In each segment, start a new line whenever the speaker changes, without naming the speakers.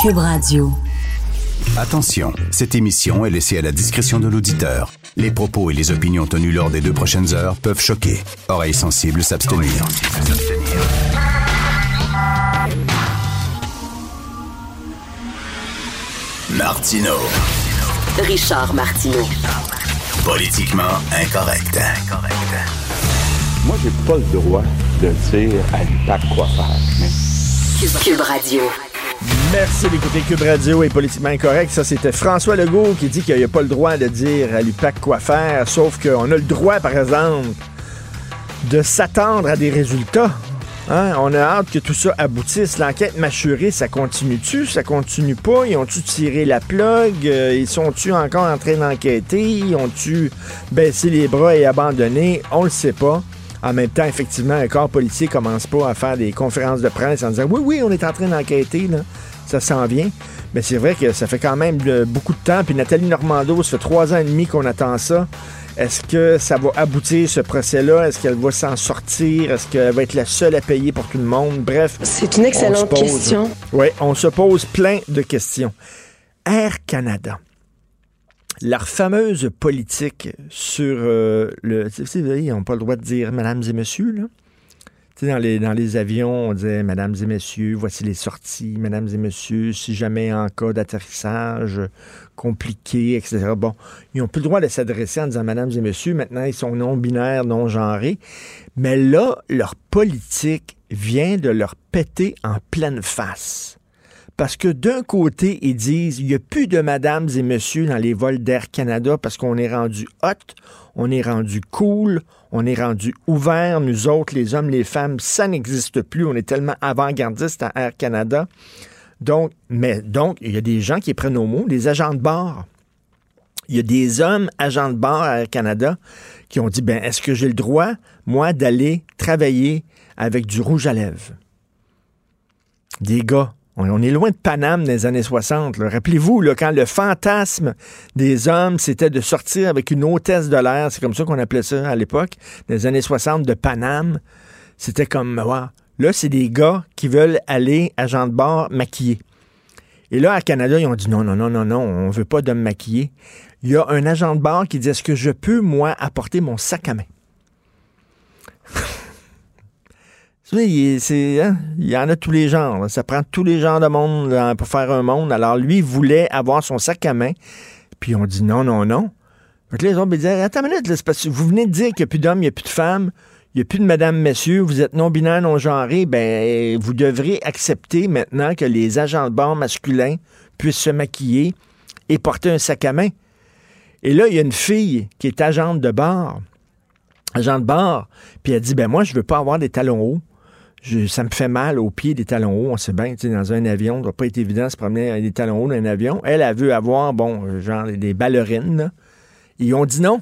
Cube Radio.
Attention, cette émission est laissée à la discrétion de l'auditeur. Les propos et les opinions tenues lors des deux prochaines heures peuvent choquer. Oreilles sensibles s'abstenir. Martino.
Richard Martineau.
Politiquement incorrect.
Moi, j'ai pas le droit de dire à l'UPAC quoi faire. Mais
Cube Radio.
Merci d'écouter Cube Radio et Politiquement Incorrect. Ça, c'était François Legault qui dit qu'il n'y a pas le droit de dire à l'UPAC quoi faire, sauf qu'on a le droit, par exemple, de s'attendre à des résultats. Hein? On a hâte que tout ça aboutisse. L'enquête mâchurée, ça continue-tu? Ça continue pas? Ils ont-tu tiré la plug? Euh, Ils sont-tu encore en train d'enquêter? Ils ont-tu baissé les bras et abandonné? On le sait pas. En même temps, effectivement, un corps policier commence pas à faire des conférences de presse en disant oui, oui, on est en train d'enquêter, là. ça s'en vient. Mais c'est vrai que ça fait quand même euh, beaucoup de temps. Puis Nathalie Normando, ça fait trois ans et demi qu'on attend ça. Est-ce que ça va aboutir, ce procès-là? Est-ce qu'elle va s'en sortir? Est-ce qu'elle va être la seule à payer pour tout le monde? Bref.
C'est une excellente question.
Oui, on se pose plein de questions. Air Canada leur fameuse politique sur euh, le. Ils n'ont pas le droit de dire mesdames et messieurs, là. Dans les, dans les avions, on disait mesdames et messieurs, voici les sorties, mesdames et messieurs, si jamais en cas d'atterrissage compliqué, etc. Bon, ils n'ont plus le droit de s'adresser en disant mesdames et messieurs. Maintenant, ils sont non-binaires, non-genrés. Mais là, leur politique vient de leur péter en pleine face. Parce que d'un côté, ils disent, il n'y a plus de madames et messieurs dans les vols d'Air Canada parce qu'on est rendu hot, on est rendu cool, on est rendu ouvert, nous autres, les hommes, les femmes, ça n'existe plus, on est tellement avant-gardiste à Air Canada. Donc, mais donc, il y a des gens qui prennent au mot, des agents de bord. Il y a des hommes agents de bord à Air Canada qui ont dit, ben, est-ce que j'ai le droit, moi, d'aller travailler avec du rouge à lèvres? Des gars on, est loin de Paname les années 60. là. Rappelez-vous, quand le fantasme des hommes, c'était de sortir avec une hôtesse de l'air, c'est comme ça qu'on appelait ça à l'époque, les années 60, de Paname, c'était comme, wow. là, c'est des gars qui veulent aller à Jean de bord maquillés. Et là, à Canada, ils ont dit non, non, non, non, non, on veut pas d'hommes maquillés. Il y a un agent de bar qui dit est-ce que je peux, moi, apporter mon sac à main? Hein, il y en a tous les genres. Ça prend tous les genres de monde pour faire un monde. Alors, lui, il voulait avoir son sac à main. Puis on dit non, non, non. Que les autres, ils disaient Attends une minute, parce que vous venez de dire qu'il n'y a plus d'hommes, il n'y a plus de femmes, il n'y a plus de madame, messieurs, vous êtes non-binaire, non-genré. Ben, vous devrez accepter maintenant que les agents de bord masculins puissent se maquiller et porter un sac à main. Et là, il y a une fille qui est agente de bar, agent de bar, puis elle dit ben moi, je veux pas avoir des talons hauts. Je- ça me fait mal aux pieds des talons hauts. On sait bien, tu sais, dans un avion, ça doit pas être évident de se promener avec des talons hauts dans un avion. Elle, elle veut avoir, bon, euh, genre des ballerines. là. Ils ont dit non.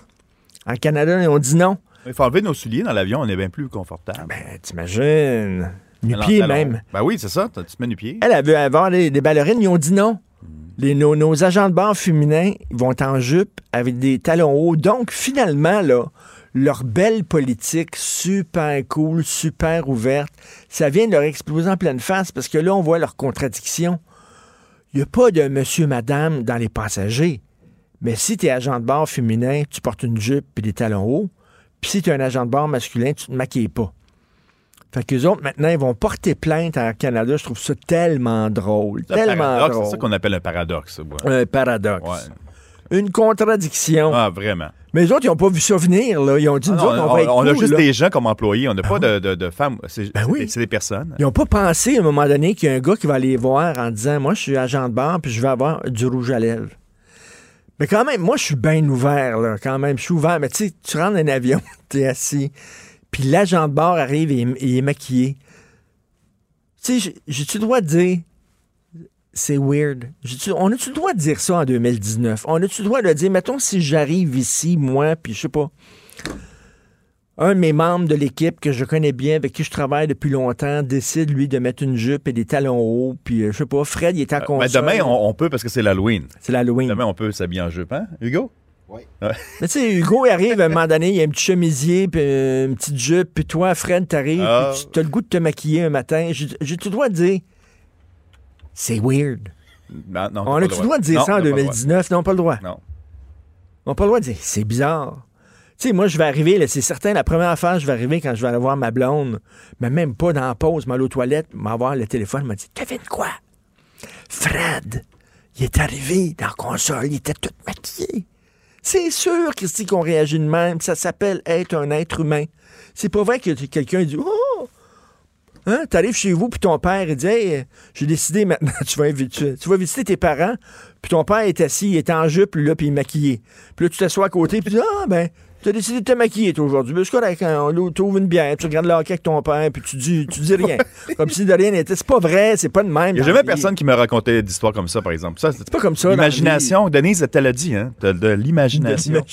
En Canada, ils ont dit non.
Il faut enlever nos souliers dans l'avion, on est bien plus confortable.
Ben, t'imagines.
Alors,
Nu-pied
alors,
même.
Ben oui, c'est ça, tu te mets nu-pied.
Elle, elle veut avoir des, des ballerines, ils ont dit non. Les, nos, nos agents de bar féminins ils vont en jupe avec des talons hauts. Donc, finalement, là, leur belle politique super cool, super ouverte, ça vient de leur exploser en pleine face parce que là, on voit leurs contradictions. Il n'y a pas de monsieur, madame dans les passagers. Mais si tu es agent de bar féminin, tu portes une jupe et des talons hauts. Puis si tu es un agent de bar masculin, tu te maquilles pas. Fait qu'eux autres, maintenant, ils vont porter plainte à Canada. Je trouve ça tellement drôle. Tellement
paradoxe,
drôle.
C'est ça qu'on appelle un paradoxe. ouais.
Un paradoxe.
Ouais.
Une contradiction.
Ah, vraiment.
Mais les autres, ils n'ont pas vu ça venir. Là. Ils ont dit,
Ah
nous
non,
autres, on,
on,
va être
on a juste
là.
des gens comme employés, on n'a pas
oui.
de, de- de femmes. C'est
Ben oui.
des personnes.
Ils n'ont pas pensé à un moment donné qu'il y a un gars qui va aller voir en disant Moi, je suis agent de bar puis je vais avoir du rouge à lèvres. Mais quand même, moi, je suis bien ouvert, là, quand même. Je suis ouvert. Mais tu sais, tu rentres dans un avion, tu es assis, puis l'agent de bar arrive et il- est maquillé. Tu sais, j'ai- j'ai-tu le droit de dire c'est weird? On a-tu le droit de dire ça en 2019? On a-tu le droit de dire, mettons, si j'arrive ici, moi, puis je sais pas, un de mes membres de l'équipe que je connais bien, avec qui je travaille depuis longtemps, décide, lui, de mettre une jupe et des talons hauts, puis euh, je sais pas, Fred, il est en
Ben,
console.
demain, on, on peut parce que c'est l'Halloween.
C'est l'Halloween.
Demain, on peut s'habiller en jupe, hein, Hugo?
Mais tu sais, Hugo il arrive à un moment donné, il y a un petit chemisier, puis euh, une petite jupe, puis toi, Fred, t'arrives, puis tu as le goût de te maquiller un matin. J'ai j'ai tout le droit de dire, c'est weird.
Non, non,
On a tout le droit de dire
Non,
ça en
t'as pas le droit.
2019? Non, pas le droit.
Non.
On n'a pas le droit de dire, c'est bizarre. Tu sais, moi, je vais arriver, là, c'est certain, la première affaire, je vais arriver quand je vais aller voir ma blonde, mais même pas dans la pause, m'aller aux toilettes, m'avoir le téléphone, m'a dit, Kevin, quoi? Fred, il est arrivé dans la console, il était tout maquillé. C'est sûr, Christy, qu'on réagit de même. Ça s'appelle être un être humain. C'est pas vrai que quelqu'un dit Oh! Hein? T'arrives chez vous, puis ton père, il dit Hey, j'ai décidé maintenant, tu vas, tu, tu vas visiter tes parents, puis ton père est assis, il est en jupe, là, puis il est maquillé. Puis là, tu t'assois à côté, puis tu dis Ah, ben, t'as décidé de te maquiller, toi, aujourd'hui. Ben, c'est correct, hein, on t'ouvre une bière, tu regardes le hockey avec ton père, puis tu dis, tu dis rien. Comme si de rien n'était. C'est pas vrai, c'est pas de même.
Il n'y a jamais
vie.
personne qui m'a raconté d'histoires comme ça, par exemple. Ça, c'est
pas comme ça,
L'imagination, Denise, elle l'a dit, hein? De, de l'imagination.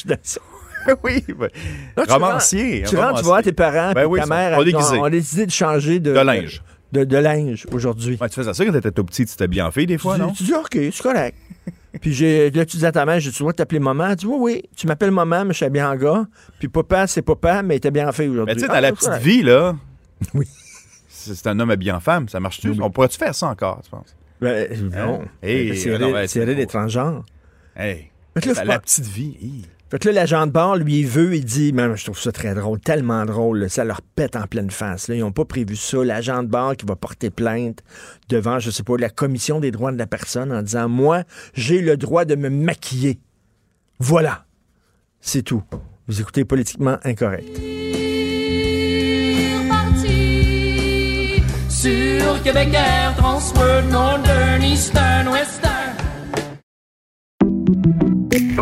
Oui. ben,
Là, tu
romancier.
Tu rentres, tu vois tes parents,
Ben oui,
ta mère
sont
a, décidé de changer de,
De linge.
De, de linge aujourd'hui.
Ouais, tu faisais ça quand t'étais tout petit, tu t'habilles en fille des fois,
tu,
non?
tu dis, OK, c'est correct. puis j'ai, là, tu dis à ta mère, j'ai tu dois t'appeler maman? Elle dit, oui, oui, tu m'appelles maman, mais je suis bien en gars. Puis papa, c'est papa, mais était bien en fille aujourd'hui.
Mais tu sais,
Ah,
dans la
c'est
petite
correct.
vie, là.
Oui.
C'est un homme habillé en femme, ça marche-tu? On pourrait-tu faire ça encore, tu penses?
Ben, non.
Hey,
c'est
non,
vrai
ben,
c'est vrai d'être transgenre.
Hey. La, la petite vie.
Fait l'agent de bord, lui, veut, il dit, mais je trouve ça très drôle, tellement drôle, ça leur pète en pleine face. Ils n'ont pas prévu ça. L'agent de bord qui va porter plainte devant, je sais pas, la commission des droits de la personne en disant, moi, j'ai le droit de me maquiller. Voilà. C'est tout. Vous écoutez politiquement incorrect.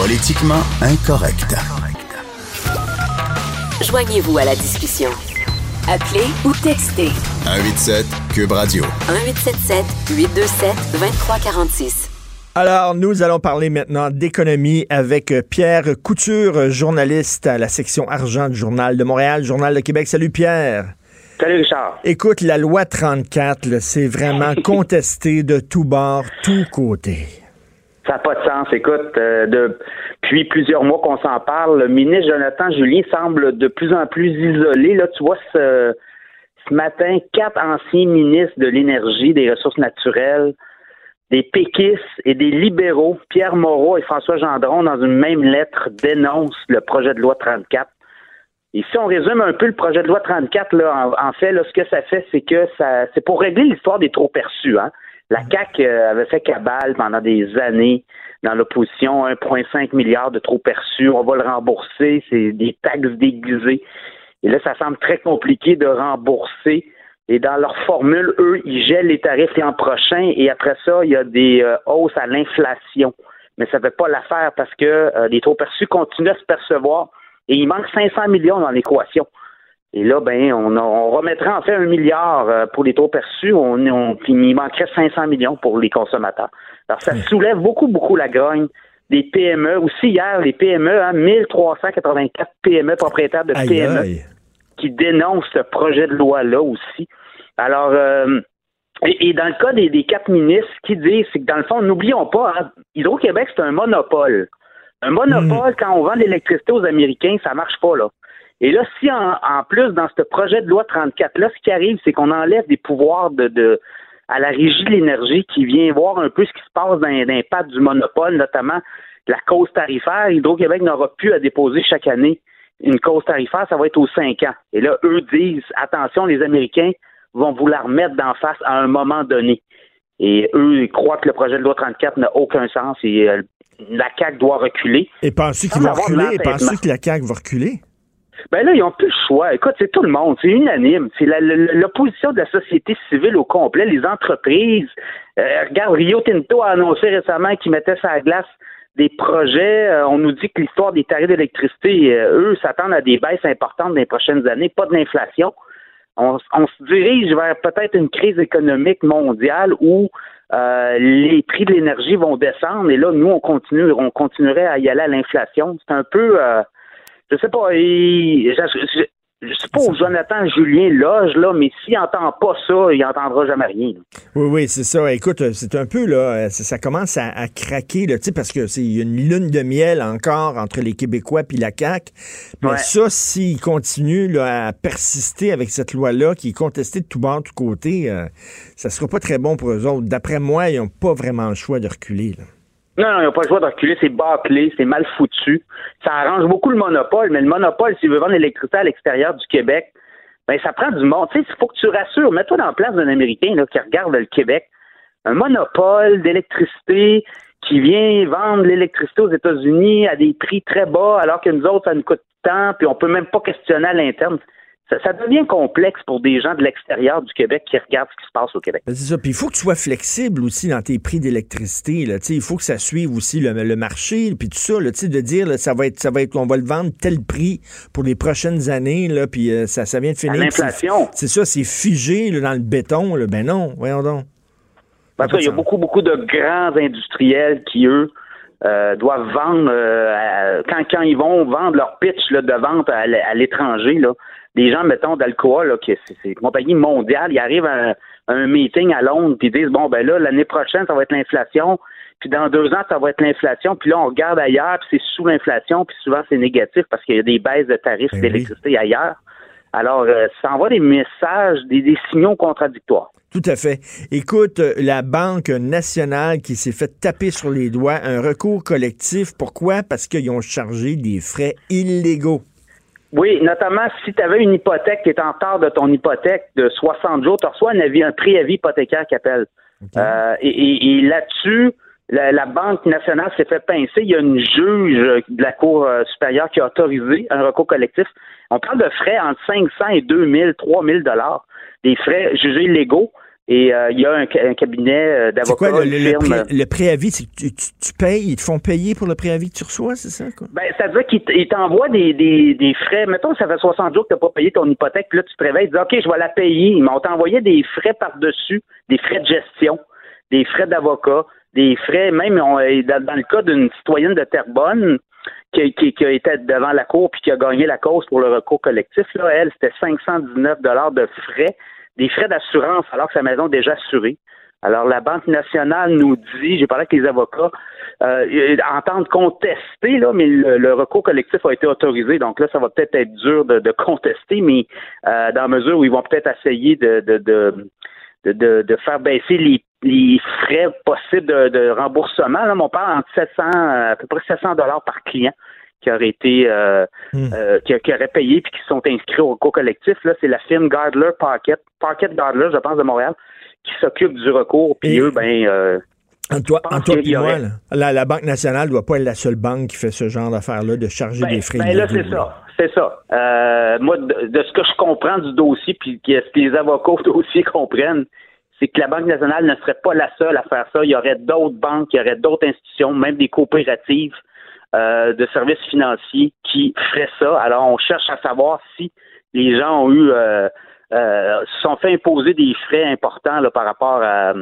Politiquement incorrect.
Joignez-vous à la discussion. Appelez ou textez
187 Cube Radio.
1877 827 2346.
Alors, nous allons parler maintenant d'économie avec euh, Pierre Couture, journaliste à la section argent du Journal de Montréal, Journal de Québec. Salut Pierre.
Salut Richard.
Écoute, la loi 34, là, c'est vraiment contesté de tous bords, tous côtés.
Ça n'a pas de sens. Écoute, euh, depuis plusieurs mois qu'on s'en parle, le ministre Jonathan Julien semble de plus en plus isolé. Là, tu vois, ce, matin, quatre anciens ministres de l'énergie, des ressources naturelles, des péquistes et des libéraux, Pierre Moreau et François Gendron, dans une même lettre, dénoncent le projet de loi 34. Et si on résume un peu le projet de loi 34, là, en, fait, ce que ça fait, c'est que ça, c'est pour régler l'histoire des trop perçus. Hein. La CAQ euh, avait fait cabale pendant des années dans l'opposition, 1,5 milliard de trop perçus, on va le rembourser, c'est des taxes déguisées. Et là, ça semble très compliqué de rembourser. Et dans leur formule, eux, ils gèlent les tarifs l'an prochain et après ça, il y a des euh, hausses à l'inflation. Mais ça ne fait pas l'affaire parce que euh, les trop perçus continuent à se percevoir et il manque 500 millions dans l'équation. Et là, ben, on, on remettrait en fait un milliard euh, pour les taux perçus, on, on, puis il manquerait 500 millions pour les consommateurs. Alors, ça soulève beaucoup, beaucoup la grogne des PME. Aussi, hier, les PME, hein, 1384 PME propriétaires de
Aïe,
PME
aïe.
qui dénoncent ce projet de loi-là aussi. Alors, euh, et, et dans le cas des, des quatre ministres, ce qu'ils disent, c'est que dans le fond, n'oublions pas, hein, Hydro-Québec, c'est un monopole. Un monopole, quand on vend de l'électricité aux Américains, ça marche pas, là. Et là, si en, en plus, dans ce projet de loi 34, là, ce qui arrive, c'est qu'on enlève des pouvoirs de, de à la régie de l'énergie qui vient voir un peu ce qui se passe dans l'impact du monopole, notamment la cause tarifaire. Hydro-Québec n'aura plus à déposer chaque année une cause tarifaire, ça va être aux cinq ans. Et là, eux disent, attention, les Américains vont vouloir mettre d'en face à un moment donné. Et eux, ils croient que le projet de loi 34 n'a aucun sens et euh, la CAQ doit reculer.
Et pensez qu'ils vont reculer? Que la CAQ va reculer?
Ben là, ils n'ont plus le choix. Écoute, c'est tout le monde, c'est unanime. C'est l'opposition de la société civile au complet, les entreprises. Euh, regarde, Rio Tinto a annoncé récemment qu'il mettait sa glace des projets. Euh, on nous dit que l'histoire des tarifs d'électricité, eux, s'attendent à des baisses importantes dans les prochaines années, pas de l'inflation on, se dirige vers peut-être une crise économique mondiale où euh, les prix de l'énergie vont descendre et là, nous, on continue, on continuerait à y aller à l'inflation. C'est un peu, euh, je sais pas, je sais pas où Jonathan Julien loge, là, mais s'il n'entend pas ça, il n'entendra jamais rien.
Oui, oui, c'est ça. Écoute, c'est un peu, là, ça, commence à, craquer, là, parce que c'est une lune de miel encore entre les Québécois puis la CAQ. Mais ça, s'il continue à persister avec cette loi-là, qui est contestée de tout bord, de tout côté, euh, ça sera pas très bon pour eux autres. D'après moi, ils n'ont pas vraiment le choix de reculer, là.
Non, non, il n'y a pas le choix de reculer, c'est bâclé, c'est mal foutu. Ça arrange beaucoup le monopole, mais le monopole, s'il veut vendre l'électricité à l'extérieur du Québec, ben ça prend du monde. Tu sais, il faut que tu rassures. Mets-toi dans la place d'un Américain là, qui regarde le Québec. Un monopole d'électricité qui vient vendre l'électricité aux États-Unis à des prix très bas, alors que nous autres, ça nous coûte tant, puis on peut même pas questionner à l'interne ça, devient complexe pour des gens de l'extérieur du Québec qui regardent ce qui se passe au Québec.
Ben, c'est ça. Puis il faut que tu sois flexible aussi dans tes prix d'électricité. Il faut que ça suive aussi le, marché, puis tout ça. Là, de dire là, ça va être, ça va être, on va le vendre tel prix pour les prochaines années, là, puis euh, ça, ça vient de finir.
L'inflation.
C'est ça, c'est figé dans le béton. Là. Ben non, voyons donc.
Parce qu'il y a beaucoup, beaucoup de grands industriels qui, eux, euh, doivent vendre euh, quand, quand ils vont vendre leur pitch là, de vente à, l'étranger, là, des gens, mettons, d'alcool, qui c'est une compagnie mondiale, ils arrivent à un, meeting à Londres, puis ils disent, bon, ben là, l'année prochaine, ça va être l'inflation, puis dans deux ans, ça va être l'inflation, puis là, on regarde ailleurs, puis c'est sous l'inflation, puis souvent, c'est négatif parce qu'il y a des baisses de tarifs ben d'électricité ailleurs. Alors, euh, ça envoie des messages, des, signaux contradictoires.
Tout à fait. Écoute, euh, la Banque nationale qui s'est fait taper sur les doigts, un recours collectif. Pourquoi? Parce qu'ils ont chargé des frais illégaux.
Oui, notamment si tu avais une hypothèque qui est en retard de ton hypothèque de 60 jours, tu reçois un avis, un préavis hypothécaire qui appelle. Euh, et, là-dessus, la, Banque nationale s'est fait pincer. Il y a une juge de la Cour euh, supérieure qui a autorisé un recours collectif. On parle de frais entre 500 et 2000, 3000 dollars, des frais jugés illégaux. Et euh, il y a un, cabinet d'avocats.
C'est quoi le, préavis? Tu, tu, payes, ils te font payer pour le préavis que tu reçois, c'est ça? Quoi?
Ben, ça veut dire qu'ils t'envoient des, des, des, frais. Mettons, ça fait 60 jours que tu n'as pas payé ton hypothèque, puis là, tu te réveilles, tu dis, OK, je vais la payer. Ils m'ont envoyé des frais par-dessus, des frais de gestion, des frais d'avocat, des frais, même dans, le cas d'une citoyenne de Terrebonne, qui, qui, qui, a été devant la cour puis qui a gagné la cause pour le recours collectif, là, elle, c'était 519 dollars de frais des frais d'assurance alors que sa maison est déjà assurée. Alors, la Banque nationale nous dit, j'ai parlé avec les avocats, euh, contester, là, mais le, recours collectif a été autorisé. Donc là, ça va peut-être être dur de, contester, mais euh, dans la mesure où ils vont peut-être essayer de, de, de, de, faire baisser les, les frais possibles de, remboursement. Là, on parle entre 700, à peu près 700 dollars par client qui auraient été euh, hmm. euh, qui, qui, auraient payé puis qui sont inscrits au recours collectif. Là, c'est la firme Gardler Pocket, Pocket Gardler, je pense, de Montréal, qui s'occupe du recours. Puis eux, ben euh,
en toi, en toi et moi, la, la, Banque nationale doit pas être la seule banque qui fait ce genre d'affaires-là, de charger
ben,
des frais.
Ben là, c'est ça. C'est ça. Euh, moi, de, ce que je comprends du dossier, puis ce que les avocats au dossier comprennent, c'est que la Banque nationale ne serait pas la seule à faire ça. Il y aurait d'autres banques, il y aurait d'autres institutions, même des coopératives euh, de services financiers qui ferait ça. Alors, on cherche à savoir si les gens ont eu euh, euh, se sont fait imposer des frais importants là, par rapport à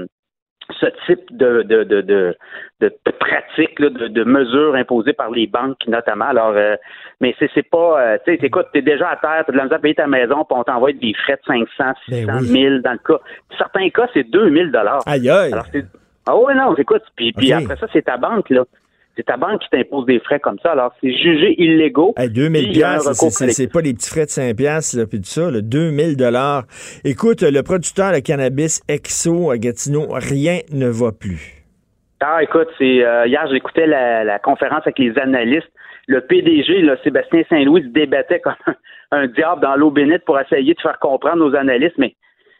ce type de, de, de, de, de pratiques, de, de, mesures imposées par les banques notamment. Alors, mais c'est, c'est pas, tu sais, écoute, t'es déjà à terre, t'as de la misère à payer ta maison, puis on t'envoie des frais de 500, 600, 1000 dans le cas. Certains cas, c'est 2000 dollars.
Aïe aïe.
ah ouais, non, écoute, puis, puis après ça, c'est ta banque, là c'est ta banque qui t'impose des frais comme ça. Alors, c'est jugé illégaux.
Hey, 2000 pièces, c'est pas les petits frais de 5 pièces puis tout ça, 2000 dollars. Écoute, le producteur de cannabis Exo à Gatineau, rien ne va plus.
Ah, écoute, c'est euh, hier j'écoutais la, la, conférence avec les analystes. Le PDG, là, Sébastien Saint-Louis, se débattait comme un, diable dans l'eau bénite pour essayer de faire comprendre aux analystes, mais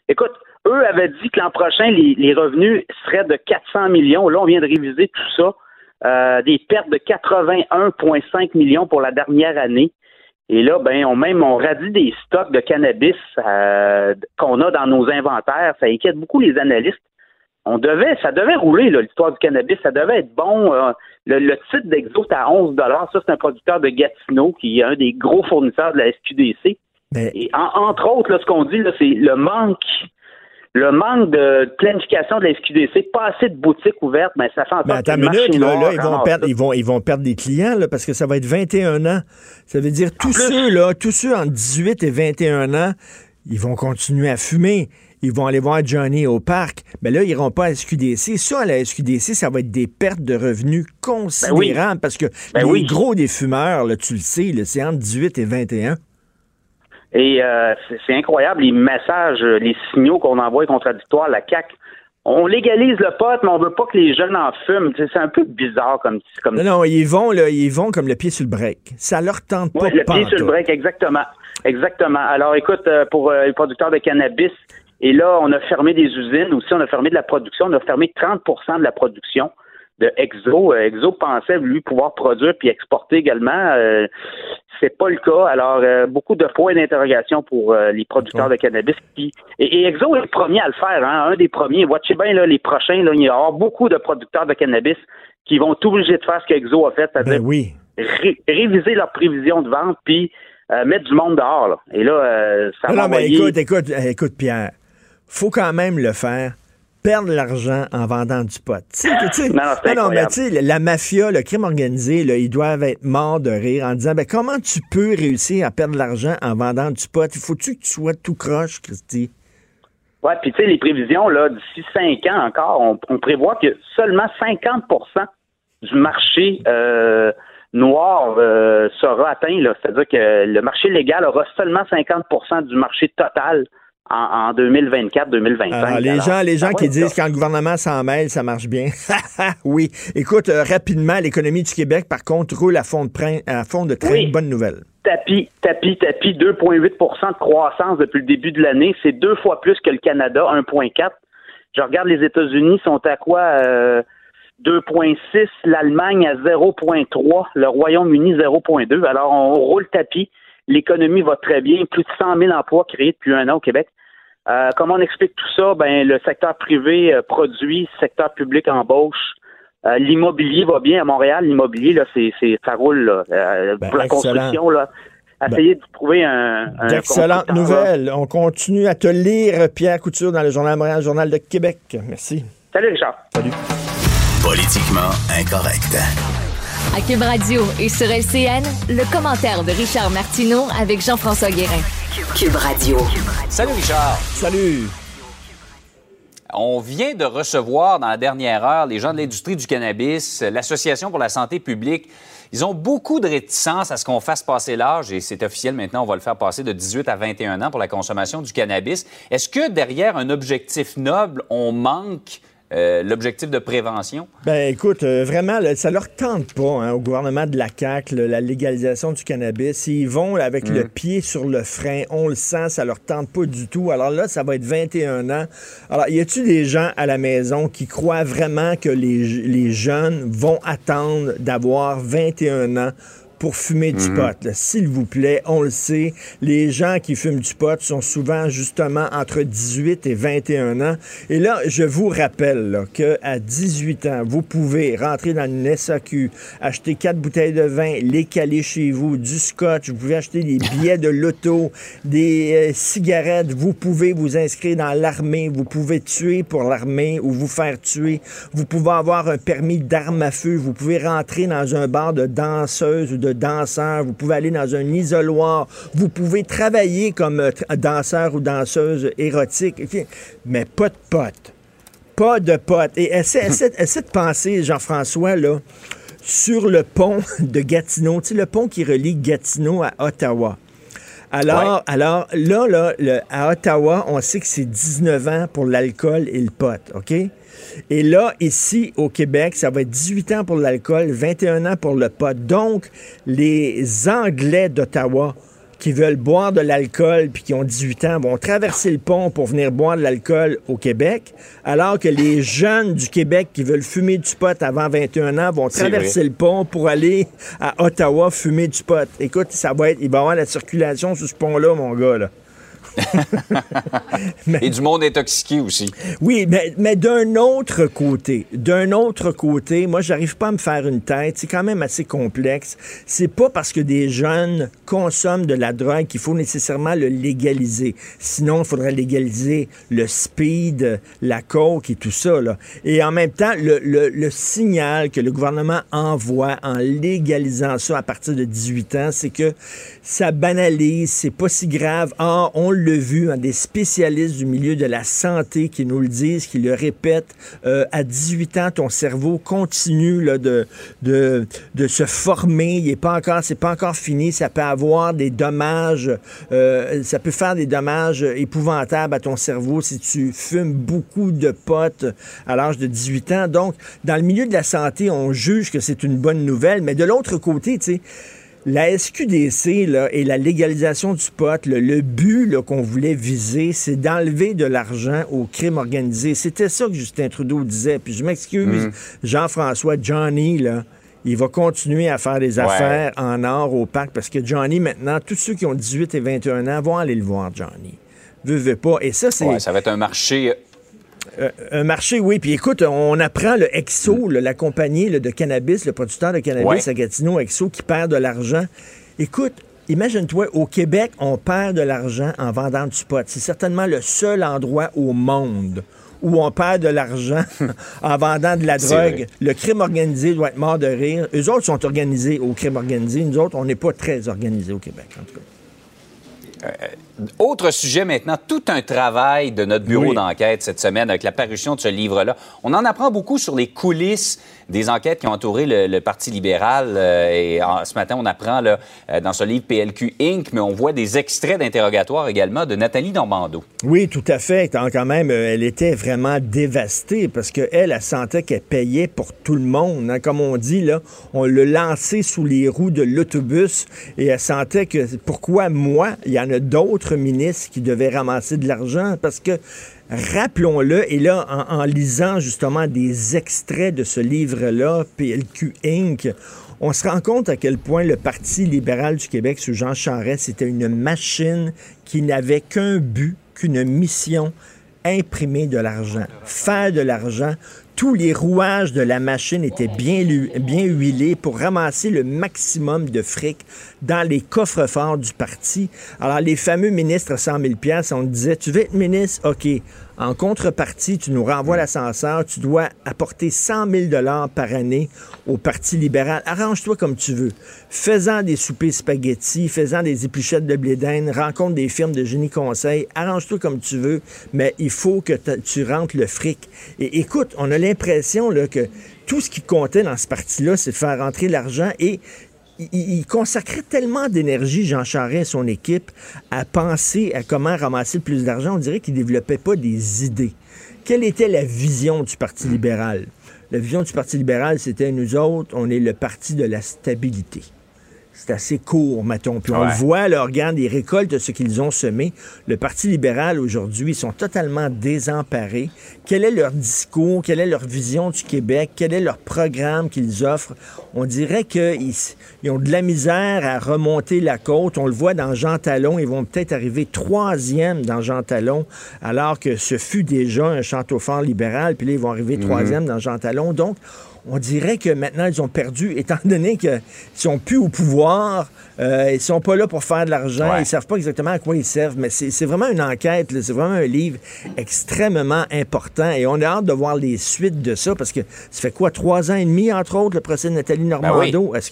Écoute, eux avaient dit que l'an prochain, les, les revenus seraient de 400 millions. Là, on vient de réviser tout ça. Euh, des pertes de 81,5 millions pour la dernière année. Et là, ben, on même on radie des stocks de cannabis euh, qu'on a dans nos inventaires. Ça inquiète beaucoup les analystes. On devait, ça devait rouler l'histoire du cannabis. Ça devait être bon. Euh, le, le, titre d'Exo est à 11 Ça, c'est un producteur de Gatineau qui est un des gros fournisseurs de la SQDC. Et entre autres, là, ce qu'on dit, c'est le manque le manque de planification de la SQDC, pas assez de boutiques ouvertes, mais ça fait en sorte
que attends minute, là, ils, vont perdre, ils, vont, ils vont perdre des clients là, parce que ça va être 21 ans. Ça veut dire tous ceux là, tous ceux entre 18 et 21 ans, ils vont continuer à fumer. Ils vont aller voir Johnny au parc. Mais là, ils n'iront pas à la SQDC. Ça, à la SQDC, ça va être des pertes de revenus considérables parce que ben les gros des fumeurs, là, tu le sais, c'est entre 18 et 21.
Et euh, c'est incroyable les messages, les signaux qu'on envoie contradictoires la CAQ. On légalise le pot, mais on veut pas que les jeunes en fument. C'est un peu bizarre comme. comme...
Non, non, ils vont, là, ils vont comme le pied sur le break. Ça leur tente pas.
le pied sur le break, exactement. Exactement. Alors, écoute, euh, pour euh, les producteurs de cannabis, et là, on a fermé des usines aussi, on a fermé de la production, on a fermé 30% de la production de Exo. Exo pensait, lui, pouvoir produire puis exporter également. C'est pas le cas. Alors, euh, beaucoup de points d'interrogation pour euh, les producteurs de cannabis. Qui, et, Exo est le premier à le faire, hein, un des premiers. Watchez bien, là, les prochains, là, il y aura beaucoup de producteurs de cannabis qui vont tout obligés de faire ce qu'Exo a fait, c'est-à-dire
ben
réviser leurs prévisions de vente, puis euh, mettre du monde dehors. Là. Et là, ça va.
Non, mais écoute, écoute, écoute, Pierre, faut quand même le faire perdre l'argent en vendant du pot. non, non, mais tu sais, la mafia, le crime organisé, là, ils doivent être morts de rire en disant ben, comment tu peux réussir à perdre l'argent en vendant du pot? Il faut-tu que tu sois tout croche, Christy?
Oui, puis tu sais, les prévisions, là, d'ici cinq ans encore, on, prévoit que seulement 50% du marché euh, noir euh, sera atteint. C'est-à-dire que le marché légal aura seulement 50% du marché total en, 2024-2025.
Ah, les gens, les gens qui disent quand le gouvernement s'en mêle, ça marche bien. oui. Écoute, euh, rapidement, l'économie du Québec, par contre, roule à fond de, train, à fond de très bonne nouvelle.
Tapis, tapis, tapis, 2,8% de croissance depuis le début de l'année. C'est deux fois plus que le Canada, 1,4. Je regarde les États-Unis, sont à quoi? 2,6, euh, l'Allemagne à 0,3, le Royaume-Uni 0,2. Alors, on roule tapis. L'économie va très bien. Plus de 100 000 emplois créés depuis un an au Québec. Euh, comment on explique tout ça? Ben, le secteur privé euh, produit, le secteur public embauche. Euh, l'immobilier va bien à Montréal. L'immobilier, là, c'est, c'est, ça roule là. Ben, pour la construction. Là. Ben, Essayez de trouver un. un
D'excellentes nouvelles. On continue à te lire, Pierre Couture, dans le Journal Montréal, Journal de Québec. Merci.
Salut, Richard.
Salut.
Politiquement incorrect.
À Cube Radio et sur LCN, le commentaire de Richard Martineau avec Jean-François Guérin.
Cube Radio.
Salut Richard.
Salut.
On vient de recevoir dans la dernière heure les gens de l'industrie du cannabis, l'Association pour la santé publique. Ils ont beaucoup de réticence à ce qu'on fasse passer l'âge, et c'est officiel maintenant, on va le faire passer de 18 à 21 ans pour la consommation du cannabis. Est-ce que derrière un objectif noble, on manque euh, l'objectif de prévention?
Ben écoute, euh, vraiment, ça leur tente pas hein, au gouvernement de la CAQ, la légalisation du cannabis. Ils vont avec le mm. pied sur le frein, on le sent, ça leur tente pas du tout. Alors là, ça va être 21 ans. Alors, y a-tu des gens à la maison qui croient vraiment que les, les jeunes vont attendre d'avoir 21 ans pour fumer du mhm. pot. S'il vous plaît, on le sait, les gens qui fument du pot sont souvent justement entre 18 et 21 ans. Et là, je vous rappelle qu'à 18 ans, vous pouvez rentrer dans une SAQ, acheter quatre bouteilles de vin, les caler chez vous, du scotch, vous pouvez acheter des billets de loto, des euh, cigarettes, vous pouvez vous inscrire dans l'armée, vous pouvez tuer pour l'armée ou vous faire tuer, vous pouvez avoir un permis d'arme à feu, vous pouvez rentrer dans un bar de danseuse ou de danseur, vous pouvez aller dans un isoloir, vous pouvez travailler comme euh, danseur ou danseuse érotique, mais pas de potes. Pas de potes. Et essaie, de penser, Jean-François, là, sur le pont de Gatineau, tu sais, le pont qui relie Gatineau à Ottawa. Alors, alors là, là à Ottawa, on sait que c'est 19 ans pour l'alcool et le pot, OK? Et là, ici, au Québec, ça va être 18 ans pour l'alcool, 21 ans pour le pot. Donc, les Anglais d'Ottawa qui veulent boire de l'alcool puis qui ont 18 ans vont traverser le pont pour venir boire de l'alcool au Québec, alors que les jeunes du Québec qui veulent fumer du pot avant 21 ans vont traverser le pont pour aller à Ottawa fumer du pot. Écoute, ça va être, il va y avoir la circulation sur ce pont-là, mon gars, là.
Et du monde intoxiqué aussi.
Oui, mais, mais d'un autre côté, d'un autre côté, moi, j'arrive pas à me faire une tête. C'est quand même assez complexe. C'est pas parce que des jeunes consomment de la drogue qu'il faut nécessairement le légaliser. Sinon, il faudrait légaliser le speed, la coke et tout ça. Là. Et en même temps, le, le- le signal que le gouvernement envoie en légalisant ça à partir de 18 ans, c'est que ça banalise, c'est pas si grave. Ah, on l'a vu, hein, des spécialistes du milieu de la santé qui nous le disent, qui le répètent. Euh, à 18 ans, ton cerveau continue là, de, de, de se former. Il est pas encore, c'est pas encore fini. Ça peut avoir des dommages, euh, ça peut faire des dommages épouvantables à ton cerveau si tu fumes beaucoup de potes à l'âge de 18 ans. Donc, dans le milieu de la santé, on juge que c'est une bonne nouvelle, mais de l'autre côté, tu sais, la SQDC là, et la légalisation du pot, le, le but qu'on voulait viser, c'est d'enlever de l'argent au crime organisé. C'était ça que Justin Trudeau disait. Puis je m'excuse,
Mhm.
Jean-François, Johnny, là, il va continuer à faire des
Ouais.
affaires en or au parc parce que Johnny, maintenant, tous ceux qui ont 18 et 21 ans vont aller le voir, Johnny. Veux, veux pas. Et ça, c'est.
Ouais, ça va être un marché.
Euh, un marché, oui. Puis écoute, on apprend le Exo, là, la compagnie là, de cannabis, le producteur de cannabis
Ouais.
à Gatineau, Exo, qui perd de l'argent. Écoute, imagine-toi, au Québec, on perd de l'argent en vendant du pot. C'est certainement le seul endroit au monde où on perd de l'argent en vendant de la drogue. Le crime organisé doit être mort de rire. Eux autres sont organisés au crime organisé. Nous autres, on n'est pas très organisés au Québec, en tout cas.
Autre sujet maintenant, tout un travail de notre bureau
Oui.
d'enquête cette semaine avec la parution de ce livre-là. On en apprend beaucoup sur les coulisses des enquêtes qui ont entouré le, le Parti libéral. euh, et en- ce matin, on apprend là, euh, dans ce livre PLQ Inc., mais on voit des extraits d'interrogatoire également de Nathalie Normando.
Oui, tout à fait. Quand même, euh, elle était vraiment dévastée parce qu'elle, elle, elle sentait qu'elle payait pour tout le monde. hein. Comme on dit, là, on l'a lancé sous les roues de l'autobus et elle sentait que pourquoi moi, il y en d'autres ministres qui devaient ramasser de l'argent parce que Rappelons-le, et là, en, en lisant justement des extraits de ce livre-là, PLQ Inc., on se rend compte à quel point le Parti libéral du Québec sous Jean Charest, c'était une machine qui n'avait qu'un but, qu'une mission, imprimer de l'argent, faire de l'argent. Tous les rouages de la machine étaient bien, huilés pour ramasser le maximum de fric dans les coffres-forts du parti. Alors, les fameux ministres à 100 000 on disait, tu veux être ministre? OK. En contrepartie, tu nous renvoies l'ascenseur, tu dois apporter 100 000 par année au Parti libéral. Arrange-toi comme tu veux. Faisant des soupers spaghettis, faisant des épluchettes de blé d'Inde, rencontre des firmes de génie conseil, arrange-toi comme tu veux, mais il faut que tu rentres le fric. Et écoute, on a l'impression que tout ce qui comptait dans ce parti-là, c'est de faire rentrer l'argent et il, il consacrait tellement d'énergie, Jean Charest et son équipe, à penser à comment ramasser le plus d'argent. On dirait qu'il ne développait pas des idées. Quelle était la vision du Parti libéral? La vision du Parti libéral, c'était nous autres, on est le parti de la stabilité. C'est assez court, mettons. Puis on
Ouais.
le voit, là, regarde, ils récoltent ce qu'ils ont semé. Le Parti libéral, aujourd'hui, ils sont totalement désemparés. Quel est leur discours? Quelle est leur vision du Québec? Quel est leur programme qu'ils offrent? On dirait qu'ils ils ont de la misère à remonter la côte. On le voit dans Jean Talon. Ils vont peut-être arriver troisième dans Jean Talon, alors que ce fut déjà un château fort libéral. Puis là, ils vont arriver troisième dans Jean Talon. Donc, on dirait que maintenant, ils ont perdu, étant donné qu'ils sont plus au pouvoir, euh, ils sont pas là pour faire de l'argent,
Ouais.
ils savent pas exactement à quoi ils servent, mais c'est vraiment une enquête, c'est vraiment un livre extrêmement important et on a hâte de voir les suites de ça, parce que ça fait quoi, trois ans et demi, entre autres, le procès de Nathalie Normando? Est-ce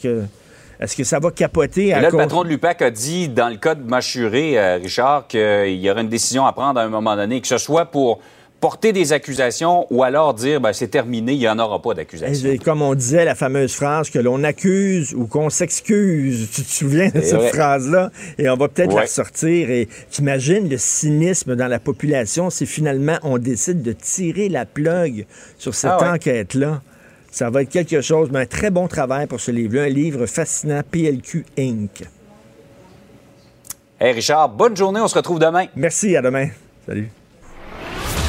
que, ça va capoter
Et
à
le patron de l'UPAC a dit, dans le cas de Machuré, euh, Richard, qu'il y aurait une décision à prendre à un moment donné, que ce soit pour porter des accusations ou alors dire, ben, c'est terminé, il n'y en aura pas d'accusation.
Et comme on disait, la fameuse phrase que l'on accuse ou qu'on s'excuse. Tu te souviens de cette phrase-là? Et on va peut-être la ressortir. Et t'imagines le cynisme dans la population si finalement on décide de tirer la plug sur cette
Ah ouais.
enquête-là? Ça va être quelque chose, mais un très bon travail pour ce livre-là. Un livre fascinant, PLQ Inc.
Hey Richard, bonne journée, on se retrouve demain.
Merci, à demain. Salut.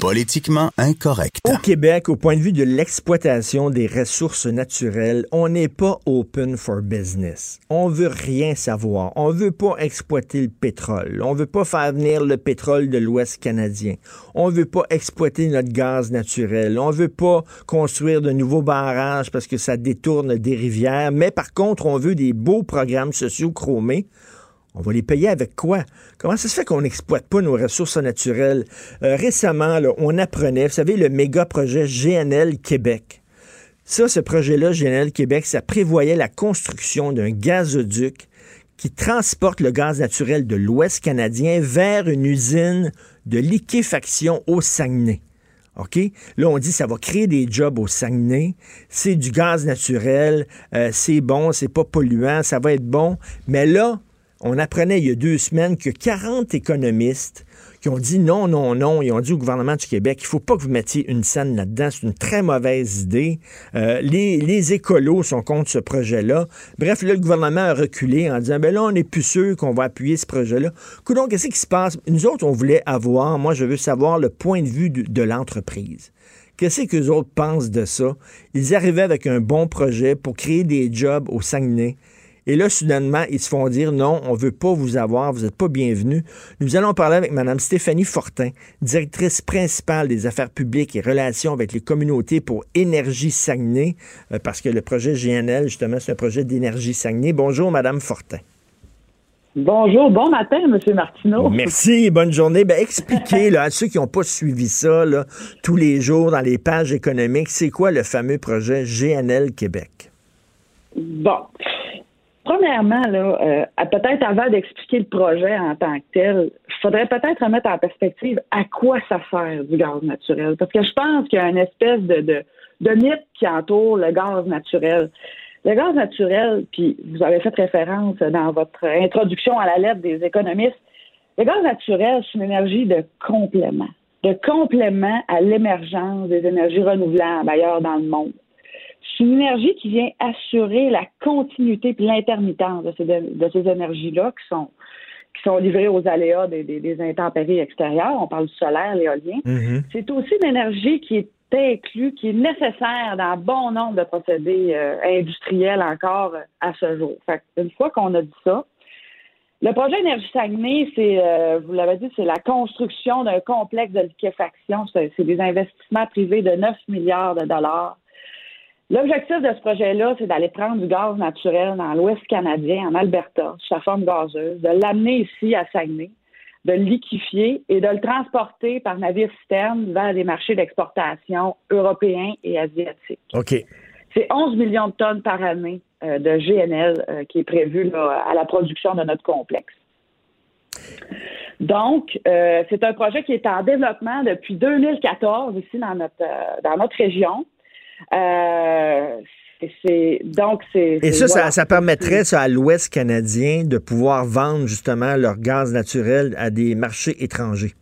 Politiquement incorrect.
Au Québec, au point de vue de l'exploitation des ressources naturelles, on n'est pas open for business. On veut rien savoir. On veut pas exploiter le pétrole. On veut pas faire venir le pétrole de l'Ouest canadien. On veut pas exploiter notre gaz naturel. On veut pas construire de nouveaux barrages parce que ça détourne des rivières. Mais par contre, on veut des beaux programmes sociaux chromés on va les payer avec quoi? Comment ça se fait qu'on n'exploite pas nos ressources naturelles? Euh, récemment, on apprenait, vous savez, le méga projet GNL Québec. Ça, ce projet-là, GNL Québec, ça prévoyait la construction d'un gazoduc qui transporte le gaz naturel de l'Ouest canadien vers une usine de liquéfaction au Saguenay. OK? Là, on dit que ça va créer des jobs au Saguenay. C'est du gaz naturel. Euh, c'est bon, c'est pas polluant, ça va être bon. Mais là, on apprenait il y a deux semaines que 40 économistes qui ont dit non, non, non, ils ont dit au gouvernement du Québec, il faut pas que vous mettiez une scène là-dedans, c'est une très mauvaise idée. Euh, les, écolos sont contre ce projet-là. Bref, là, le gouvernement a reculé en disant, ben là, on n'est plus sûr qu'on va appuyer ce projet-là. Coudon, qu'est-ce qui se passe? Nous autres, on voulait avoir, moi, je veux savoir le point de vue de, de l'entreprise. Qu'est-ce que les autres pensent de ça? Ils arrivaient avec un bon projet pour créer des jobs au Saguenay. Et là, soudainement, ils se font dire non, on ne veut pas vous avoir, vous n'êtes pas bienvenue. Nous allons parler avec Mme Stéphanie Fortin, directrice principale des affaires publiques et relations avec les communautés pour Énergie Saguenay, euh, parce que le projet GNL, justement, c'est un projet d'énergie Saguenay. Bonjour, Mme Fortin.
Bonjour, bon matin, M. Martineau.
Merci, bonne journée. Ben, expliquez là, à ceux qui n'ont pas suivi ça là, tous les jours dans les pages économiques, c'est quoi le fameux projet GNL Québec?
Bon, Premièrement, euh, peut-être avant d'expliquer le projet en tant que tel, il faudrait peut-être remettre en perspective à quoi ça sert du gaz naturel. Parce que je pense qu'il y a une espèce de, de, de mythe qui entoure le gaz naturel. Le gaz naturel, puis vous avez fait référence dans votre introduction à la lettre des économistes, le gaz naturel, c'est une énergie de complément, de complément à l'émergence des énergies renouvelables ailleurs dans le monde. C'est une énergie qui vient assurer la continuité et l'intermittence de ces, de ces énergies-là qui sont qui sont livrées aux aléas des, des, intempéries extérieures. On parle du solaire, l'éolien. Mm-hmm. C'est aussi une énergie qui est inclue, qui est nécessaire dans bon nombre de procédés euh, industriels encore à ce jour. Fait une fois qu'on a dit ça, le projet Énergie Saguenay, c'est, euh, vous l'avez dit, c'est la construction d'un complexe de liquéfaction. C'est des investissements privés de 9 milliards de dollars L'objectif de ce projet-là, c'est d'aller prendre du gaz naturel dans l'Ouest canadien, en Alberta, sous sa forme gazeuse, de l'amener ici à Saguenay, de le liquéfier et de le transporter par navire citerne vers les marchés d'exportation européens et asiatiques.
OK.
C'est 11 millions de tonnes par année euh, de GNL euh, qui est prévu à la production de notre complexe. Donc, euh, c'est un projet qui est en développement depuis 2014 ici dans notre, dans notre région. Euh, donc c'est.
Et ça, ça, permettrait ça, à l'Ouest canadien de pouvoir vendre justement leur gaz naturel à des marchés étrangers.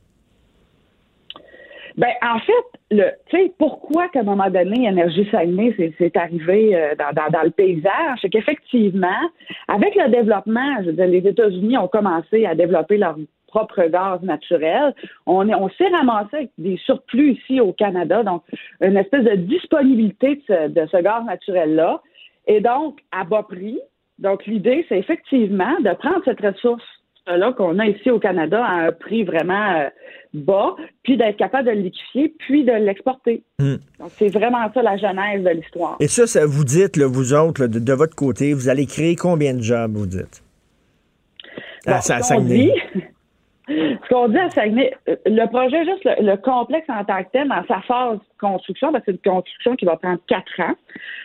Ben, en fait, le, tu sais, pourquoi qu'à un moment donné, Énergie Saguenay, c'est arrivé euh, dans, dans, dans, le paysage, c'est qu'effectivement, avec le développement, je veux dire, les États-Unis ont commencé à développer leur propre gaz naturel. On, on s'est ramassé avec des surplus ici au Canada, donc une espèce de disponibilité de ce, gaz naturel-là, et donc à bas prix. Donc l'idée, c'est effectivement de prendre cette ressource là qu'on a ici au Canada à un prix vraiment euh, bas, puis d'être capable de le liquéfier, puis de l'exporter. Hmm. Donc, c'est vraiment ça la genèse de l'histoire.
Et ça, ça vous dites, vous autres, de, votre côté, vous allez créer combien de jobs, vous dites?
ça, ça, dit, ce qu'on dit à Saguenay, euh, le projet, juste le, complexe en tant que tel, dans sa phase de construction, parce que c'est une construction qui va prendre quatre ans.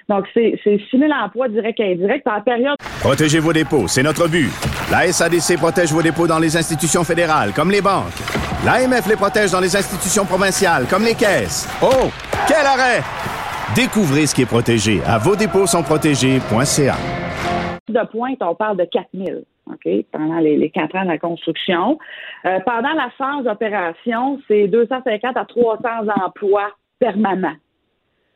Donc, c'est 6 000 emplois directs et indirects par période.
Protégez vos dépôts, c'est notre but. La SADC protège vos dépôts dans les institutions fédérales, comme les banques. L'AMF les protège dans les institutions provinciales, comme les caisses. Oh, quel arrêt! Découvrez ce qui est protégé à vos dépôts sont protégés.ca.
De pointe, on parle de 4 000. OK, pendant les, les quatre ans de la construction. Euh, pendant la phase d'opération, c'est 250 à 300 emplois permanents.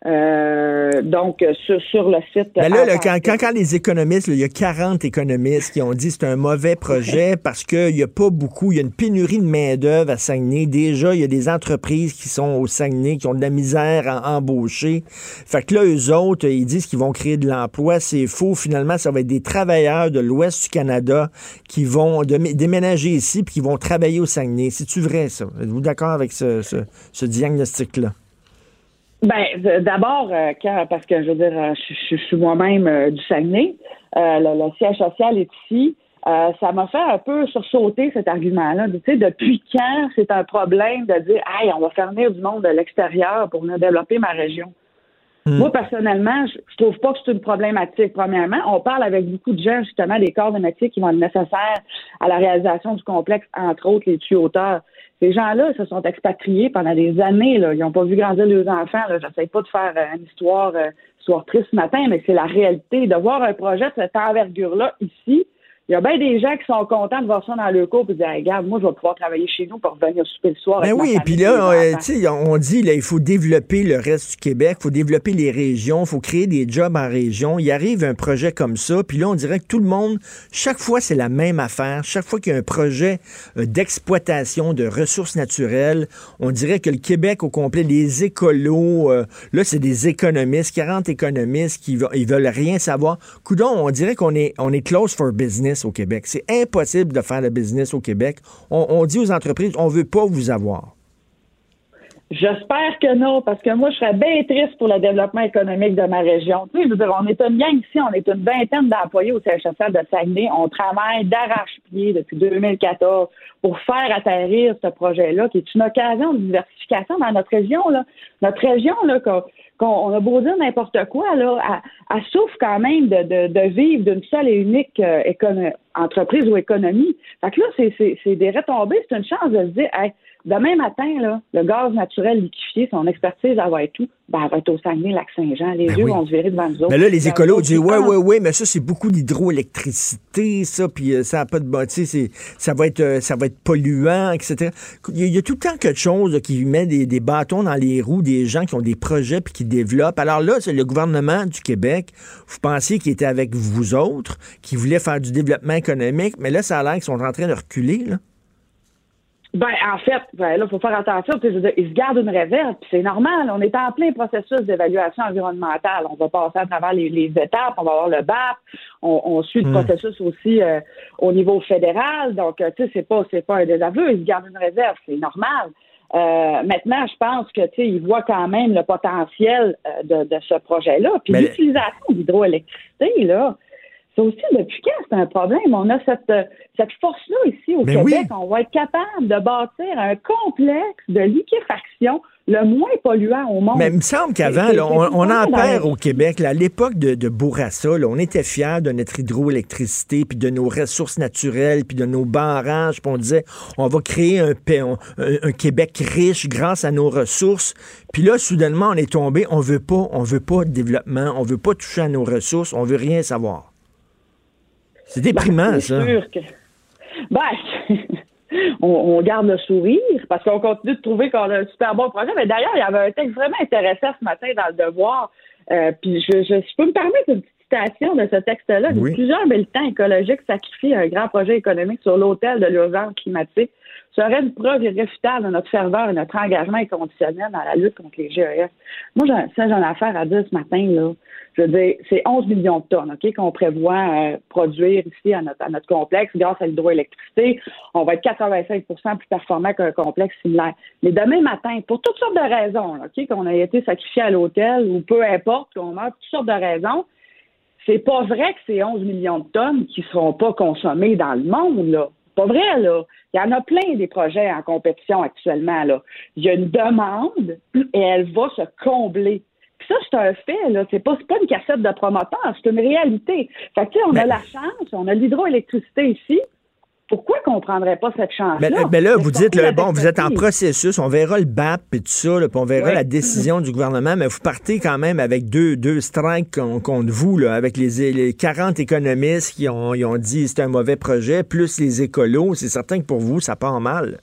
Euh, donc, sur, sur, le site.
Mais là, quand, quand, quand, les économistes, il y a 40 économistes qui ont dit que c'est un mauvais projet parce qu'il n'y a pas beaucoup, il y a une pénurie de main-d'œuvre à Saguenay. Déjà, il y a des entreprises qui sont au Saguenay qui ont de la misère à embaucher. Fait que là, eux autres, ils disent qu'ils vont créer de l'emploi. C'est faux. Finalement, ça va être des travailleurs de l'Ouest du Canada qui vont déménager ici puis qui vont travailler au Saguenay. C'est-tu vrai, ça? Êtes-vous d'accord avec ce, ce, ce diagnostic-là?
Ben, d'abord, euh, parce que je veux dire, euh, je, suis moi-même euh, du Saguenay, le, siège social est ici. ça m'a fait un peu sursauter cet argument-là. Tu sais, depuis quand c'est un problème de dire, hey, on va faire venir du monde de l'extérieur pour venir développer ma région? Hmm. Moi, personnellement, je, je trouve pas que c'est une problématique. Premièrement, on parle avec beaucoup de gens, justement, des corps de métier qui vont être nécessaires à la réalisation du complexe, entre autres les tuyauteur. Ces gens-là se sont expatriés pendant des années. Là. Ils n'ont pas vu grandir leurs enfants. Je n'essaie pas de faire euh, une histoire, euh, triste ce matin, mais c'est la réalité. De voir un projet de cette envergure-là ici, il y a bien des gens qui sont contents de voir ça dans leur couple et dire Regarde, moi, je vais pouvoir travailler chez nous pour venir souper le soir.
Ben oui, et puis là, euh, on dit là, il faut développer le reste du Québec, il faut développer les régions, il faut créer des jobs en région. Il arrive un projet comme ça, puis là, on dirait que tout le monde, chaque fois, c'est la même affaire. Chaque fois qu'il y a un projet euh, d'exploitation de ressources naturelles, on dirait que le Québec au complet, les écolos, euh, là, c'est des économistes, 40 économistes qui ils veulent rien savoir. Coudon, on dirait qu'on est, on est close for business au Québec. C'est impossible de faire le business au Québec. On, dit aux entreprises, on ne veut pas vous avoir.
J'espère que non, parce que moi, je serais bien triste pour le développement économique de ma région. Tu sais, on est une gang ici, on est une vingtaine d'employés au CHSL de Saguenay. On travaille d'arrache-pied depuis 2014 pour faire atterrir ce projet-là, qui est une occasion de diversification dans notre région. Là. Notre région, là, qu'on a beau dire n'importe quoi, là, elle, souffre quand même de, de, vivre d'une seule et unique euh, entreprise ou économie. Fait que là, c'est des retombées, c'est une chance de se dire, Demain matin, là, le gaz naturel liquéfié, son expertise, elle va être tout. Ben, elle va être au Saguenay, Lac-Saint-Jean. Les ben yeux vont se virer devant nous autres.
Mais là, les écolos disent, ouais, ouais, ouais, mais ça, c'est beaucoup d'hydroélectricité, ça, puis euh, ça n'a pas de bon, ça va être, euh, ça va être polluant, etc. Il y, a, tout le temps quelque chose qui met des, des, bâtons dans les roues des gens qui ont des projets puis qui développent. Alors là, c'est le gouvernement du Québec. Vous pensiez qu'il était avec vous autres, qui voulait faire du développement économique, mais là, ça a l'air qu'ils sont en train de reculer, là.
Ben, en fait, ben, là, il faut faire attention. Je veux dire, ils se gardent une réserve, puis c'est normal. On est en plein processus d'évaluation environnementale. On va passer à travers les, étapes, on va avoir le BAP, on, suit le hmm. processus aussi euh, au niveau fédéral. Donc, euh, tu sais, c'est pas, c'est pas un désaveu. Ils se gardent une réserve, c'est normal. Euh, maintenant, je pense que tu sais, ils voient quand même le potentiel de, de ce projet-là. Puis l'utilisation d'hydroélectricité, là, ça aussi, depuis quand c'est un problème? On a cette, cette force-là ici au Québec. On va être capable de bâtir un complexe de liquéfaction le moins polluant au monde.
Mais il me semble qu'avant, on, en perd au Québec. à l'époque de, de Bourassa, on était fiers de notre hydroélectricité, puis de nos ressources naturelles, puis de nos barrages. Puis on disait, on va créer un, un, Québec riche grâce à nos ressources. Puis là, soudainement, on est tombé. On veut pas, on veut pas de développement. On veut pas toucher à nos ressources. On veut rien savoir. C'est déprimant, ben, ça. Sûr que...
Ben, on, garde le sourire parce qu'on continue de trouver qu'on a un super bon projet. Mais d'ailleurs, il y avait un texte vraiment intéressant ce matin dans le Devoir. Euh, puis je, je, peux me permettre une petite citation de ce texte-là. Plusieurs militants écologiques sacrifient un grand projet économique sur l'autel de l'urgence climatique serait une preuve irréfutable de notre ferveur et notre engagement inconditionnel dans la lutte contre les GES. Moi, ça, j'en ai affaire à dire ce matin, là. Dire, c'est 11 millions de tonnes, OK, qu'on prévoit euh, produire ici à notre, complexe grâce à l'hydroélectricité. On va être 85% plus performant qu'un complexe similaire. Mais demain matin, pour toutes sortes de raisons, OK, qu'on a été sacrifié à l'hôtel ou peu importe, qu'on meurt toutes sortes de raisons, c'est pas vrai que c'est 11 millions de tonnes qui seront pas consommées dans le monde, là. Pas vrai, là. Il y en a plein des projets en compétition actuellement, là. Il y a une demande et elle va se combler. Ça, c'est un fait, là. C'est pas, pas une cassette de promoteur, c'est une réalité. Fait que, on a la chance, on a l'hydroélectricité ici. pourquoi qu'on prendrait pas cette chance-là?
Mais, mais là, vous dites, là, bon, vous êtes en processus, on verra le BAP et tout ça, là, puis on verra
Oui.
la décision du gouvernement, mais vous partez quand même avec deux, deux strikes contre vous, là, avec les, les 40 économistes qui ont, ils ont dit c'est un mauvais projet, plus les écolos. C'est certain que pour vous, ça part mal.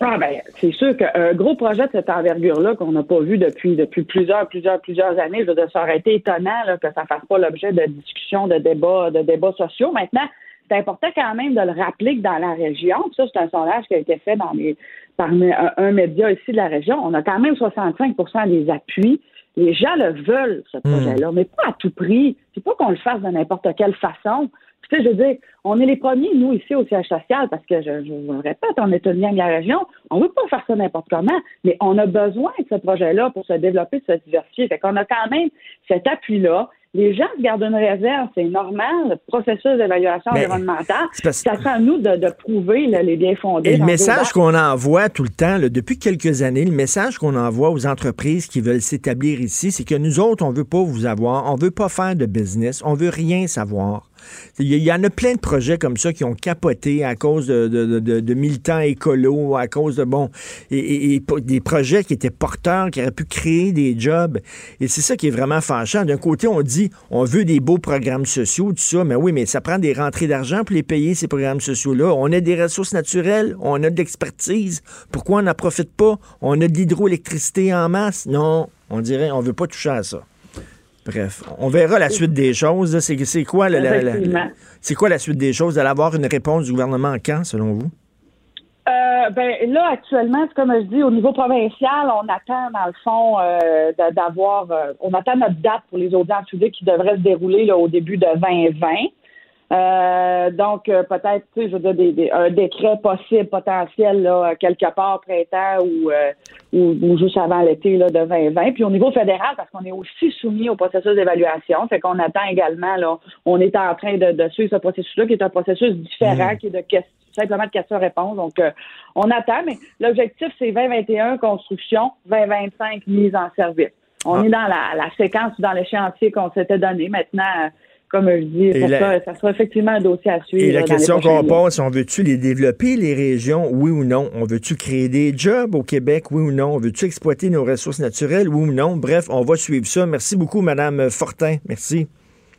Ah ben, c'est sûr qu'un gros projet de cette envergure-là qu'on n'a pas vu depuis depuis plusieurs, plusieurs, plusieurs années, je veux dire, ça aurait été étonnant là, que ça fasse pas l'objet de discussions, de débats, de débats sociaux. Maintenant, c'est important quand même de le rappeler que dans la région, ça, c'est un sondage qui a été fait dans les, par un, un média ici de la région, on a quand même 65% des appuis. Les gens le veulent, ce projet-là, mais pas à tout prix. C'est pas qu'on le fasse de n'importe quelle façon. Tu sais, je veux dire, on est les premiers, nous, ici, au siège social, parce que, je, je vous le répète, on est une gang de la région. On veut pas faire ça n'importe comment, mais on a besoin de ce projet-là pour se développer, se diversifier. Fait qu'on a quand même cet appui-là. Les gens se gardent une réserve, c'est normal. Le processus d'évaluation environnementale,
parce-
ça sert à nous de, de prouver là, les bien fondés.
Et le message qu'on envoie tout le temps, là, depuis quelques années, le message qu'on envoie aux entreprises qui veulent s'établir ici, c'est que nous autres, on veut pas vous avoir, on veut pas faire de business, on veut rien savoir. Il y, en a plein de projets comme ça qui ont capoté à cause de, militants écolos, à cause de, bon, et, des projets qui étaient porteurs, qui auraient pu créer des jobs. Et c'est ça qui est vraiment fâchant. D'un côté, on dit, on veut des beaux programmes sociaux, tout ça, mais oui, mais ça prend des rentrées d'argent pour les payer, ces programmes sociaux-là. On a des ressources naturelles, on a de l'expertise. Pourquoi on n'en profite pas? On a de l'hydroélectricité en masse? Non, on dirait, on veut pas toucher à ça. Bref, on verra la suite des choses. C'est quoi, la- la- la-
Effectivement.
c'est quoi la suite des choses? D'aller avoir une réponse du gouvernement quand, selon vous?
Euh, ben là actuellement, c'est comme je dis, au niveau provincial, on attend dans le fond euh, d'avoir, euh, on attend notre date pour les audiences publiques qui devraient se dérouler là, au début de 2020. Euh, donc euh, peut-être, tu sais, je veux dire, des- des- un décret possible, potentiel là, quelque part printemps ou, euh, ou, ou juste avant l'été là, de 2020. Puis au niveau fédéral, parce qu'on est aussi soumis au processus d'évaluation, fait qu'on attend également là, on est en train de, de suivre ce processus-là, qui est un processus différent, qui est de questions simplement de questions-réponses. Donc, euh, on attend, mais l'objectif, c'est 2021, construction, 2025, mise en service. On
Ah.
est dans la, la séquence, dans l'échéancier qu'on s'était donné. Maintenant, comme je dis, pour
la-
ça, ça sera effectivement un dossier à suivre.
Et la
les
question qu'on pose, on veut-tu les développer, les régions, oui ou non? On veut-tu créer des jobs au Québec, oui ou non? On veut-tu exploiter nos ressources naturelles, oui ou non? Bref, on va suivre ça. Merci beaucoup, Madame Fortin. Merci.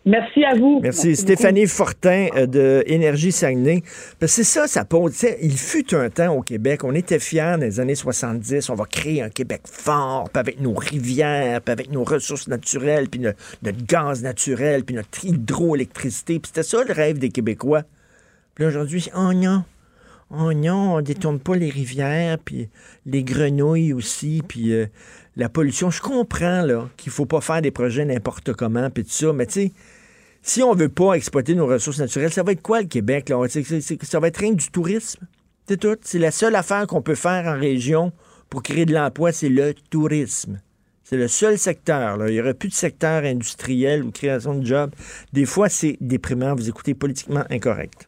Merci à vous.
Merci. Stéphanie Fortin euh, de Énergie Saguenay. Parce que c'est ça, ça pose. Il fut un temps au Québec, on était fiers dans les années 70, on va créer un Québec fort, puis avec nos rivières, puis avec nos ressources naturelles, puis no- notre gaz naturel, puis notre hydroélectricité. Puis c'était ça le rêve des Québécois. Puis aujourd'hui, oh non, oh non, on détourne pas les rivières, puis les grenouilles aussi, puis euh, la pollution. Je comprends là qu'il faut pas faire des projets n'importe comment, puis tout ça, mais tu sais, si on veut pas exploiter nos ressources naturelles, ça va être quoi le Québec? Là? Ça va être rien que du tourisme. C'est tout. C'est la seule affaire qu'on peut faire en région pour créer de l'emploi, c'est le tourisme. C'est le seul secteur. Il n'y aurait plus de secteur industriel ou création de jobs. Des fois, c'est déprimant. Vous écoutez politiquement incorrect.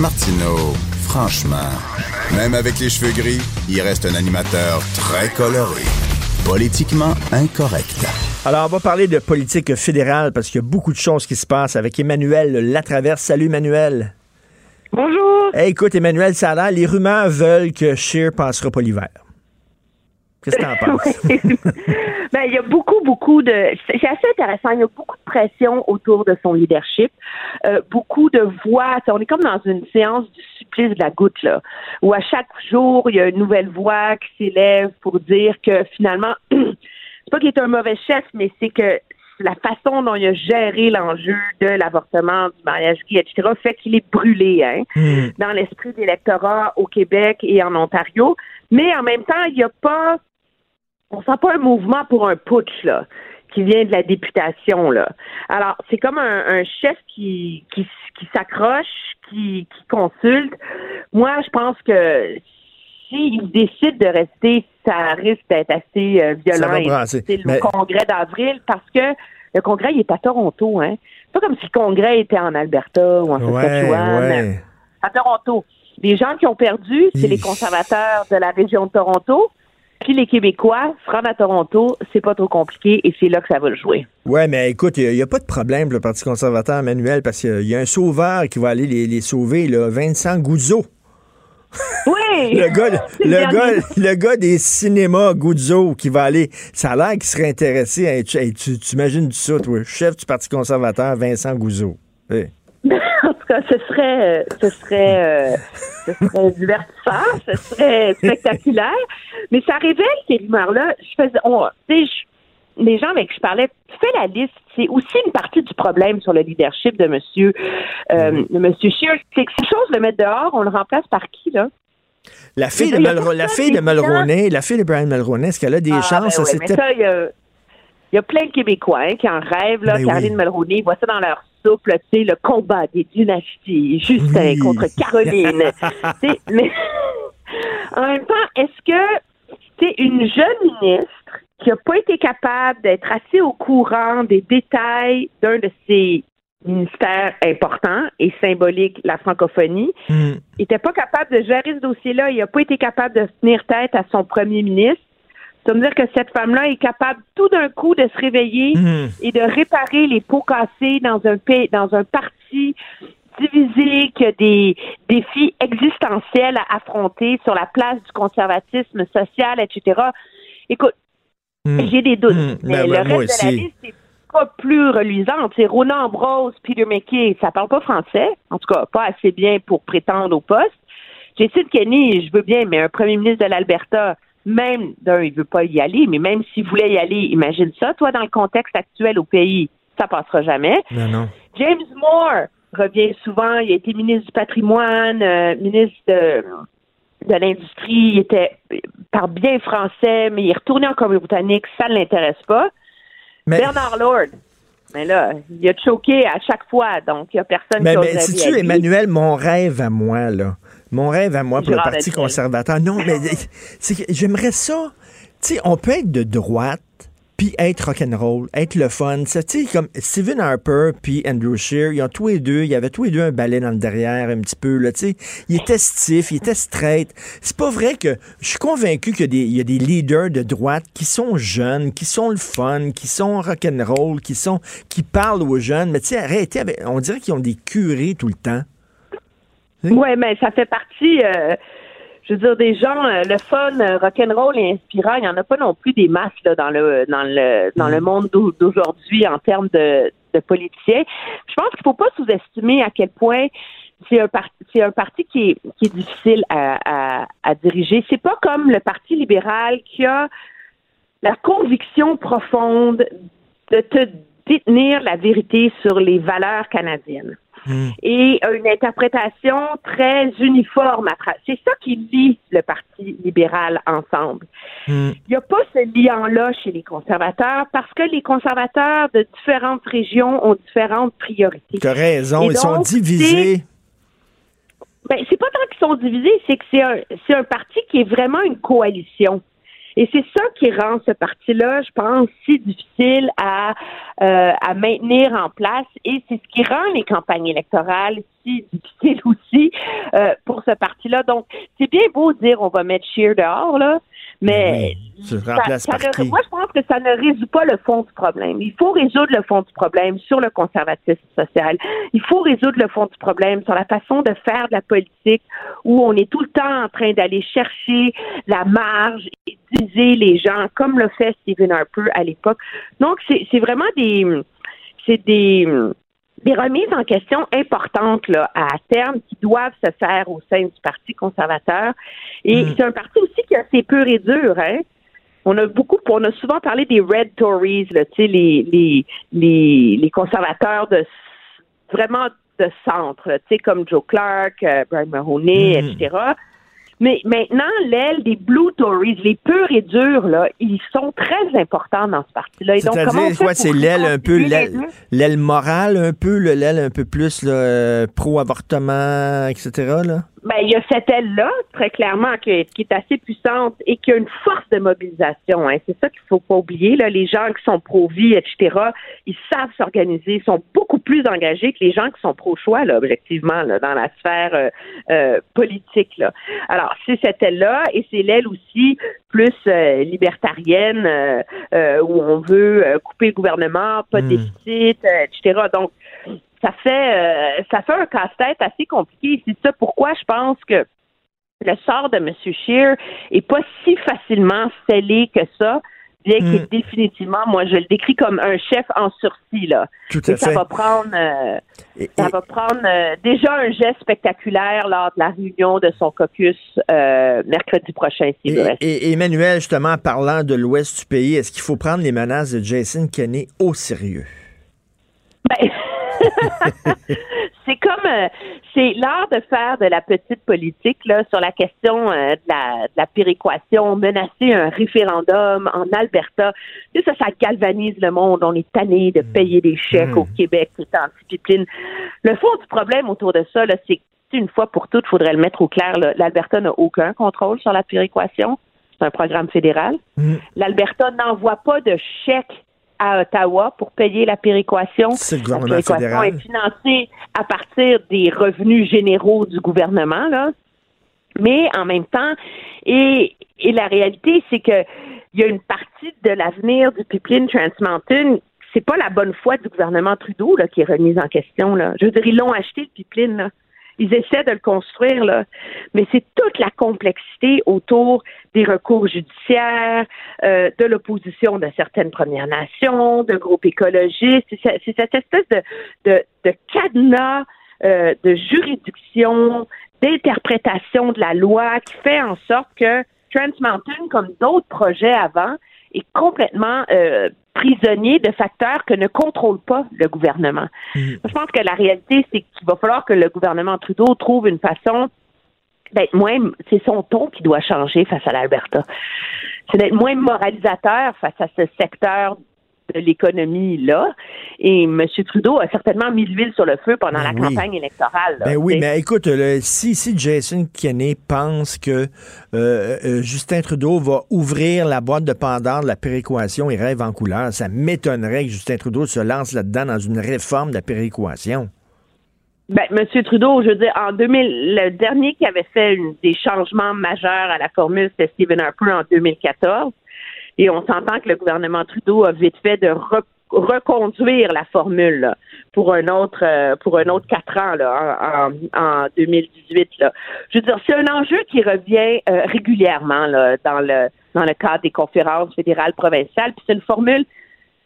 Martineau, franchement, même avec les cheveux gris, il reste un animateur très coloré. Politiquement incorrect.
Alors, on va parler de politique fédérale parce qu'il y a beaucoup de choses qui se passent avec Emmanuel Latraverse. Salut, Emmanuel.
Bonjour.
Hey, écoute, Emmanuel, ça a l'air, les rumeurs veulent que Scheer passera pas l'hiver. Qu'est-ce que t'en penses?
ben, il y a beaucoup, beaucoup de. C'est assez intéressant. Il y a beaucoup de pression autour de son leadership. Euh, beaucoup de voix. On est comme dans une séance du supplice de la goutte, là, où à chaque jour, il y a une nouvelle voix qui s'élève pour dire que finalement, c'est pas qu'il est un mauvais chef, mais c'est que la façon dont il a géré l'enjeu de l'avortement, du mariage gay, etc., fait qu'il est brûlé hein, dans l'esprit des électorats au Québec et en Ontario. Mais en même temps, il n'y a pas on sent pas un mouvement pour un putsch, là, qui vient de la députation. Là. Alors, c'est comme un, un chef qui, qui, qui s'accroche, qui, qui consulte. Moi, je pense que s'il décide de rester, ça risque d'être assez euh,
Ça va
violent. C'est le
Mais-
congrès d'avril parce que le congrès, il est à Toronto. Hein. C'est pas comme si le congrès était en Alberta ou en
Ouais,
Saskatchewan.
ouais.
À Toronto. Les gens qui ont perdu, c'est les conservateurs de la région de Toronto. Puis les Québécois se rendent à Toronto, c'est pas trop compliqué et c'est là que ça va le jouer.
Ouais, mais écoute, il n'y a, pas de problème pour le Parti conservateur, Manuel, parce qu'il y a un sauveur qui va aller les, les sauver, là, Vincent Goudzo.
Oui!
Le gars, le, gars, le gars des cinémas Goudzo qui va aller. Ça a l'air qu'il serait intéressé hey, tu imagines ça, toi, chef du Parti conservateur, Vincent Goudzo. Hey.
En tout cas, ce serait, euh, ce serait, euh, ce serait divertissant, ce serait spectaculaire. Mais ça révèle ces rumeurs-là. Je faisais, on, je- les gens avec qui je parlais, tu fais la liste. C'est aussi une partie du problème sur le leadership de Monsieur, euh, de Monsieur. C'est que c'est chose le mettre dehors, on le remplace par qui là?
La fille de, Mulro- la fille de Mulroney, la fille de Brian Mulroney, est-ce qu'elle a des
Ah,
chances?
ben ouais,
C'était-
il y a, plein de Québécois hein, qui en rêvent. Là,
Ben
Caroline Mulroney, ils voient ça dans leur tu sais, le combat des dynasties, Justin
Oui.
contre Caroline. Tu sais, mais en même temps, est-ce que c'est une jeune ministre qui n'a pas été capable d'être assez au courant des détails d'un de ses ministères importants et symboliques, la francophonie,
Hmm.
était pas capable de gérer ce dossier-là. Il n'a pas été capable de tenir tête à son premier ministre. Ça veut dire que cette femme-là est capable tout d'un coup de se réveiller
Hmm.
et de réparer les pots cassés dans un pays, dans un parti divisé qui a des défis existentiels à affronter sur la place du conservatisme social, etc. Écoute, j'ai des doutes,
Hmm.
mais
Ben,
le
ben,
reste de la liste est pas plus reluisante. C'est Ronan Ambrose, Peter McKay, ça parle pas français, en tout cas pas assez bien pour prétendre au poste. Jason Kenney, je veux bien, mais un premier ministre de l'Alberta, même d'un, il veut pas y aller, mais même s'il voulait y aller, imagine ça, toi, dans le contexte actuel au pays, ça passera jamais.
Non, non.
James Moore revient souvent. Il a été ministre du patrimoine, euh, ministre de, de l'industrie. Il était euh, par bien français, mais il est retourné en Colombie-Britannique. Ça ne l'intéresse pas. Bernard Lord. Mais là, il a choqué à chaque fois, donc il n'y a personne
Mais,
qui
mais si tu. Emmanuel, mon rêve à moi, là. Mon rêve à moi pour le Parti conservateur. Non, mais c'est que j'aimerais ça. Tu sais, on peut être de droite puis être rock'n'roll, être le fun. Tu sais, comme Stephen Harper puis Andrew Scheer, ils ont tous les deux, il y avait tous les deux un balai dans le derrière un petit peu, là, tu sais. Ils étaient stiff, ils étaient straight. C'est pas vrai que je suis convaincu qu'il y a des- il y, a des leaders de droite qui sont jeunes, qui sont le fun, qui sont rock'n'roll, qui sont, qui parlent aux jeunes. Mais tu sais, arrêtez avec, on dirait qu'ils ont des curés tout le temps.
Oui, mais ça fait partie, euh, je veux dire, des gens, euh, le fun, euh, rock'n'roll et inspirant, il n'y en a pas non plus des masses là, dans le dans le dans le monde d'au- d'aujourd'hui en termes de, de politiciens. Je pense qu'il faut pas sous-estimer à quel point c'est un parti c'est un parti qui est qui est difficile à, à, à diriger. C'est pas comme le Parti libéral qui a la conviction profonde de te détenir la vérité sur les valeurs canadiennes et une interprétation très uniforme. C'est ça qui lie le Parti libéral ensemble. Il n'y a pas ce lien-là chez les conservateurs parce que les conservateurs de différentes régions ont différentes priorités.
Tu as raison,
Et
ils sont divisés.
Ben, c'est pas tant qu'ils sont divisés, c'est que c'est un, c'est un parti qui est vraiment une coalition. Et c'est ça qui rend ce parti-là, je pense, si difficile à, euh, à maintenir en place. Et c'est ce qui rend les campagnes électorales si difficiles aussi euh, pour ce parti-là. Donc, c'est bien beau dire on va mettre Shear dehors, là, mais
Tu
ça- moi, je pense que ça ne résout pas le fond du problème. Il faut résoudre le fond du problème sur le conservatisme social. Il faut résoudre le fond du problème sur la façon de faire de la politique où on est tout le temps en train d'aller chercher la marge et diviser les gens, comme le fait Stephen Harper à l'époque. Donc, c'est vraiment des, c'est des, des remises en question importantes là, à terme qui doivent se faire au sein du Parti conservateur. Et c'est un parti aussi qui est assez pur et dur, hein? On a beaucoup, on a souvent parlé des Red Tories, là, tu sais, les, les, les, les conservateurs de vraiment de centre, là, tu sais, comme Joe Clark, euh, Brian Mahoney,
Mm.
etc. Mais maintenant, l'aile des Blue Tories, les purs et durs, là, ils sont très importants dans ce parti-là.
C'est-à-dire quoi? C'est l'aile un peu, l'aile morale un peu, l'aile un peu plus là, pro-avortement, etc. Là?
Ben, il y a cette aile-là, très clairement, qui est, qui est, assez puissante et qui a une force de mobilisation. Hein. C'est ça qu'il faut pas oublier. Là. Les gens qui sont pro-vie, etc., ils savent s'organiser, ils sont beaucoup plus engagés que les gens qui sont pro-choix, là, objectivement, là, dans la sphère euh, euh, politique. Là. Alors, c'est cette aile-là et c'est l'aile aussi plus euh, libertarienne où on veut couper le gouvernement, pas de déficit, etc. Donc, ça fait euh, ça fait un casse-tête assez compliqué. C'est ça pourquoi je pense que le sort de M. Scheer est pas si facilement scellé que ça, bien qu'il hmm. définitivement, moi, je le décris comme un chef en sursis là.
Tout à
ça va prendre, euh, ça va prendre euh, déjà un geste spectaculaire lors de la réunion de son caucus mercredi prochain.
Si et, et, Emmanuel, justement, parlant de l'Ouest du pays, est-ce qu'il faut prendre les menaces de Jason Kenney au sérieux?
Ben, c'est comme euh, c'est l'art de faire de la petite politique là sur la question euh, de, la, de la péréquation, menacer un référendum en Alberta. Tu ça, ça galvanise le monde. On est tanné de payer des chèques au mm. Québec, c'est anti Le fond du problème autour de ça, là, c'est une fois pour toutes, il faudrait le mettre au clair. L'Alberta n'a aucun contrôle sur la péréquation. C'est un programme fédéral. Mm. L'Alberta n'envoie pas de chèques à Ottawa pour payer la péréquation.
C'est le gouvernement la péréquation
est financée à partir des revenus généraux du gouvernement, là. Mais en même temps, et, et la réalité, c'est que il y a une partie de l'avenir du pipeline Trans Mountain c'est pas la bonne foi du gouvernement Trudeau là, qui est remise en question. Là. Je veux dire, ils l'ont acheté, le pipeline. Là ils essaient de le construire, là. Mais c'est toute la complexité autour des recours judiciaires, euh, de l'opposition de certaines Premières Nations, de groupes écologistes. C'est cette espèce de, de, de cadenas euh, de juridiction, d'interprétation de la loi qui fait en sorte que Trans Mountain, comme d'autres projets avant, est complètement euh, prisonnier de facteurs que ne contrôle pas le gouvernement. Mm. Je pense que la réalité, c'est qu'il va falloir que le gouvernement Trudeau trouve une façon d'être moins, c'est son ton qui doit changer face à l'Alberta. C'est d'être moins moralisateur face à ce secteur de l'économie là. Et M. Trudeau a certainement mis l'huile sur le feu pendant
ben
la campagne électorale.
ben oui, mais écoute, si, si Jason Kenney pense que euh, euh, Justin Trudeau va ouvrir la boîte de Pandore de la péréquation et rêve en couleur, ça m'étonnerait que Justin Trudeau se lance là-dedans dans une réforme de la péréquation.
Ben, M. Trudeau, je veux dire, en 2000, le dernier qui avait fait des changements majeurs à la formule, c'était Stephen Harper en 2014. Et on s'entend que le gouvernement Trudeau a vite fait de reconduire la formule pour un autre euh, pour un autre quatre ans là, en, en, 2018. Là. Je veux dire, c'est un enjeu qui revient euh, régulièrement là, dans le dans le cadre des conférences fédérales provinciales. Puis c'est une formule.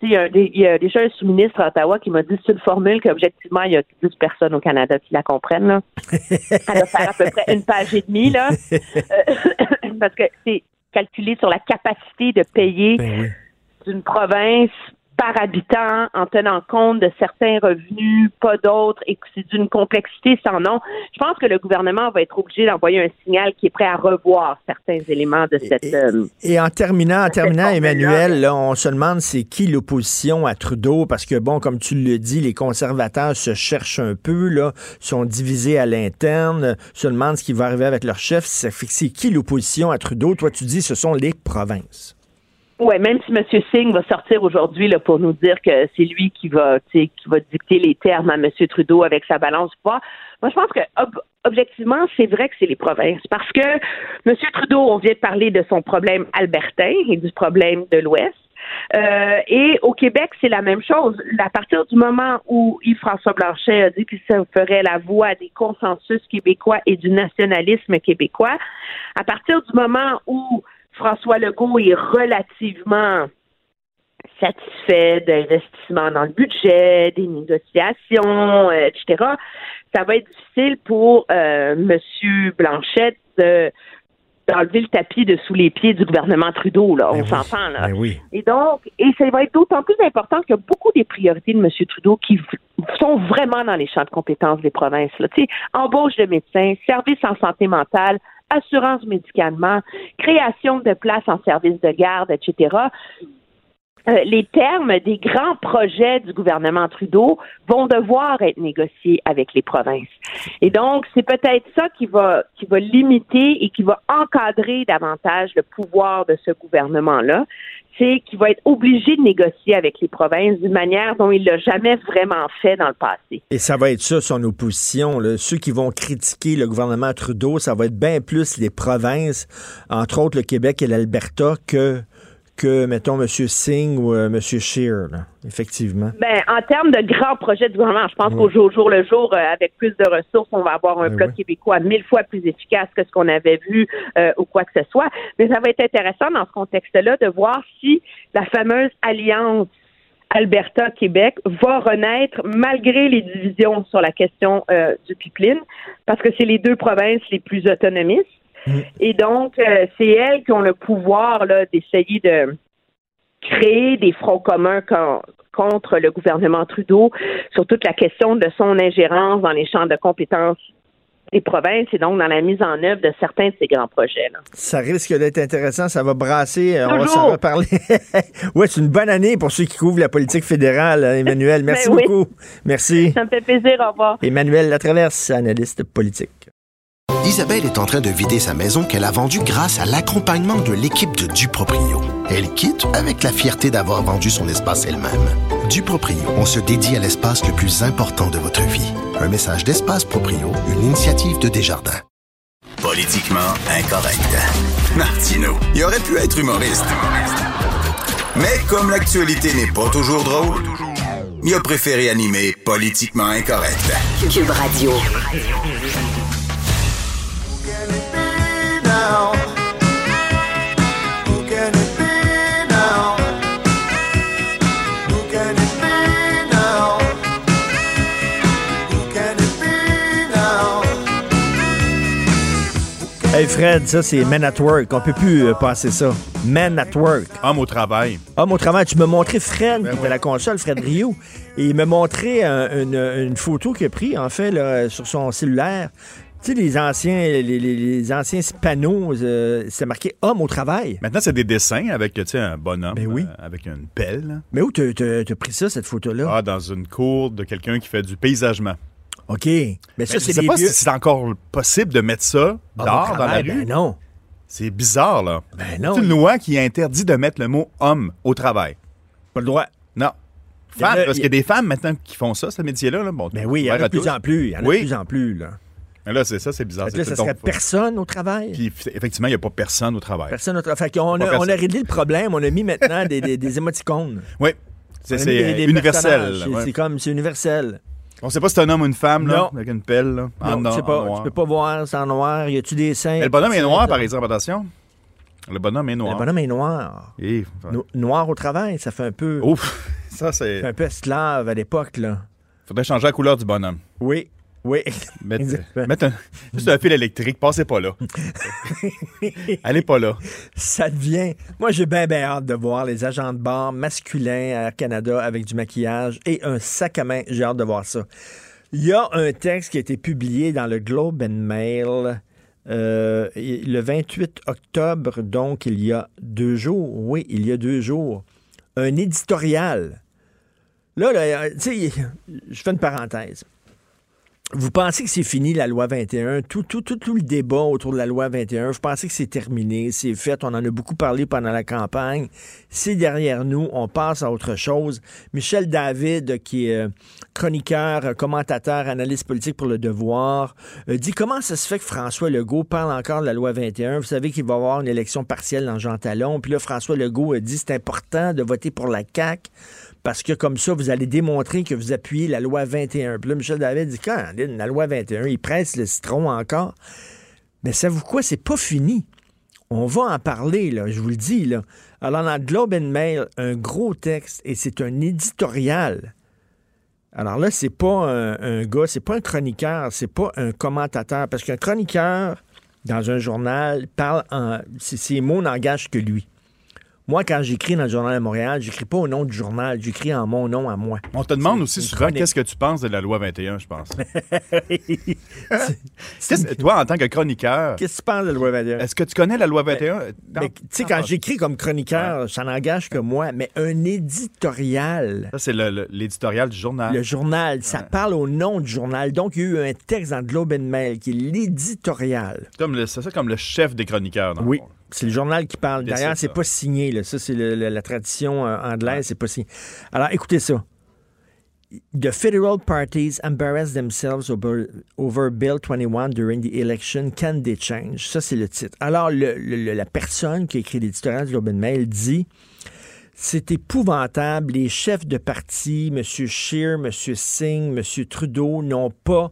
Il y, a, il y a déjà un sous-ministre à Ottawa qui m'a dit c'est une formule qu'objectivement, il y a 10 personnes au Canada qui la comprennent. Là. Elle va faire à peu près une page et demie, là. Euh, parce que c'est calculé sur la capacité de payer ben d'une province par habitant en tenant compte de certains revenus, pas d'autres, et que c'est d'une complexité sans nom. Je pense que le gouvernement va être obligé d'envoyer un signal qui est prêt à revoir certains éléments de cette.
Et, et euh, en terminant, en terminant, Emmanuel, là, on se demande c'est qui l'opposition à Trudeau, parce que bon, comme tu le dis, les conservateurs se cherchent un peu, là, sont divisés à l'interne, se demandent ce qui va arriver avec leur chef. C'est qui l'opposition à Trudeau? Toi, tu dis ce sont les provinces.
Oui, même si M. Singh va sortir aujourd'hui pour nous dire que c'est lui qui va, qui va dicter les termes à M. Trudeau avec sa balance poids, moi je pense que objectivement, c'est vrai que c'est les provinces. Parce que M. Trudeau, on vient de parler de son problème albertain et du problème de l'Ouest. Euh, et au Québec, c'est la même chose. À partir du moment où Yves-François Blanchet a dit qu'il se ferait la voix des consensus québécois et du nationalisme québécois, à partir du moment où François Legault est relativement satisfait d'investissements dans le budget, des négociations, euh, etc., ça va être difficile pour euh, M. Blanchette d'enlever le tapis de sous les pieds du gouvernement Trudeau, là. on ben s'entend, là.
Ben
et donc, et ça va être d'autant plus important que beaucoup des priorités de M. Trudeau qui sont vraiment dans les champs de compétences des provinces, là. Tu sais, embauche de médecins, services en santé mentale, assurance médicalement, création de places en service de garde, etc. Euh, les termes des grands projets du gouvernement Trudeau vont devoir être négociés avec les provinces. Et donc, c'est peut-être ça qui va, qui va limiter et qui va encadrer davantage le pouvoir de ce gouvernement-là. C'est qu'il va être obligé de négocier avec les provinces d'une manière dont il l'a jamais vraiment fait dans le passé.
Et ça va être ça, son opposition. Là. Ceux qui vont critiquer le gouvernement Trudeau, ça va être bien plus les provinces, entre autres le Québec et l'Alberta, que que, mettons, M. Singh ou euh, M. Scheer, là, effectivement?
Ben, en termes de grands projets du gouvernement, je pense qu'au jour, jour le jour, euh, avec plus de ressources, on va avoir un
Ben
bloc québécois mille fois plus efficace que ce qu'on avait vu euh, ou quoi que ce soit. Mais ça va être intéressant dans ce contexte-là de voir si la fameuse alliance Alberta-Québec va renaître malgré les divisions sur la question euh, du pipeline, parce que c'est les deux provinces les plus autonomistes. Et donc, euh, c'est elles qui ont le pouvoir là, d'essayer de créer des fronts communs con- contre le gouvernement Trudeau sur toute la question de son ingérence dans les champs de compétences des provinces et donc dans la mise en œuvre de certains de ces grands projets. Là.
Ça risque d'être intéressant, ça va brasser. euh, On va
Toujours.
s'en reparler. ouais, c'est une bonne année pour ceux qui couvrent la politique fédérale, hein, Emmanuel. Merci
Ben oui.
beaucoup. Merci.
Ça me fait plaisir. Au revoir.
Emmanuel Latraverse, analyste politique.
Isabelle est en train de vider sa maison qu'elle a vendue grâce à l'accompagnement de l'équipe de Duproprio. Elle quitte avec la fierté d'avoir vendu son espace elle-même. Duproprio, on se dédie à l'espace le plus important de votre vie. Un message d'Espace Proprio, une initiative de Desjardins.
Politiquement incorrect. Martino, il aurait pu être humoriste. Mais comme l'actualité n'est pas toujours drôle, il a préféré animer Politiquement incorrect.
Cube Radio.
Hey Fred, ça c'est Men at Work. On peut plus euh, passer ça. Men at Work.
Homme au travail.
Homme au travail. Tu m'as montré Fred, qui était à la console, Fred Rio, et il m'a montré euh, une, une photo qu'il a prise, en fait, là, sur son cellulaire. Tu sais, les anciens, les, les- les anciens panneaux, euh, c'est marqué Homme au travail.
Maintenant, c'est des dessins avec tu sais, un bonhomme
Ben oui.
euh, avec une pelle.
Mais où t'as pris ça, cette photo-là?
Ah, dans une cour de quelqu'un qui fait du paysagement.
OK. Mais ça,
je
c'est
sais
des
pas
vieux-
si c'est encore possible de mettre ça dehors dans la rue.
ben non.
C'est bizarre, là.
Ben non.
C'est une loi qui interdit de mettre le mot homme au travail.
Pas le droit.
Non. Femme, parce qu'il y a des femmes maintenant qui font ça, ce métier-là. Là. Bon,
Ben oui, il y en a de plus en plus. Il y en a
oui.
de plus en plus, là.
Là, c'est ça, c'est bizarre.
Là, ça
donc-
serait personne au travail?
Puis, effectivement, il n'y a pas personne au travail.
Personne au travail. Fait
Pas
a, on a réglé le problème. On a mis maintenant des, des, des émoticônes.
Oui.
On
C'est universel.
C'est
ouais.
comme, c'est universel.
On sait pas si c'est un homme ou une femme, là, avec une pelle, là, en
Non,
no-
tu sais pas,
en noir.
tu peux pas voir, c'est en noir. Y a-tu des seins?
Le bonhomme est noir, par exemple, attention. Le bonhomme est noir.
Le bonhomme est noir.
Et-
No- noir au travail, ça fait un peu.
Ouf, ça, c'est...
un peu esclave à l'époque, là.
Faudrait changer la couleur du bonhomme.
Oui, oui.
Mettre,
Exactement.
mettre un, juste un fil électrique, passez pas là. Allez pas là.
Ça devient. Moi, j'ai bien, bien hâte de voir les agents de bar masculins à Air Canada avec du maquillage et un sac à main. J'ai hâte de voir ça. Il y a un texte qui a été publié dans le Globe and Mail euh, le 28 octobre, donc il y a deux jours. Oui, il y a deux jours. Un éditorial. Là, là, tu sais, je fais une parenthèse. Vous pensez que c'est fini la loi 21? Tout, tout, tout, tout le débat autour de la loi 21, vous pensez que c'est terminé, c'est fait, on en a beaucoup parlé pendant la campagne. C'est derrière nous, on passe à autre chose. Michel David, qui est euh, chroniqueur, euh, commentateur, analyste politique pour Le Devoir, euh, dit comment ça se fait que François Legault parle encore de la loi 21? Vous savez qu'il va y avoir une élection partielle dans Jean Talon. Puis là, François Legault dit c'est important de voter pour la CAQ parce que comme ça, vous allez démontrer que vous appuyez la loi 21. Puis là, Michel David dit, quand la loi 21, il presse le citron encore. Mais savez-vous quoi? C'est pas fini. On va en parler, là, je vous le dis. Là. Alors, dans Globe and Mail, un gros texte, et c'est un éditorial. Alors là, c'est pas un, un gars, c'est pas un chroniqueur, c'est pas un commentateur, parce qu'un chroniqueur, dans un journal, parle en... Ses mots n'engagent que lui. Moi, quand j'écris dans le Journal de Montréal, j'écris pas au nom du journal, j'écris en mon nom à moi.
On te demande aussi souvent qu'est-ce que tu penses de la loi 21, je pense? Toi, en tant que chroniqueur,
Qu'est-ce que tu penses de la loi 21?
est-ce que tu connais la loi 21?
Mais, tu sais, quand j'écris comme chroniqueur, ça n'engage que moi, mais un éditorial,
Ça, c'est l'éditorial du journal.
le journal, ça parle au nom du journal. Donc, il y a eu un texte dans Globe and Mail qui est l'éditorial.
Comme le- C'est ça comme le chef des chroniqueurs. dans le
Oui. C'est le journal qui parle. D'ailleurs, c'est pas signé. Là. Ça, c'est la tradition euh, anglaise, c'est pas signé. Alors, écoutez ça. The federal parties embarrass themselves over, over Bill 21 during the election. Can they change? Ça, c'est le titre. Alors, le- le- la personne qui a écrit l'éditorial du Globe and Mail dit c'est épouvantable. Les chefs de parti, M. Scheer, M. Singh, M. Trudeau, n'ont pas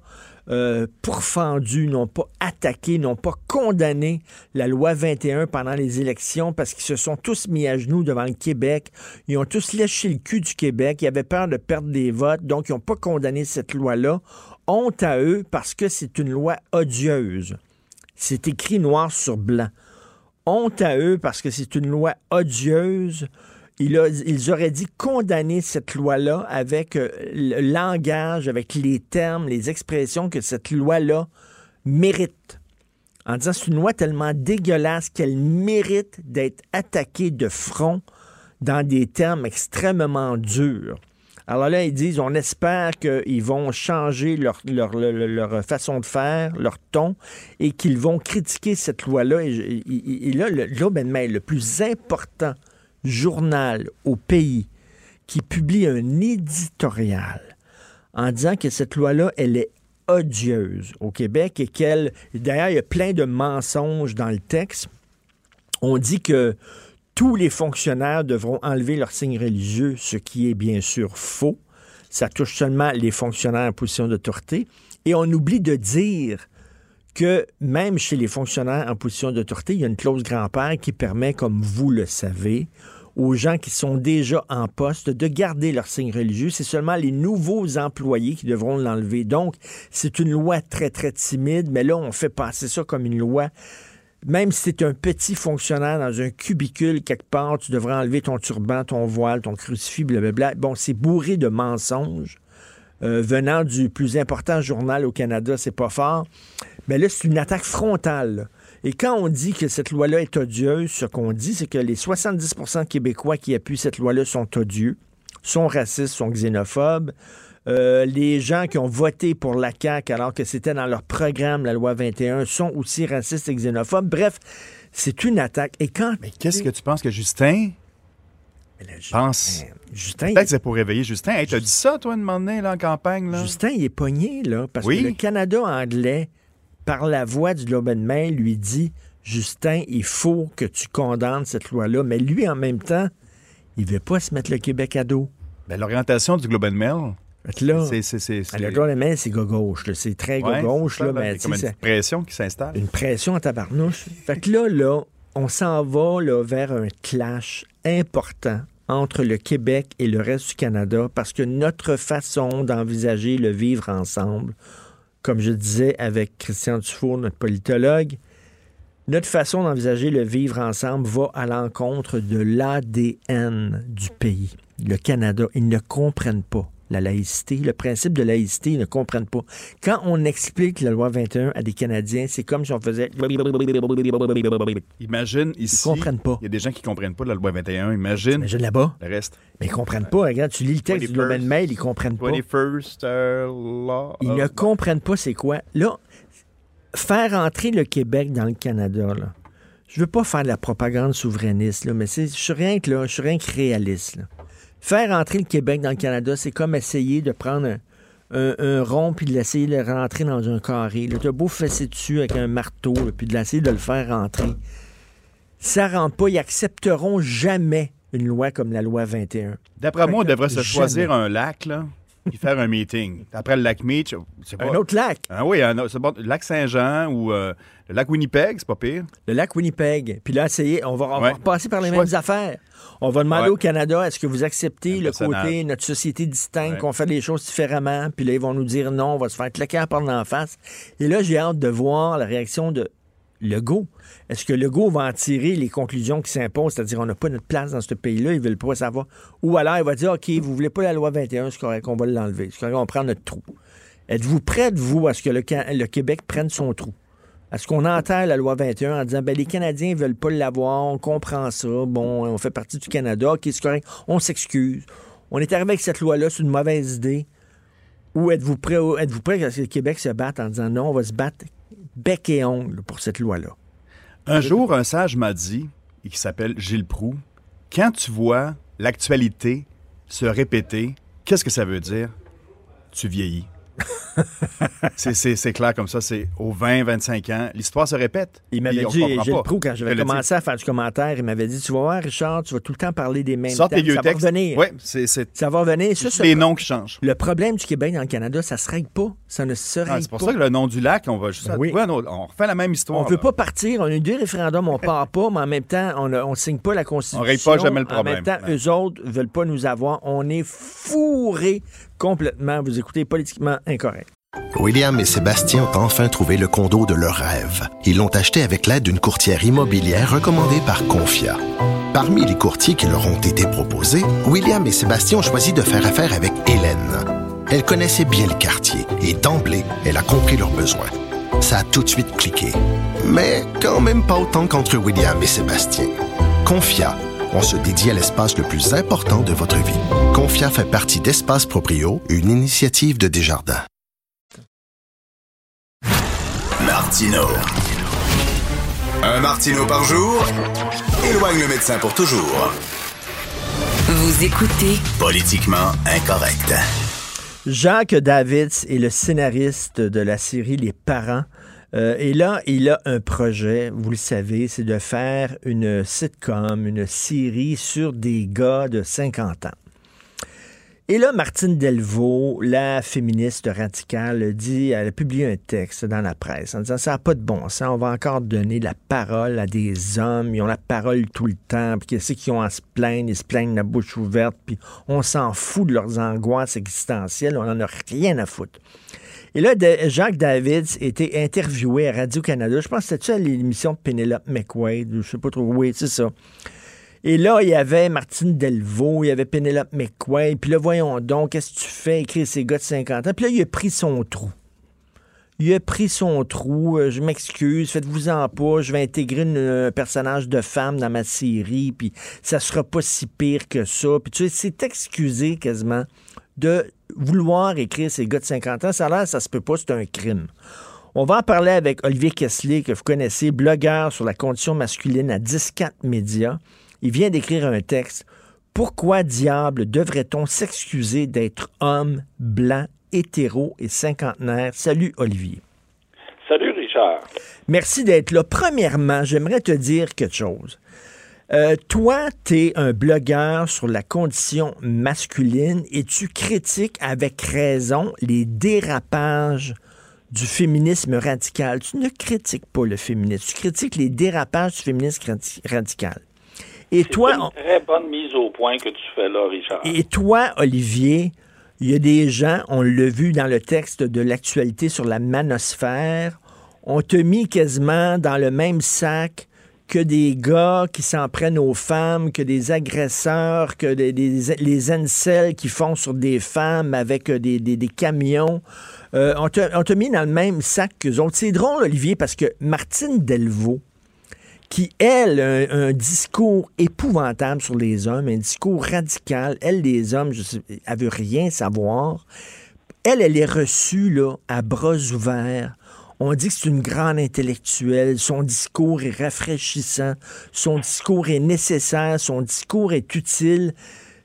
euh, pourfendu, n'ont pas attaqué, n'ont pas condamné la loi 21 pendant les élections parce qu'ils se sont tous mis à genoux devant le Québec. Ils ont tous léché le cul du Québec. Ils avaient peur de perdre des votes, donc ils n'ont pas condamné cette loi-là. Honte à eux parce que c'est une loi odieuse. C'est écrit noir sur blanc. Honte à eux parce que c'est une loi odieuse. Ils auraient dit condamner cette loi-là avec euh, le langage, avec les termes, les expressions que cette loi-là mérite. En disant c'est une loi tellement dégueulasse qu'elle mérite d'être attaquée de front dans des termes extrêmement durs. Alors là, ils disent, on espère qu'ils vont changer leur, façon de faire, leur ton, et qu'ils vont critiquer cette loi-là. Et, et- et- là, and Mail, le plus important journal au pays, qui publie un éditorial en disant que cette loi-là, elle est odieuse au Québec et qu'elle... D'ailleurs, il y a plein de mensonges dans le texte. On dit que tous les fonctionnaires devront enlever leur signe religieux, ce qui est bien sûr faux. Ça touche seulement les fonctionnaires en position d'autorité. Et on oublie de dire que même chez les fonctionnaires en position d'autorité, il y a une clause grand-père qui permet, comme vous le savez, aux gens qui sont déjà en poste de garder leur signe religieux. C'est seulement les nouveaux employés qui devront l'enlever. Donc, c'est une loi très, très timide, mais là, on fait passer ça comme une loi même si tu es un petit fonctionnaire dans un cubicule quelque part, tu devrais enlever ton turban, ton voile, ton crucifix, blablabla. Bon, c'est bourré de mensonges. Euh, venant du plus important journal au Canada, c'est pas fort. Mais là, c'est une attaque frontale. Et quand on dit que cette loi-là est odieuse, ce qu'on dit, c'est que les 70% Québécois qui appuient cette loi-là sont odieux, sont racistes, sont xénophobes. Euh, les gens qui ont voté pour la CAQ alors que c'était dans leur programme, la loi 21, sont aussi racistes et xénophobes. Bref, c'est une attaque. Et quand...
Mais qu'est-ce que tu penses que Justin pense?
Justin,
Peut-être que c'est pour réveiller Justin. Hey, t'as dit ça, toi, une moment donné, là, en campagne, là?
Justin, il est pogné, là, parce
Oui.
que le Canada anglais, par la voix du Globe and Mail, lui dit Justin, il faut que tu condamnes cette loi-là. Mais lui, en même temps, il veut pas se mettre le Québec à dos.
Ben, l'orientation du Globe and Mail,
là,
c'est... c'est-
le Globe and Mail, c'est gauche. C'est très
Ouais,
gauche, là,
là, a comme une pression qui s'installe.
une pression en tabarnouche. fait que là, là, on s'en va là, vers un clash important entre le Québec et le reste du Canada parce que notre façon d'envisager le vivre ensemble, comme je disais avec Christian Dufour, notre politologue, notre façon d'envisager le vivre ensemble va à l'encontre de l'ADN du pays. Le Canada, ils ne comprennent pas la laïcité, le principe de laïcité, ils ne comprennent pas. Quand on explique la loi 21 à des Canadiens, c'est comme si on faisait...
Imagine ici.
Ils comprennent pas.
Il y a des gens qui comprennent pas la loi 21. Imagine.
Imagine là-bas?
Le reste.
Mais ils comprennent pas. Regarde, tu lis le texte du and Mail, ils comprennent pas.
21st uh, law.
Ils ne comprennent pas c'est quoi. Là, faire entrer le Québec dans le Canada, là, je veux pas faire de la propagande souverainiste, là, mais je suis rien que là, je suis rien que réaliste. là. Faire entrer le Québec dans le Canada, c'est comme essayer de prendre un, un- un rond puis de l'essayer de le rentrer dans un carré. Tu as beau fesser dessus avec un marteau, là, puis de l'essayer de le faire rentrer. Ça rentre pas. Ils accepteront jamais une loi comme la loi 21.
D'après moi, on devrait se
Jamais.
choisir un lac, là, puis faire un meeting. Après le lac Meach, c'est pas...
Un autre lac?
Ah oui, un autre- bon, le lac Saint-Jean ou euh, le lac Winnipeg, c'est pas pire.
Le lac Winnipeg. Puis là, essayer, on va, on va
Ouais.
repasser par les
Choix-
mêmes affaires. On va demander
Ouais.
au Canada, est-ce que vous acceptez
Un
le côté, notre société distincte,
Ouais.
qu'on fait les choses différemment? Puis là, ils vont nous dire non, on va se faire claquer par d'en face. Et là, j'ai hâte de voir la réaction de Legault. Est-ce que Legault va en tirer les conclusions qui s'imposent, c'est-à-dire on n'a pas notre place dans ce pays-là, ils veulent pas savoir. Ou alors il va dire, OK, vous voulez pas la loi 21, c'est correct, on va l'enlever. C'est correct, on prend notre trou. Êtes-vous prête, vous, à ce que le, Québec prenne son trou? Est-ce qu'on enterre la loi 21 en disant ben, les Canadiens ne veulent pas l'avoir, on comprend ça, bon, on fait partie du Canada, ok, c'est correct, on s'excuse. On est arrivé avec cette loi-là, c'est une mauvaise idée. Ou êtes-vous prêt, êtes-vous prêt que le Québec se batte en disant non, on va se battre bec et ongle pour cette loi-là?
Un jour, un sage m'a dit, et qui s'appelle Gilles Proux, quand tu vois l'actualité se répéter, qu'est-ce que ça veut dire? Tu vieillis. c'est clair comme ça. C'est aux 20, 25 ans. L'histoire se répète.
Il m'avait dit, Gilles Proux, quand j'avais commencé à faire du commentaire, il m'avait dit Tu vas voir, Richard, tu vas tout le temps parler des mêmes
Sorte
thèmes.
ça
va revenir.
Oui, c'est.
Ça va revenir.
C'est les noms qui changent.
Le problème du Québec dans le Canada, ça se règle pas. Ça ne se règle pas.
c'est pour ça que le nom du lac, on va juste.
Ben oui.
on refait la même histoire.
On ne veut pas partir. On a eu deux référendums, on part pas, mais en même temps, on ne signe pas la Constitution.
On règle pas jamais le problème.
En même temps, eux autres ne veulent pas nous avoir. On est fourrés complètement. Vous écoutez politiquement incorrect.
William et Sébastien ont enfin trouvé le condo de leur rêve. Ils l'ont acheté avec l'aide d'une courtière immobilière recommandée par Confia. Parmi les courtiers qui leur ont été proposés, William et Sébastien ont choisi de faire affaire avec Hélène. Elle connaissait bien le quartier et d'emblée, elle a compris leurs besoins. Ça a tout de suite cliqué. Mais quand même pas autant qu'entre William et Sébastien. Confia, on se dédie à l'espace le plus important de votre vie. Confia fait partie d'Espace Proprio, une initiative de Desjardins.
Martino. Un Martino par jour éloigne le médecin pour toujours.
Vous écoutez
Politiquement incorrect.
Jacques Davids est le scénariste de la série Les Parents. Euh, et là, il a un projet, vous le savez, c'est de faire une sitcom, une série sur des gars de 50 ans. Et là, Martine Delvaux, la féministe radicale, dit, elle a publié un texte dans la presse en disant ça n'a pas de bon sens, on va encore donner la parole à des hommes, ils ont la parole tout le temps, puis qu'est-ce qu'ils ont à se plaindre, ils se plaignent la bouche ouverte, puis on s'en fout de leurs angoisses existentielles, on n'en a rien à foutre. Et là, Jacques Davids était interviewé à Radio-Canada, je pense que c'était à l'émission de Penelope McQuaid, je sais pas trop, oui, c'est ça. Et là, il y avait Martine Delvaux, il y avait Penelope McQuaid. Puis là, voyons donc, qu'est-ce que tu fais, écrire ces gars de 50 ans? Puis là, il a pris son trou. Il a pris son trou. Euh, je m'excuse, faites-vous-en pas. Je vais intégrer un personnage de femme dans ma série, puis ça sera pas si pire que ça. Puis tu sais, c'est excusé quasiment de vouloir écrire ces gars de 50 ans. Ça a l'air, ça se peut pas, c'est un crime. On va en parler avec Olivier Kessler, que vous connaissez, blogueur sur la condition masculine à 10-4 Médias. Il vient d'écrire un texte. Pourquoi diable devrait-on s'excuser d'être homme, blanc, hétéro et cinquantenaire? Salut Olivier.
Salut Richard.
Merci d'être là. Premièrement, j'aimerais te dire quelque chose. Euh, toi, tu es un blogueur sur la condition masculine et tu critiques avec raison les dérapages du féminisme radical? Tu ne critiques pas le féminisme, tu critiques les dérapages du féminisme radical.
Et toi, une très bonne mise au point que tu fais là, Richard.
Et toi, Olivier, il y a des gens, on l'a vu dans le texte de l'actualité sur la manosphère, on te mis quasiment dans le même sac que des gars qui s'en prennent aux femmes, que des agresseurs, que les incels qui font sur des femmes avec des, des, camions. Euh, on t'a mis dans le même sac qu'eux autres. C'est drôle, Olivier, parce que Martine Delvaux, qui, elle, a un, discours épouvantable sur les hommes, un discours radical. Elle, les hommes, je sais, elle veut rien savoir. Elle, elle est reçue là, à bras ouverts. On dit que c'est une grande intellectuelle. Son discours est rafraîchissant. Son discours est nécessaire. Son discours est utile.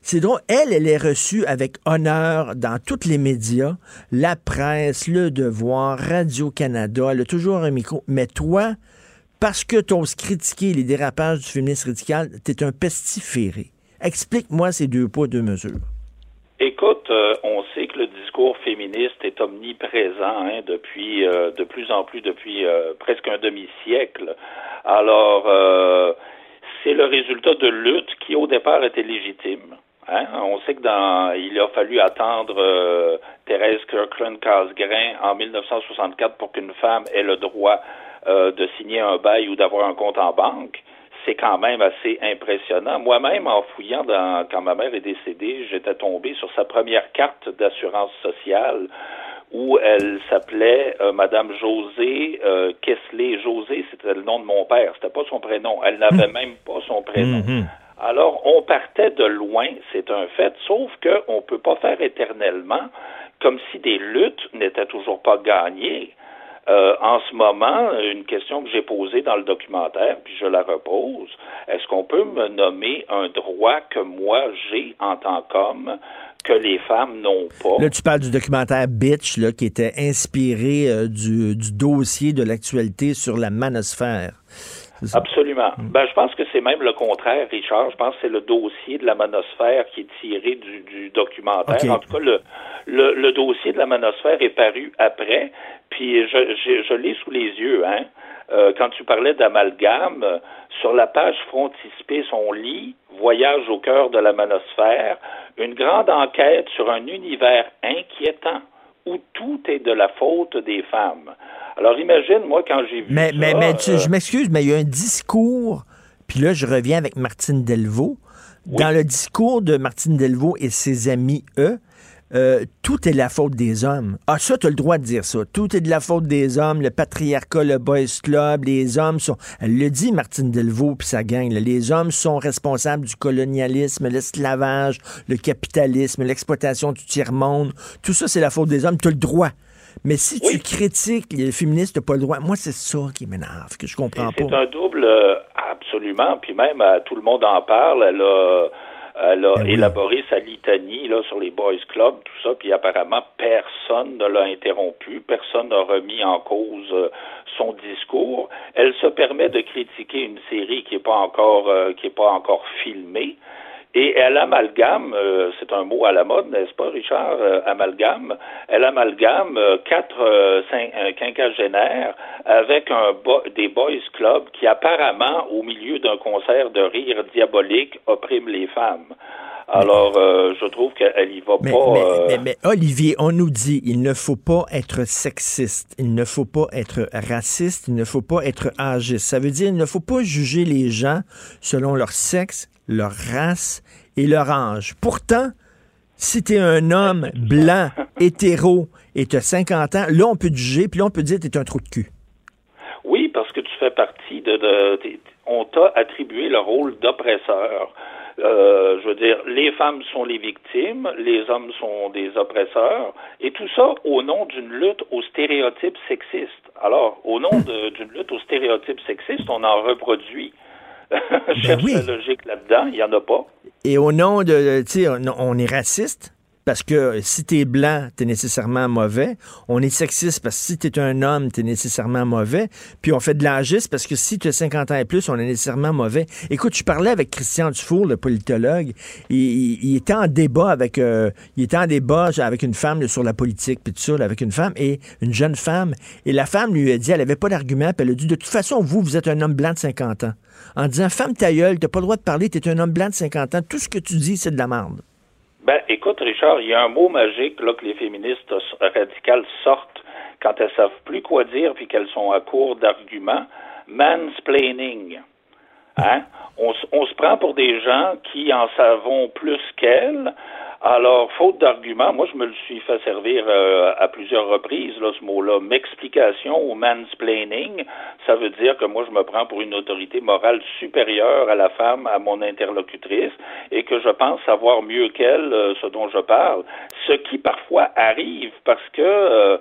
C'est drôle. Elle, elle est reçue avec honneur dans tous les médias, la presse, Le Devoir, Radio-Canada. Elle a toujours un micro. Mais toi, parce que tu oses critiquer les dérapages du féminisme radical, tu es un pestiféré. Explique-moi ces deux poids, deux mesures.
Écoute, euh, on sait que le discours féministe est omniprésent hein, depuis euh, de plus en plus depuis euh, presque un demi-siècle. Alors, c'est le résultat de luttes qui au départ étaient légitimes. Hein. On sait que dans, il a fallu attendre Thérèse Kirkland Casgrain en 1964 pour qu'une femme ait le droit euh, de signer un bail ou d'avoir un compte en banque, c'est quand même assez impressionnant. Moi-même, en fouillant dans, quand ma mère est décédée, j'étais tombé sur sa première carte d'assurance sociale où elle s'appelait euh, Madame José euh, Kessler. José, c'était le nom de mon père, c'était pas son prénom. Elle n'avait
Hmm.
même pas son prénom.
Mhm.
Alors, on partait de loin, c'est un fait, sauf qu'on ne peut pas faire éternellement comme si des luttes n'étaient toujours pas gagnées. Euh, en ce moment, une question que j'ai posée dans le documentaire, puis je la repose, est-ce qu'on peut me nommer un droit que moi j'ai en tant qu'homme que les femmes n'ont pas?
Là, tu parles du documentaire Bitch, là, qui était inspiré euh, du, du dossier de l'actualité sur la manosphère.
Absolument. Ben, je pense que c'est même le contraire, Richard. Je pense que c'est le dossier de la manosphère qui est tiré du, du documentaire. En tout cas, le, le, le dossier de la manosphère est paru après, puis je, je, je l'ai sous les yeux. Hein. Euh, quand tu parlais d'amalgame, sur la page frontispice, on lit Voyage au cœur de la manosphère, une grande enquête sur un univers inquiétant où tout est de la faute des femmes. Alors imagine, moi, quand j'ai vu
Mais,
ça,
mais, mais tu-
euh,
je m'excuse, mais il y a un discours, puis là, je reviens avec Martine Delvaux. Dans le discours de Martine Delvaux et ses amis, eux, euh, tout est de la faute des hommes. Ah, ça, tu as le droit de dire ça. Tout est de la faute des hommes, le patriarcat, le boys club, les hommes sont... Elle le dit, Martine Delvaux, puis sa gang. là, les hommes sont responsables du colonialisme, l'esclavage, le capitalisme, l'exploitation du tiers-monde. Tout ça, c'est la faute des hommes. Tu as le droit. Mais si tu critiques les féministes, tu pas le droit. Moi, c'est ça qui m'énerve, que je comprends
C'est
pas.
un double, euh, absolument. Puis même, euh, tout le monde en parle. Elle a, elle a élaboré sa litanie là, sur les Boys Club, tout ça. Puis apparemment, personne ne l'a interrompu. Personne n'a remis en cause euh, son discours. Elle se permet de critiquer une série qui n'est pas encore, euh, qui est pas encore filmée. Et elle amalgame, euh, c'est un mot à la mode, n'est-ce pas, Richard? euh, amalgame? Elle amalgame euh, quatre euh, cin- euh, quinquagénaires avec un bo- des boys club qui apparemment, au milieu d'un concert de rire diabolique, opprime les femmes. Alors, euh, je trouve qu'elle y va
Mais,
pas.
mais-
euh,
mais- mais, Olivier, on nous dit il ne faut pas être sexiste, il ne faut pas être raciste, il ne faut pas être âgiste. Ça veut dire il ne faut pas juger les gens selon leur sexe, leur race et leur âge. Pourtant, si tu es un homme blanc, hétéro, et tu as 50 ans, là, on peut te juger, puis là, on peut dire que tu es un trou de cul.
Oui, parce que tu fais partie de. de- t'es- on t'a attribué le rôle d'oppresseur. Euh, je veux dire, les femmes sont les victimes, les hommes sont des oppresseurs, et tout ça au nom d'une lutte aux stéréotypes sexistes. Alors, au nom d'une lutte aux stéréotypes sexistes, on en reproduit. Cherche la logique là-dedans, il n'y en a pas.
Et au nom de, tu sais, on, on est raciste? Parce que si t'es blanc, t'es nécessairement mauvais. On est sexiste parce que si t'es un homme, t'es nécessairement mauvais. Puis on fait de l'âgisme parce que si tu as 50 ans et plus, on est nécessairement mauvais. Écoute, je parlais avec Christian Dufour, le politologue. Il, était en débat avec, euh, il était en débat avec une femme sur la politique, puis tout ça, avec une femme et une jeune femme. Et la femme lui a dit, elle avait pas d'argument, puis elle a dit, de toute façon, vous, vous êtes un homme blanc de 50 ans. En disant, femme ta gueule, t'as pas le droit de parler, t'es un homme blanc de 50 ans. Tout ce que tu dis, c'est de la merde.
Ben, écoute, Richard, il y a un mot magique là, que les féministes radicales sortent quand elles savent plus quoi dire puis qu'elles sont à court d'arguments. Mansplaining. Hein? On, on se prend pour des gens qui en savons plus qu'elles. Alors, faute d'arguments, moi, je me le suis fait servir euh, à plusieurs reprises, là, ce mot-là. M'explication ou mansplaining, ça veut dire que moi, je me prends pour une autorité morale supérieure à la femme, à mon interlocutrice, et que je pense savoir mieux qu'elle euh, ce dont je parle. Ce qui parfois arrive parce que euh,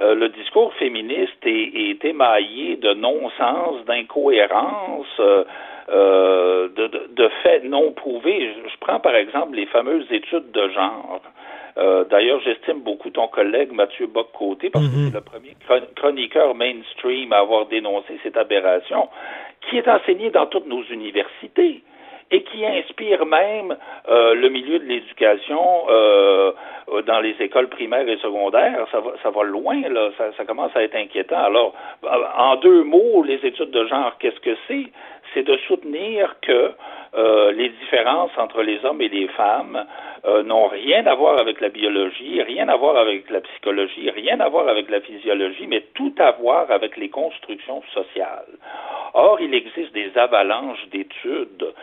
euh, le discours féministe est, est émaillé de non-sens, d'incohérence, euh, euh, de, de, de faits non prouvés. Je, je prends par exemple les fameuses études de genre. Euh, D'ailleurs, j'estime beaucoup ton collègue Mathieu Bock-Côté parce que c'est le premier chron- chroniqueur mainstream à avoir dénoncé cette aberration, qui est enseigné dans toutes nos universités et qui inspire même euh, le milieu de l'éducation euh, dans les écoles primaires et secondaires, ça va, ça va loin, là. Ça, ça commence à être inquiétant. Alors, en deux mots, les études de genre, qu'est-ce que c'est? C'est de soutenir que euh, les différences entre les hommes et les femmes euh, n'ont rien à voir avec la biologie, rien à voir avec la psychologie, rien à voir avec la physiologie, mais tout à voir avec les constructions sociales. Or, il existe des avalanches d'études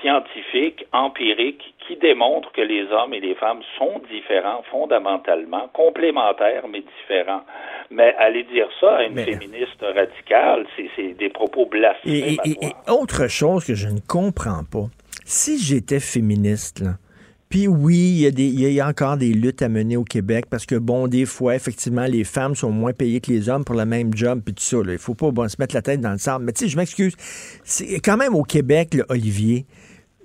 scientifiques, empiriques, qui démontrent que les hommes et les femmes sont différents fondamentalement, complémentaires mais différents. Mais aller dire ça à une féministe radicale, c'est des propos blasphématoires.
Autre chose que je ne comprends pas, si j'étais féministe, puis oui, il y, a encore des luttes à mener au Québec parce que, bon, des fois, effectivement, les femmes sont moins payées que les hommes pour le même job, puis tout ça. Là. Il faut pas se mettre la tête dans le sable. Mais tu sais, je m'excuse. C'est quand même au Québec, là, Olivier,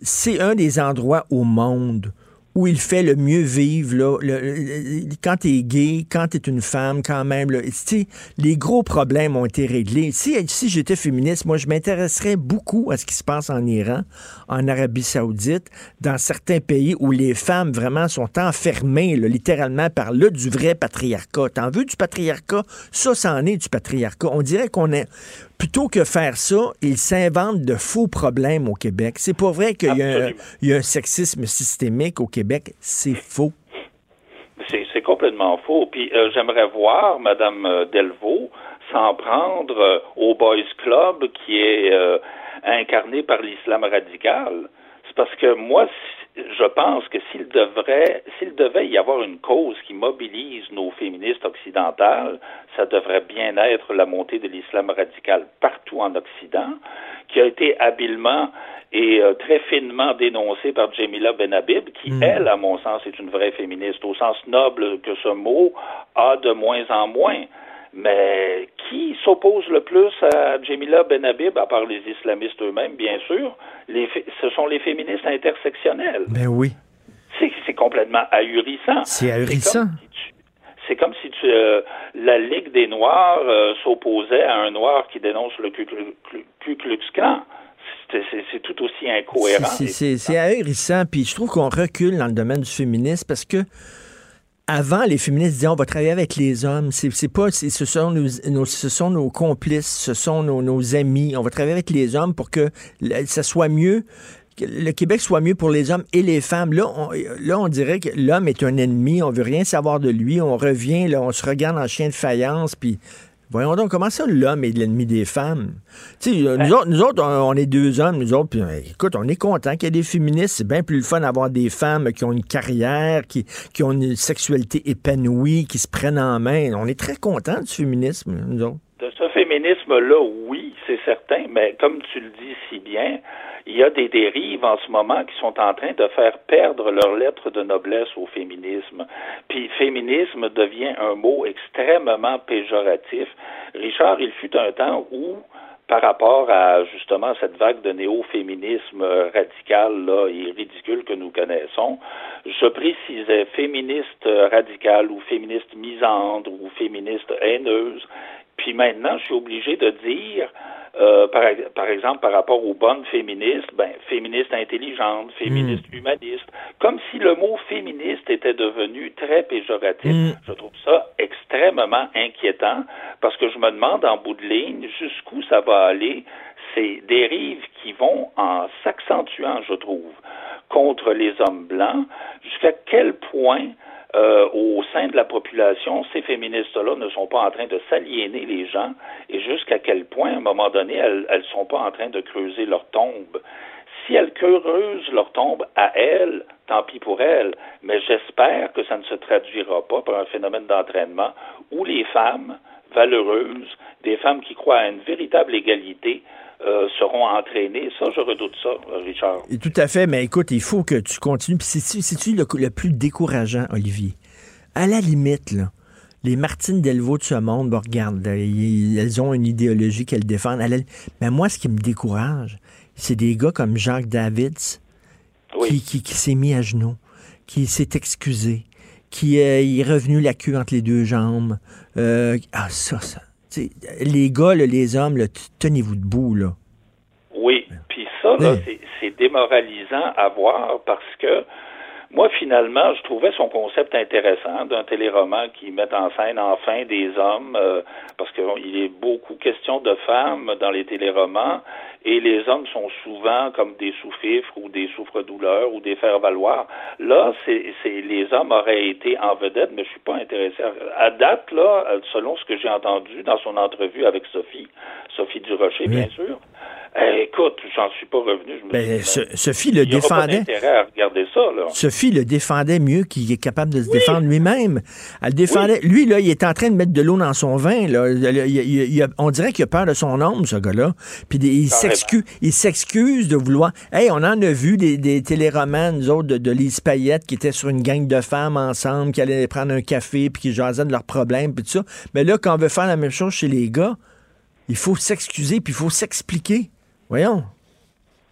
c'est un des endroits au monde où il fait le mieux vivre. Là, le, quand tu es gay, quand tu es une femme, quand même, là, les gros problèmes ont été réglés. Si, si j'étais féministe, moi, je m'intéresserais beaucoup à ce qui se passe en Iran, en Arabie saoudite, dans certains pays où les femmes vraiment sont enfermées, là, littéralement, par le du vrai patriarcat. T'en veux du patriarcat? Ça, c'en est du patriarcat. On dirait qu'on est plutôt que faire ça, ils s'inventent de faux problèmes au Québec. C'est pas vrai qu'il y, y, a un sexisme systémique au Québec. C'est faux.
C'est complètement faux. Puis euh, j'aimerais voir Mme Delvaux s'en prendre euh, au Boys Club qui est euh, incarné par l'islam radical. C'est parce que moi, je pense que s'il devrait, s'il devait y avoir une cause qui mobilise nos féministes occidentales, ça devrait bien être la montée de l'islam radical partout en Occident, qui a été habilement et euh, très finement dénoncée par Jamila Benhabib, qui,
Hmm.
elle, à mon sens, est une vraie féministe, au sens noble que ce mot a de moins en moins. Mais qui s'oppose le plus à Jamila Benhabib, à part les islamistes eux-mêmes, bien sûr, les, ce sont les féministes intersectionnelles.
Ben oui.
C'est complètement ahurissant.
C'est ahurissant.
C'est comme si tu, euh, la Ligue des Noirs euh, s'opposait à un noir qui dénonce le Ku Klux Klan. C'est tout aussi incohérent.
C'est ahurissant. Puis je trouve qu'on recule dans le domaine du féminisme parce que avant, les féministes disaient on va travailler avec les hommes. C'est pas, ce sont nos, complices, ce sont nos, amis. On va travailler avec les hommes pour que ça soit mieux, que le Québec soit mieux pour les hommes et les femmes. Là, on, dirait que l'homme est un ennemi. On veut rien savoir de lui. On revient, on se regarde en chien de faïence, puis Voyons donc, comment ça, l'homme est l'ennemi des femmes? Tu sais, nous, autres, nous autres, on est deux hommes, nous autres, puis écoute, on est content qu'il y ait des féministes. C'est bien plus le fun d'avoir des femmes qui ont une carrière, qui, qui ont une sexualité épanouie, qui se prennent en main. On est très content du féminisme, nous autres.
De ce féminisme-là, oui, c'est certain, mais comme tu le dis si bien, il y a des dérives en ce moment qui sont en train de faire perdre leur lettre de noblesse au féminisme. Puis féminisme devient un mot extrêmement péjoratif. Richard, il fut un temps où, par rapport à justement cette vague de néo-féminisme radical là, et ridicule que nous connaissons, je précisais féministe radical ou féministe misandre ou féministe haineuse. Puis maintenant, je suis obligé de dire euh, par, par, exemple, par rapport aux bonnes féministes, ben, féministes intelligentes, féministes mmh. humanistes, comme si le mot féministe était devenu très péjoratif. Mmh. Je trouve ça extrêmement inquiétant parce que je me demande en bout de ligne jusqu'où ça va aller ces dérives qui vont en s'accentuant, je trouve, contre les hommes blancs, jusqu'à quel point euh, au sein de la population, ces féministes-là ne sont pas en train de s'aliéner les gens et jusqu'à quel point, à un moment donné, elles ne sont pas en train de creuser leur tombe. Si elles creusent leur tombe à elles, tant pis pour elles, mais j'espère que ça ne se traduira pas par un phénomène d'entraînement où les femmes valeureuses, des femmes qui croient à une véritable égalité, euh, seront entraînés. Ça, je redoute ça, Richard.
Et tout à fait, mais écoute, il faut que tu continues. C'est-tu le, le, plus décourageant, Olivier? À la limite, là, les Martine Delvaux de ce monde, bon, regarde, elles ont une idéologie qu'elles défendent. Mais moi, ce qui me décourage, c'est des gars comme Jacques Davids
oui.
qui, qui, qui s'est mis à genoux, qui s'est excusé, qui euh, est revenu la queue entre les deux jambes. Euh, ah, ça, ça. Les gars, là, les hommes, tenez-vous debout, là.
Oui, puis ça, là, oui. c'est démoralisant à voir parce que Moi, finalement, je trouvais son concept intéressant d'un téléroman qui met en scène enfin des hommes, euh, parce qu'il est beaucoup question de femmes dans les téléromans, et les hommes sont souvent comme des sous-fifres ou des souffres-douleurs ou des faire-valoir. Là, c'est, les hommes auraient été en vedette, mais je suis pas intéressé. À, à date, là, selon ce que j'ai entendu dans son entrevue avec Sophie, Sophie Durocher, bien sûr, eh, écoute, j'en suis pas revenu. Je me
Ben,
suis dit,
Ce-
ben,
Sophie le
il pas
défendait.
d'intérêt à regarder ça, là.
Sophie le défendait mieux qu'il est capable de se défendre lui-même. Elle le défendait. Lui, là, il est en train de mettre de l'eau dans son vin. Là. Il- il- on dirait qu'il a peur de son ombre, ce gars-là. Puis il s'excuse, il s'excuse de vouloir. Hey, on en a vu des, des téléromans, nous autres, de, de Lise Payette, qui étaient sur une gang de femmes ensemble, qui allaient prendre un café, puis qui jasaient de leurs problèmes, puis tout ça. Mais là, quand on veut faire la même chose chez les gars, il faut s'excuser, puis il faut s'expliquer. Voyons.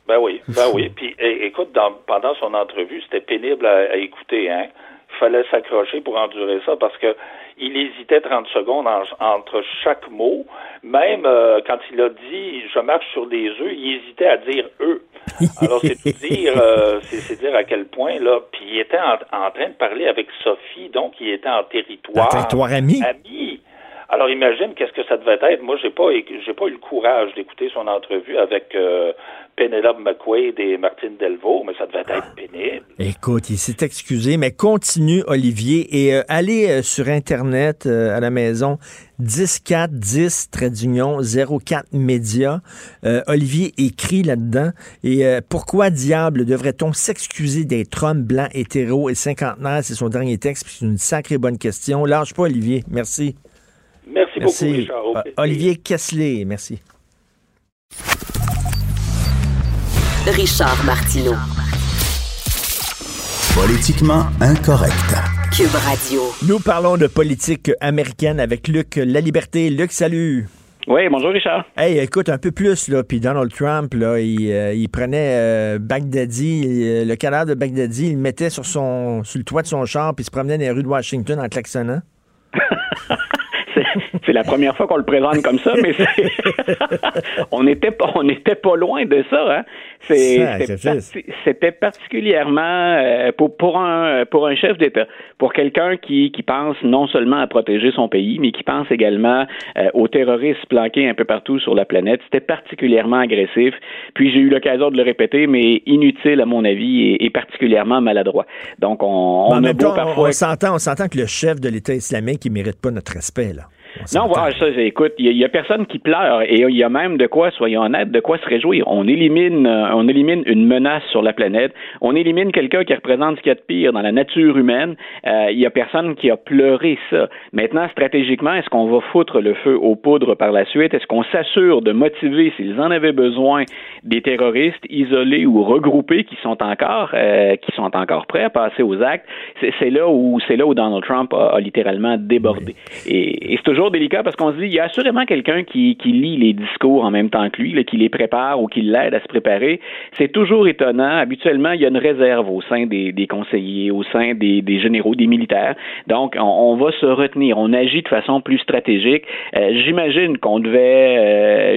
Ben oui, ben oui. Puis é- écoute, dans, pendant son entrevue, c'était pénible à, à écouter. Hein. Il fallait s'accrocher pour endurer ça parce que il hésitait 30 secondes en- entre chaque mot. Même euh, quand il a dit je marche sur des œufs, il hésitait à dire eux. Alors c'est dire, euh, c'est c'est dire à quel point là. Puis il était en, en train de parler avec Sophie, donc il était en territoire.
En territoire ami.
ami. Alors imagine qu'est-ce que ça devait être. Moi, j'ai pas j'ai pas eu le courage d'écouter son entrevue avec euh, Penelope McQuaid et Martine Delvaux, mais ça devait être pénible.
Écoute, il s'est excusé, mais continue, Olivier, et euh, allez euh, sur Internet à la maison, 10410 trait d'union 04 média. Olivier écrit là-dedans. Et pourquoi diable devrait-on s'excuser d'être homme blanc, hétéro et cinquantenaire? C'est son dernier texte, puis c'est une sacrée bonne question. Lâche pas, Olivier. Merci.
Merci, beaucoup, Richard. Plaisir.
Olivier Kessler, merci.
Richard Martineau.
Politiquement incorrect.
Cube Radio.
Nous parlons de politique américaine avec Luc Laliberté. Luc, salut.
Oui, bonjour Richard.
Hey, écoute, un peu plus, là, puis Donald Trump, là, il, euh, il prenait euh, Baghdadi, euh, le cadavre de Baghdadi, il le mettait sur, son, sur le toit de son char, puis il se promenait dans les rues de Washington en klaxonnant.
C'est la première fois qu'on le présente comme ça, mais c'est- on n'était pas, on n'était pas loin de ça. Hein. C'est- C'était particulièrement euh, pour, pour un pour un chef d'État, pour quelqu'un qui, qui pense non seulement à protéger son pays, mais qui pense également euh, aux terroristes planqués un peu partout sur la planète. C'était particulièrement agressif. Puis j'ai eu l'occasion de le répéter, mais inutile à mon avis et, et particulièrement maladroit. Donc on, on a beau
temps, on-
parfois
on s'entend, on s'entend que le chef de l'État islamique, il mérite pas notre respect, là.
Non, voilà, ça, écoute, il y, a personne qui pleure et il y a même de quoi, soyons honnêtes, de quoi se réjouir. On élimine, euh, on élimine une menace sur la planète. On élimine quelqu'un qui représente ce qu'il y a de pire dans la nature humaine. Euh, il y a personne qui a pleuré ça. Maintenant, stratégiquement, est-ce qu'on va foutre le feu aux poudres par la suite? Est-ce qu'on s'assure de motiver, s'ils en avaient besoin, des terroristes isolés ou regroupés qui sont encore, euh, qui sont encore prêts à passer aux actes? C'est là où, c'est là où Donald Trump a, a littéralement débordé. Et, et c'est toujours délicat parce qu'on se dit, il y a assurément quelqu'un qui, qui lit les discours en même temps que lui, là, qui les prépare ou qui l'aide à se préparer. C'est toujours étonnant. Habituellement, il y a une réserve au sein des, des conseillers, au sein des, des généraux, des militaires. Donc, on, on va se retenir. On agit de façon plus stratégique. Euh, j'imagine qu'on devait,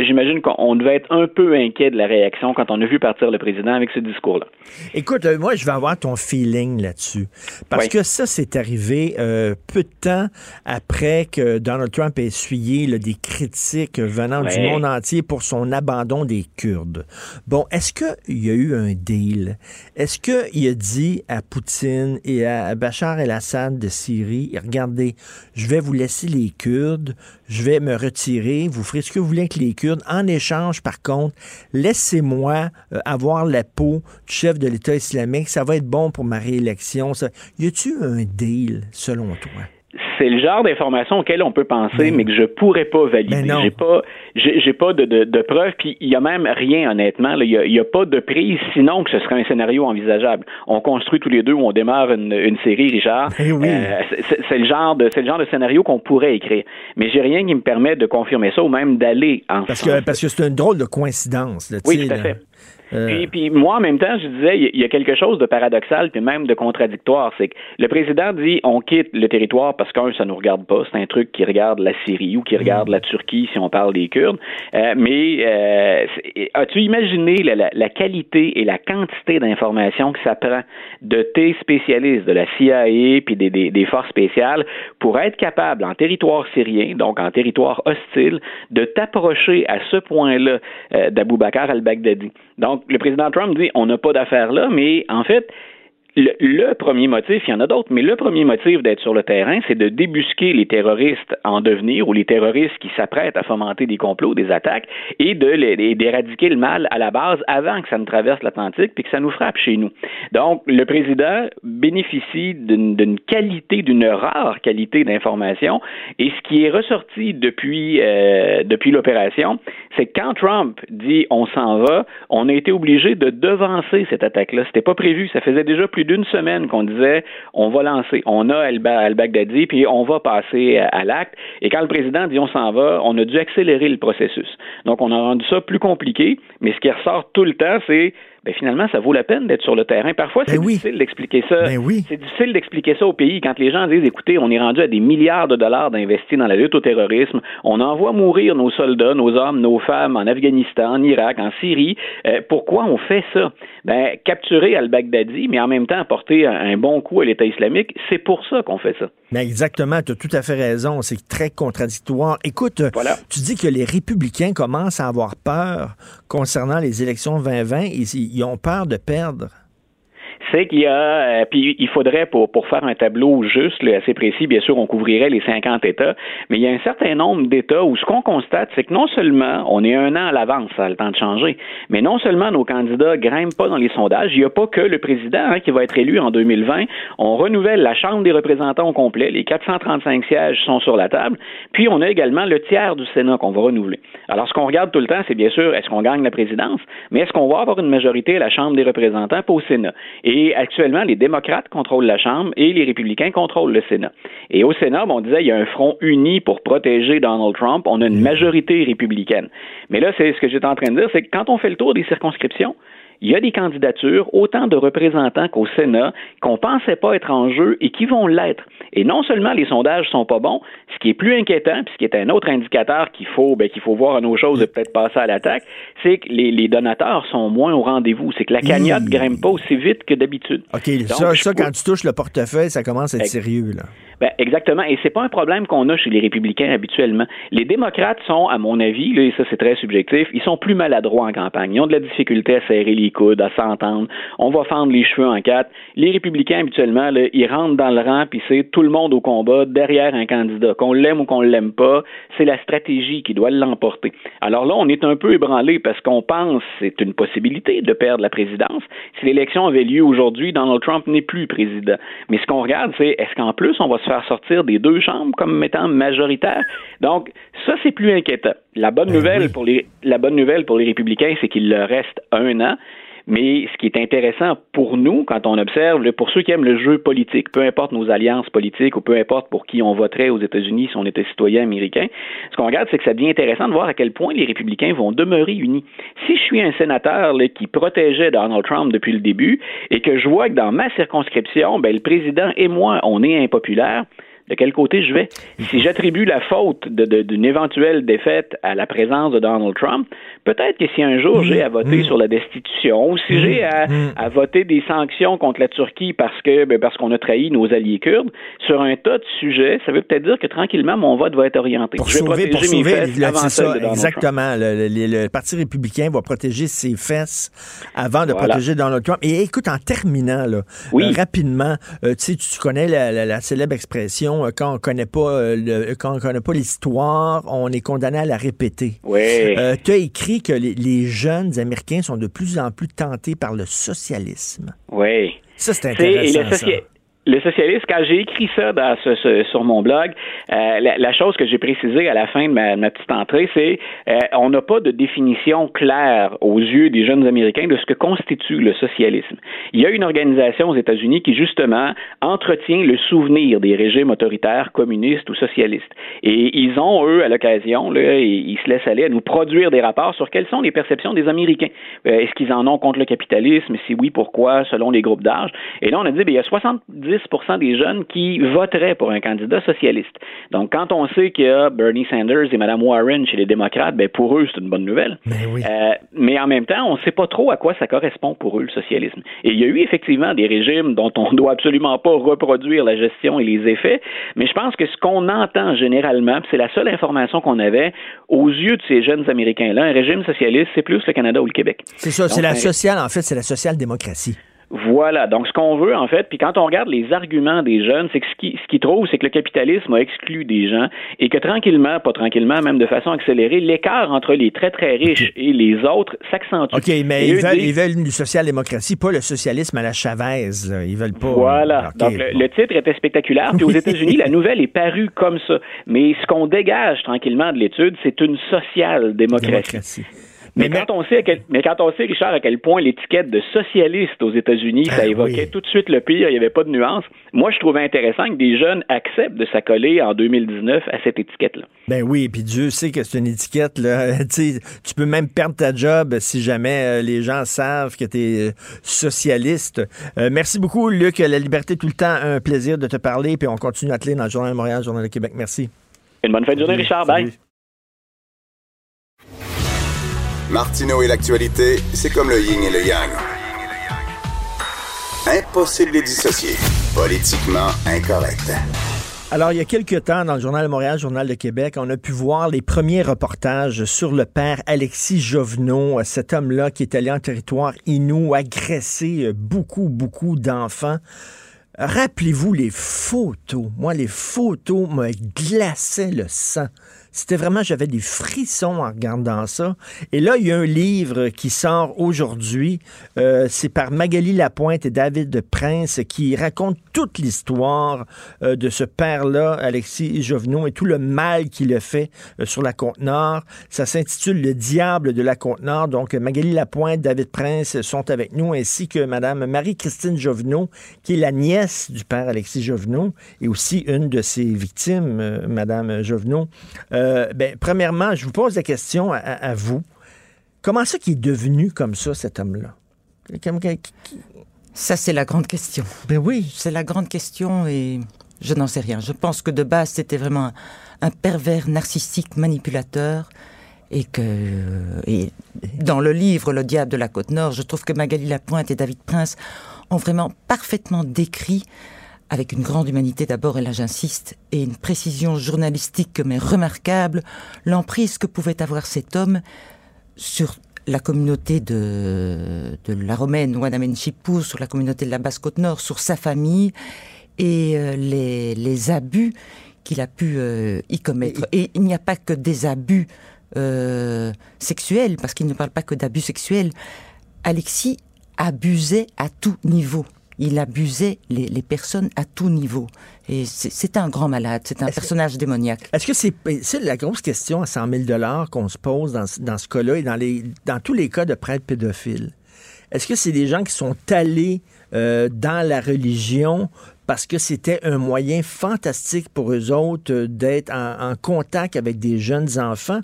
euh, j'imagine qu'on devait être un peu inquiet de la réaction quand on a vu partir le président avec ce discours-là.
Écoute, euh, moi, je vais avoir ton feeling là-dessus. Parce
Oui.
que ça, c'est arrivé peu de temps après que Donald Trump ait essuyé là, des critiques venant du monde entier pour son abandon des Kurdes. Bon, est-ce qu'il y a eu un deal? Est-ce qu'il a dit à Poutine et à Bachar el-Assad de Syrie, regardez, je vais vous laisser les Kurdes, je vais me retirer, vous ferez ce que vous voulez avec les Kurdes. En échange, par contre, laissez-moi euh, avoir la peau du chef de l'État islamique. Ça va être bon pour ma réélection. Ça... Y a-tu un deal, selon toi?
C'est le genre d'information auquel on peut penser, mais que je pourrais pas valider. J'ai pas, j'ai pas de, de, de preuves, puis il y a même rien honnêtement. Il y a, il y a pas de prise, sinon que ce serait un scénario envisageable. On construit tous les deux, ou on démarre une, une série, Richard.
Eh oui.
Euh, c'est- le genre de, c'est le genre de scénario qu'on pourrait écrire. Mais j'ai rien qui me permet de confirmer ça ou même d'aller en
Parce
sens.
que parce que c'est une drôle de coïncidence. Là,
Oui, tout à
là. Euh,
Puis, puis moi, en même temps, je disais, il y a quelque chose de paradoxal, puis même de contradictoire. C'est que le président dit on quitte le territoire parce qu'un, ça nous regarde pas. C'est un truc qui regarde la Syrie ou qui regarde la Turquie si on parle des Kurdes. Euh, mais euh, as-tu imaginé la, la- la qualité et la quantité d'informations que ça prend de tes spécialistes, de la CIA puis des, des- des forces spéciales pour être capable, en territoire syrien, donc en territoire hostile, de t'approcher à ce point-là euh, d'Abou Bakr al-Baghdadi? Donc, le président Trump dit on n'a pas d'affaires là, mais en fait, le, premier motif, il y en a d'autres, mais le premier motif d'être sur le terrain, c'est de débusquer les terroristes en devenir ou les terroristes qui s'apprêtent à fomenter des complots, des attaques, et d'éradiquer le mal à la base avant que ça ne traverse l'Atlantique puis que ça nous frappe chez nous. Donc, le président bénéficie d'une d'une qualité, d'une rare qualité d'information, et ce qui est ressorti depuis, euh, depuis l'opération, c'est que quand Trump dit on s'en va, on a été obligé de devancer cette attaque-là. C'était pas prévu. Ça faisait déjà plus d'une semaine qu'on disait on va lancer, on a Al-Ba- al-Baghdadi, puis on va passer à l'acte. Et quand le président dit on s'en va, on a dû accélérer le processus. Donc on a rendu ça plus compliqué, mais ce qui ressort tout le temps, c'est ben finalement, ça vaut la peine d'être sur le terrain. Parfois, c'est difficile d'expliquer ça. C'est difficile d'expliquer ça au pays quand les gens disent, écoutez, on est rendu à des milliards de dollars d'investis dans la lutte au terrorisme. On envoie mourir nos soldats, nos hommes, nos femmes en Afghanistan, en Irak, en Syrie. Euh, pourquoi on fait ça? Ben, capturer al-Baghdadi, mais en même temps apporter un, un bon coup à l'État islamique, c'est pour ça qu'on fait ça.
Mais exactement, tu as tout à fait raison. C'est très contradictoire. Écoute, tu dis que les républicains commencent à avoir peur concernant les élections 2020. Ils, ils ont peur de perdre.
C'est qu'il y a, euh, puis il faudrait, pour, pour faire un tableau juste, là, assez précis, bien sûr, on couvrirait les 50 États, mais il y a un certain nombre d'États où ce qu'on constate, c'est que non seulement on est un an à l'avance, ça a le temps de changer, mais non seulement nos candidats grimpent pas dans les sondages, il n'y a pas que le président hein, qui va être élu en 2020, on renouvelle la Chambre des représentants au complet, les 435 sièges sont sur la table, puis on a également le tiers du Sénat qu'on va renouveler. Alors, ce qu'on regarde tout le temps, c'est bien sûr, est-ce qu'on gagne la présidence, mais est-ce qu'on va avoir une majorité à la Chambre des représentants, pas au Sénat? Et actuellement, les démocrates contrôlent la Chambre et les républicains contrôlent le Sénat. Et au Sénat, bon, on disait, il y a un front uni pour protéger Donald Trump. On a une majorité républicaine. Mais là, c'est ce que j'étais en train de dire, c'est que quand on fait le tour des circonscriptions, il y a des candidatures, autant de représentants qu'au Sénat, qu'on pensait pas être en jeu et qui vont l'être. Et non seulement les sondages sont pas bons, ce qui est plus inquiétant, puis ce qui est un autre indicateur qu'il faut, ben, qu'il faut voir à nos choses et peut-être passer à l'attaque, c'est que les, les donateurs sont moins au rendez-vous. C'est que la cagnotte grimpe pas aussi vite que d'habitude.
OK,
Donc,
ça, ça quand tu touches le portefeuille, ça commence à être sérieux. Là.
Ben, exactement. Et c'est pas un problème qu'on a chez les républicains habituellement. Les démocrates sont, à mon avis, là, et ça c'est très subjectif, ils sont plus maladroits en campagne. Ils ont de la difficulté à serrer les coudes, à s'entendre. On va fendre les cheveux en quatre. Les républicains, habituellement, là, ils rentrent dans le rang, puis c'est tout le monde au combat derrière un candidat. Qu'on l'aime ou qu'on l'aime pas, c'est la stratégie qui doit l'emporter. Alors là, on est un peu ébranlé parce qu'on pense c'est une possibilité de perdre la présidence. Si l'élection avait lieu aujourd'hui, Donald Trump n'est plus président. Mais ce qu'on regarde, c'est est-ce qu'en plus, on va se faire sortir des deux chambres comme étant majoritaire? Donc, ça, c'est plus inquiétant. La bonne nouvelle pour les, la bonne nouvelle pour les républicains, c'est qu'il leur reste un an. Mais ce qui est intéressant pour nous, quand on observe, pour ceux qui aiment le jeu politique, peu importe nos alliances politiques ou peu importe pour qui on voterait aux États-Unis si on était citoyen américain, ce qu'on regarde, c'est que ça devient intéressant de voir à quel point les républicains vont demeurer unis. Si je suis un sénateur qui protégeait Donald Trump depuis le début et que je vois que dans ma circonscription, ben, le président et moi, on est impopulaires, de quel côté je vais? Si j'attribue la faute d'une éventuelle défaite à la présence de Donald Trump, peut-être que si un jour j'ai à voter sur la destitution ou si j'ai à, à voter des sanctions contre la Turquie parce que ben, parce qu'on a trahi nos alliés kurdes, sur un tas de sujets, ça veut peut-être dire que tranquillement mon vote va être orienté.
Pour
je vais
sauver, pour
mes
sauver,
fesses avant
ça,
de
exactement. Le, le- le Parti républicain va protéger ses fesses avant de
Voilà.
protéger Donald Trump. Et écoute, en terminant, là,
Oui.
euh, rapidement, euh, tu tu connais la, la- la célèbre expression, euh, quand on connaît pas le- quand on connaît pas l'histoire, on est condamné à la répéter.
Oui.
Tu as écrit que les, les jeunes Américains sont de plus en plus tentés par le socialisme.
Oui.
Ça, c'est
C'est- et
intéressant.
le socia-
ça.
Le socialiste, quand j'ai écrit ça dans ce, sur mon blog, euh, la, chose que j'ai précisée à la fin de ma, petite entrée, c'est euh, on n'a pas de définition claire aux yeux des jeunes Américains de ce que constitue le socialisme. Il y a une organisation aux États-Unis qui justement entretient le souvenir des régimes autoritaires communistes ou socialistes. Et ils ont eux à l'occasion, ils se laissent aller à nous produire des rapports sur quelles sont les perceptions des Américains. Euh, est-ce qu'ils en ont contre le capitalisme? Si oui, pourquoi? Selon les groupes d'âge. Et là, on a dit, bien, il y a 70 des jeunes qui voteraient pour un candidat socialiste. Donc, quand on sait qu'il y a Bernie Sanders et Mme Warren chez les démocrates, ben pour eux, c'est une bonne nouvelle.
Ben
euh, mais en même temps, on ne sait pas trop à quoi ça correspond pour eux, le socialisme. Et il y a eu effectivement des régimes dont on ne doit absolument pas reproduire la gestion et les effets, mais je pense que ce qu'on entend généralement, c'est la seule information qu'on avait, aux yeux de ces jeunes Américains-là, un régime socialiste, c'est plus le Canada ou le Québec.
C'est ça, c'est la sociale, en fait, c'est la social-démocratie.
Voilà. Donc, ce qu'on veut, en fait, puis quand on regarde les arguments des jeunes, c'est que ce qu'ils ce trouvent, c'est que le capitalisme a exclu des gens et que tranquillement, pas tranquillement, même de façon accélérée, l'écart entre les très, très riches et les autres s'accentue.
OK, mais ils veulent, ils veulent, une social-démocratie, pas le socialisme à la Chavez. Ils veulent pas.
Voilà. Donc, le, titre était spectaculaire. Puis aux États-Unis, la nouvelle est parue comme ça. Mais ce qu'on dégage tranquillement de l'étude, c'est une social-démocratie. Mais, quand on sait, mais quand on sait, Richard, à quel point l'étiquette de socialiste aux États-Unis, ça ah évoquait tout de suite le pire, il n'y avait pas de nuance. Moi, je trouvais intéressant que des jeunes acceptent de s'accoler en 2019 à cette étiquette-là.
Ben oui, puis Dieu sait que c'est une étiquette. Là. tu peux même perdre ta job si jamais euh, les gens savent que tu es euh, socialiste. Euh, merci beaucoup, Luc. La liberté, tout le temps, un plaisir de te parler. Puis on continue à te lire dans le Journal de Montréal, Journal de Québec. Merci.
Une bonne fin de journée, Richard. Bye.
Martineau et l'actualité, c'est comme le yin et le yang. Impossible de les dissocier. Politiquement incorrect.
Alors, il y a quelques temps, dans le Journal de Montréal, Journal de Québec, on a pu voir les premiers reportages sur le père Alexis Jovenot, cet homme-là qui est allé en territoire inou, agressé beaucoup, beaucoup d'enfants. Rappelez-vous les photos. Moi, les photos me glaçaient le sang. C'était vraiment, j'avais des frissons en regardant ça. Et là, il y a un livre qui sort aujourd'hui. Euh, c'est par Magali Lapointe et David Prince qui raconte toute l'histoire euh, de ce père-là, Alexis Jovenot, et tout le mal qu'il a fait euh, sur la Côte-Nord. Ça s'intitule Le diable de la Côte-Nord. Donc, Magali Lapointe, David Prince sont avec nous, ainsi que Madame Marie-Christine Jovenot, qui est la nièce du père Alexis Jovenot et aussi une de ses victimes, Madame Jovenot. Ben, premièrement, je vous pose la question à, vous. Comment ça qu'il est devenu comme ça, cet homme-là?
Ça, c'est la grande question.
Ben oui.
C'est la grande question et je n'en sais rien. Je pense que de base, c'était vraiment un, pervers narcissique manipulateur et que et dans le livre Le diable de la côte nord, je trouve que Magali Lapointe et David Prince ont vraiment parfaitement décrit avec une grande humanité d'abord, et là j'insiste, et une précision journalistique mais remarquable, l'emprise que pouvait avoir cet homme sur la communauté de, la Romaine, sur la communauté de la Basse-Côte-Nord, sur sa famille, et euh, les, les, abus qu'il a pu euh, y commettre. Et il n'y a pas que des abus euh, sexuels, parce qu'il ne parle pas que d'abus sexuels. Alexis abusait à tout niveau il abusait les, personnes à tout niveau. Et c'est un grand malade, c'est un personnage démoniaque.
Est-ce que c'est la grosse question à 100 000 qu'on se pose dans, dans ce cas-là et dans, les, dans tous les cas de prêtres pédophiles? Est-ce que c'est des gens qui sont allés euh, dans la religion parce que c'était un moyen fantastique pour eux autres euh, d'être en, contact avec des jeunes enfants?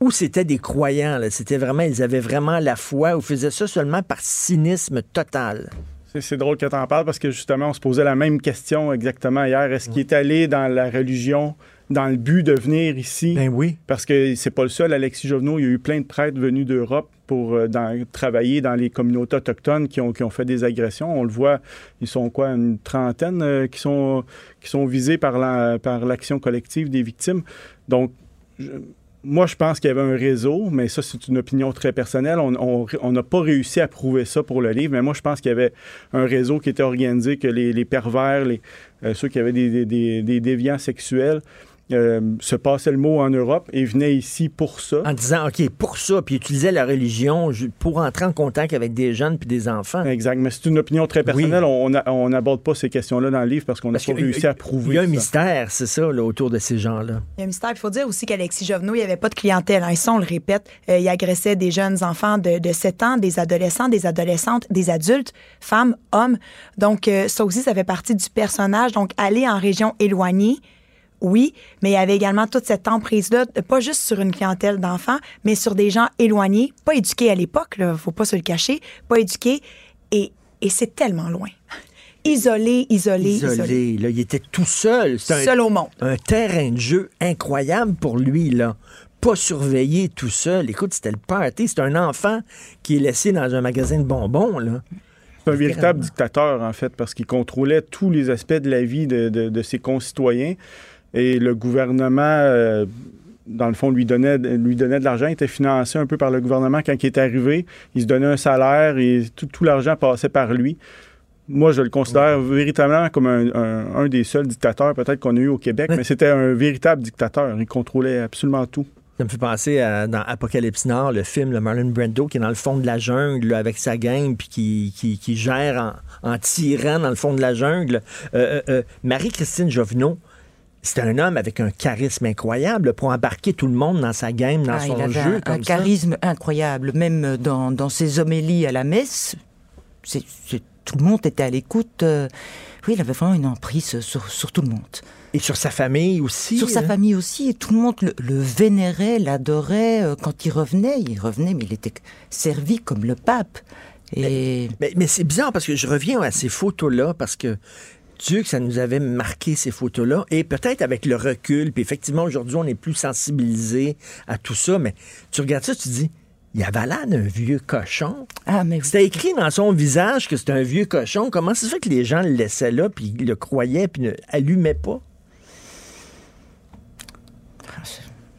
Ou c'était des croyants? C'était vraiment, ils avaient vraiment la foi ou faisaient ça seulement par cynisme total?
C'est drôle que tu en parles parce que justement, on se posait la même question exactement hier. Est-ce qu'il est allé dans la religion dans le but de venir ici?
Ben oui.
Parce que c'est pas le seul, Alexis Jovenot. Il y a eu plein de prêtres venus d'Europe pour euh, travailler dans les communautés autochtones qui ont, qui ont fait des agressions. On le voit, ils sont quoi, une trentaine euh, qui, sont, qui sont visés par l'action la, par collective des victimes. Donc, moi, je pense qu'il y avait un réseau, mais ça, c'est une opinion très personnelle. On n'a pas réussi à prouver ça pour le livre, mais moi, je pense qu'il y avait un réseau qui était organisé, que les, pervers, les, euh, ceux qui avaient des, des, déviants sexuels, euh, se passaient le mot en Europe et venaient ici pour ça.
En disant, OK, pour ça, puis utilisaient la religion pour entrer en contact avec des jeunes puis des enfants.
Exact, mais c'est une opinion très personnelle. On n'aborde pas ces questions-là dans le livre parce qu'on n'a pas
a-
réussi à prouver
Il y a un
ça.
mystère, c'est ça, là, autour de ces gens-là.
Il y a un mystère. Il faut dire aussi qu'Alexis Jovenot, il n'y avait pas de clientèle. Hein. Et ça, on le répète, euh, il agressait des jeunes enfants de, de 7 ans, des adolescents, des adolescentes, des adultes, femmes, hommes. Donc, euh, ça aussi, ça fait partie du personnage. Donc, aller en région éloignée, oui, mais il y avait également toute cette emprise-là, pas juste sur une clientèle d'enfants, mais sur des gens éloignés, pas éduqués à l'époque, il faut pas se le cacher, pas éduqués. Et, et c'est tellement loin. Isolé, isolé, isolé.
Isolé, là, il était tout seul. C'est un-
Seul au monde.
Un terrain de jeu incroyable pour lui, là. Pas surveillé tout seul. Écoute, c'était le party. C'est un enfant qui est laissé dans un magasin de bonbons, là.
C'est un véritable dictateur, en fait, parce qu'il contrôlait tous les aspects de la vie de, de- de ses concitoyens. Et le gouvernement, euh, dans le fond, lui donnait, lui donnait de l'argent. Il était financé un peu par le gouvernement quand il est arrivé. Il se donnait un salaire et tout, tout l'argent passait par lui. Moi, je le considère véritablement comme un, un- un des seuls dictateurs peut-être qu'on a eu au Québec, mais c'était un véritable dictateur. Il contrôlait absolument tout.
Ça me fait penser à dans Apocalypse Nord, le film, le Marlon Brando, qui est dans le fond de la jungle avec sa gang, puis qui, qui, qui gère en, en tirant dans le fond de la jungle. Euh, euh, Marie-Christine Jovenot, c'est un homme avec un charisme incroyable pour embarquer tout le monde dans sa game, dans
Ah,
son
il avait
jeu.
un,
comme
un
ça.
charisme incroyable, même dans, dans ses homélies à la messe. c'est- c'est- tout le monde était à l'écoute. euh, oui, il avait vraiment une emprise sur, sur tout le monde.
Et sur sa famille aussi.
Sur sa
hein?
famille aussi. Et tout le monde le, le vénérait, l'adorait. euh, Quand il revenait, il revenait, mais il était servi comme le pape. Et
Mais, mais c'est bizarre parce que je reviens à ces photos-là parce que Dieu que ça nous avait marqué ces photos-là? Et peut-être avec le recul, puis effectivement, aujourd'hui, on est plus sensibilisé à tout ça, mais tu regardes ça, tu te dis, il avait l'air d'un vieux cochon.
Ah, mais
C'était écrit dans son visage que c'était un vieux cochon. Comment ça se fait que les gens le laissaient là, puis le croyaient, puis ne allumaient pas?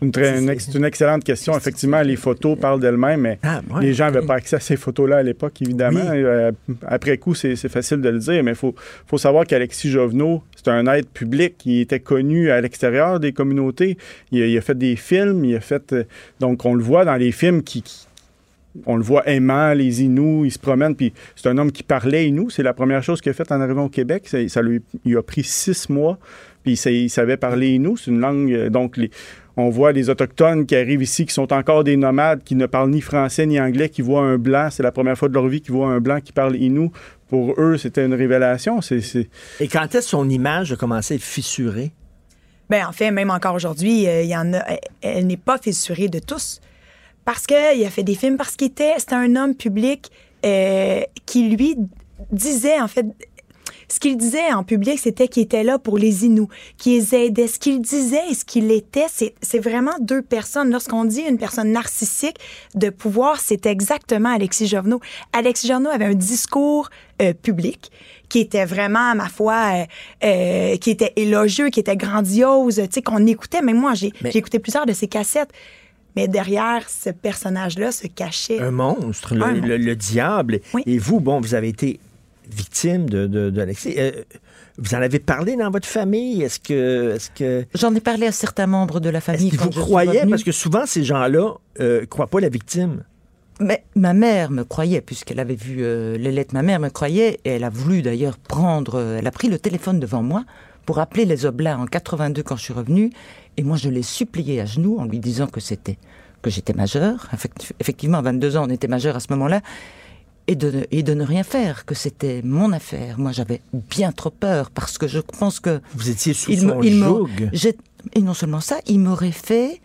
Une, très- une ex- c'est une excellente question. Effectivement, les photos parlent d'elles-mêmes, mais
Ah, ouais,
les gens n'avaient pas accès à ces photos-là à l'époque, évidemment.
Oui.
Euh, après coup, c'est facile de le dire, mais il faut, faut savoir qu'Alexis Jovenot, c'est un être public qui était connu à l'extérieur des communautés. Il a, il a fait des films, il a fait... euh, donc, on le voit dans les films qui... qui- on le voit aimant les Inuits, il se promène, puis c'est un homme qui parlait Inou. C'est la première chose qu'il a fait en arrivant au Québec. Ça, ça lui il a pris six mois, puis il, il savait parler Inou. C'est une langue, euh, donc les, on voit les Autochtones qui arrivent ici, qui sont encore des nomades, qui ne parlent ni français ni anglais, qui voient un blanc. C'est la première fois de leur vie qu'ils voient un blanc qui parle Inou. Pour eux, c'était une révélation.
Et quand est-ce que son image a commencé à être fissurée?
Ben, en fait, même encore aujourd'hui, euh, il y en a. Elle, elle n'est pas fissurée de tous. Parce qu'il a fait des films, parce qu'il était. C'était un homme public euh, qui, lui, disait, en fait. Ce qu'il disait en public, c'était qu'il était là pour les Inuits, qu'il les aidait. Ce qu'il disait et ce qu'il était, c'est vraiment deux personnes. Lorsqu'on dit une personne narcissique de pouvoir, c'est exactement Alexis Jovenot. Alexis Jovenot avait un discours euh, public qui était vraiment, à ma foi, euh, euh, qui était élogieux, qui était grandiose, tu sais, qu'on écoutait. Même moi, j'ai
Mais-
écouté plusieurs de ses cassettes. Mais derrière ce personnage-là se cachait
Un monstre, le,
Un
le-
monstre.
le diable. Et vous, bon, vous avez été victime de, de, d'Alexis. Euh, vous en avez parlé dans votre famille? Est-ce que. Est-ce que...
J'en ai parlé à certains membres de la famille.
Est-ce
quand
vous
je
croyez? Parce que souvent, ces gens-là ne croient pas la victime.
Mais ma mère me croyait, puisqu'elle avait vu euh, les lettres. Ma mère me croyait, et elle a voulu d'ailleurs prendre. euh, elle a pris le téléphone devant moi pour appeler les Oblats en 82 quand je suis revenue. Et moi, je l'ai supplié à genoux en lui disant que c'était que j'étais majeure. Effect- Effectivement, à 22 ans, on était majeur à ce moment-là. Et de, ne- et de ne rien faire, que c'était mon affaire. Moi, j'avais bien trop peur parce que je pense que.
Vous étiez sous
il
son
il
joug.
Et non seulement ça, il m'aurait fait.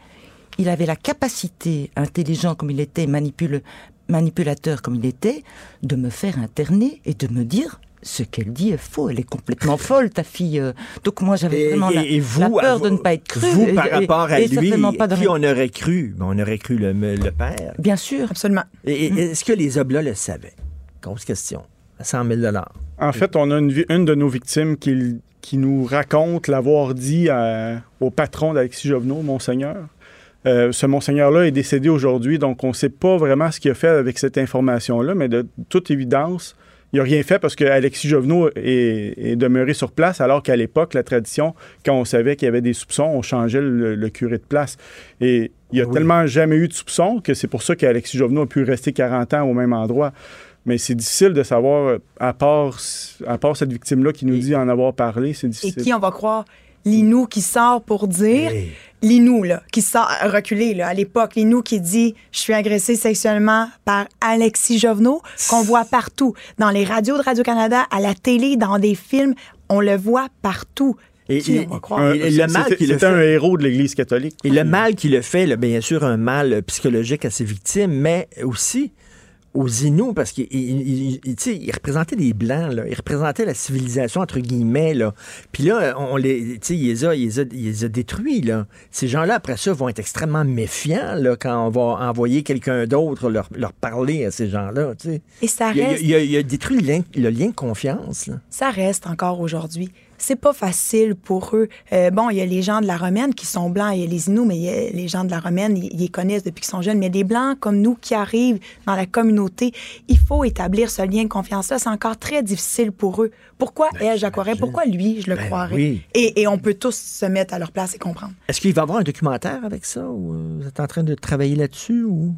Il avait la capacité, intelligent comme il était, manipule, manipulateur comme il était, de me faire interner et de me dire ce qu'elle dit est faux. Elle est complètement folle, ta fille. euh. Donc moi, j'avais vraiment la,
et- et vous,
la peur de ne pas être cru.
Vous, par
et-
rapport à
et
lui,
pas
qui on aurait cru? On aurait cru le, le père.
Bien sûr.
Absolument.
Et, et est-ce que les Oblats le savaient? Grosse question. À 100 000
En fait, on a une, de nos victimes qui, qui nous raconte l'avoir dit à- au patron d'Alexis Jovenot, Monseigneur. Euh, ce Monseigneur-là est décédé aujourd'hui, donc on ne sait pas vraiment ce qu'il a fait avec cette information-là, mais de toute évidence, il n'a rien fait parce qu'Alexis Jovenot est, est demeuré sur place, alors qu'à l'époque, la tradition, quand on savait qu'il y avait des soupçons, on changeait le, le curé de place. Et il n'y a tellement jamais eu de soupçons que c'est pour ça qu'Alexis Jovenot a pu rester 40 ans au même endroit. Mais c'est difficile de savoir, à part, à part cette victime-là qui nous dit en avoir parlé, c'est
Et
difficile.
qui on va croire? Linou qui sort pour dire. Linou, là, qui sort reculé, là, à l'époque. Linou qui dit Je suis agressé sexuellement par Alexis Jovenot, qu'on voit partout. Dans les radios de Radio-Canada, à la télé, dans des films, on le voit partout.
Et, et-
on va croire?
Un-
et le mal qu'il
un héros de l'Église catholique.
Et le mal qu'il a fait, là, bien sûr, un mal psychologique à ses victimes, mais aussi aux Inuits, parce qu'il il- il- il- tu sais, il représentait des Blancs, là. il représentait la civilisation, entre guillemets. Là. Puis là, on les, tu sais, il, les a, il, les a, il les a détruits. Là. Ces gens-là, après ça, vont être extrêmement méfiants là, quand on va envoyer quelqu'un d'autre leur, leur parler à ces gens-là.
Et ça
Il a,
reste-
il a- il a détruit le lien, le lien de confiance. là.
Ça reste encore aujourd'hui. C'est pas facile pour eux. Euh, bon, il y a les gens de la Romaine qui sont blancs, il y a les Inuits, mais il y a les gens de la Romaine, ils, les connaissent depuis qu'ils sont jeunes. Mais des blancs comme nous qui arrivent dans la communauté, il faut établir ce lien de confiance-là. C'est encore très difficile pour eux. Pourquoi elle, j'accroirais? Pourquoi lui, je le croirais?
oui.
Et, et on peut tous se mettre à leur place et comprendre.
Est-ce qu'il va y avoir un documentaire avec ça? Ou euh, vous êtes en train de travailler là-dessus? Ou...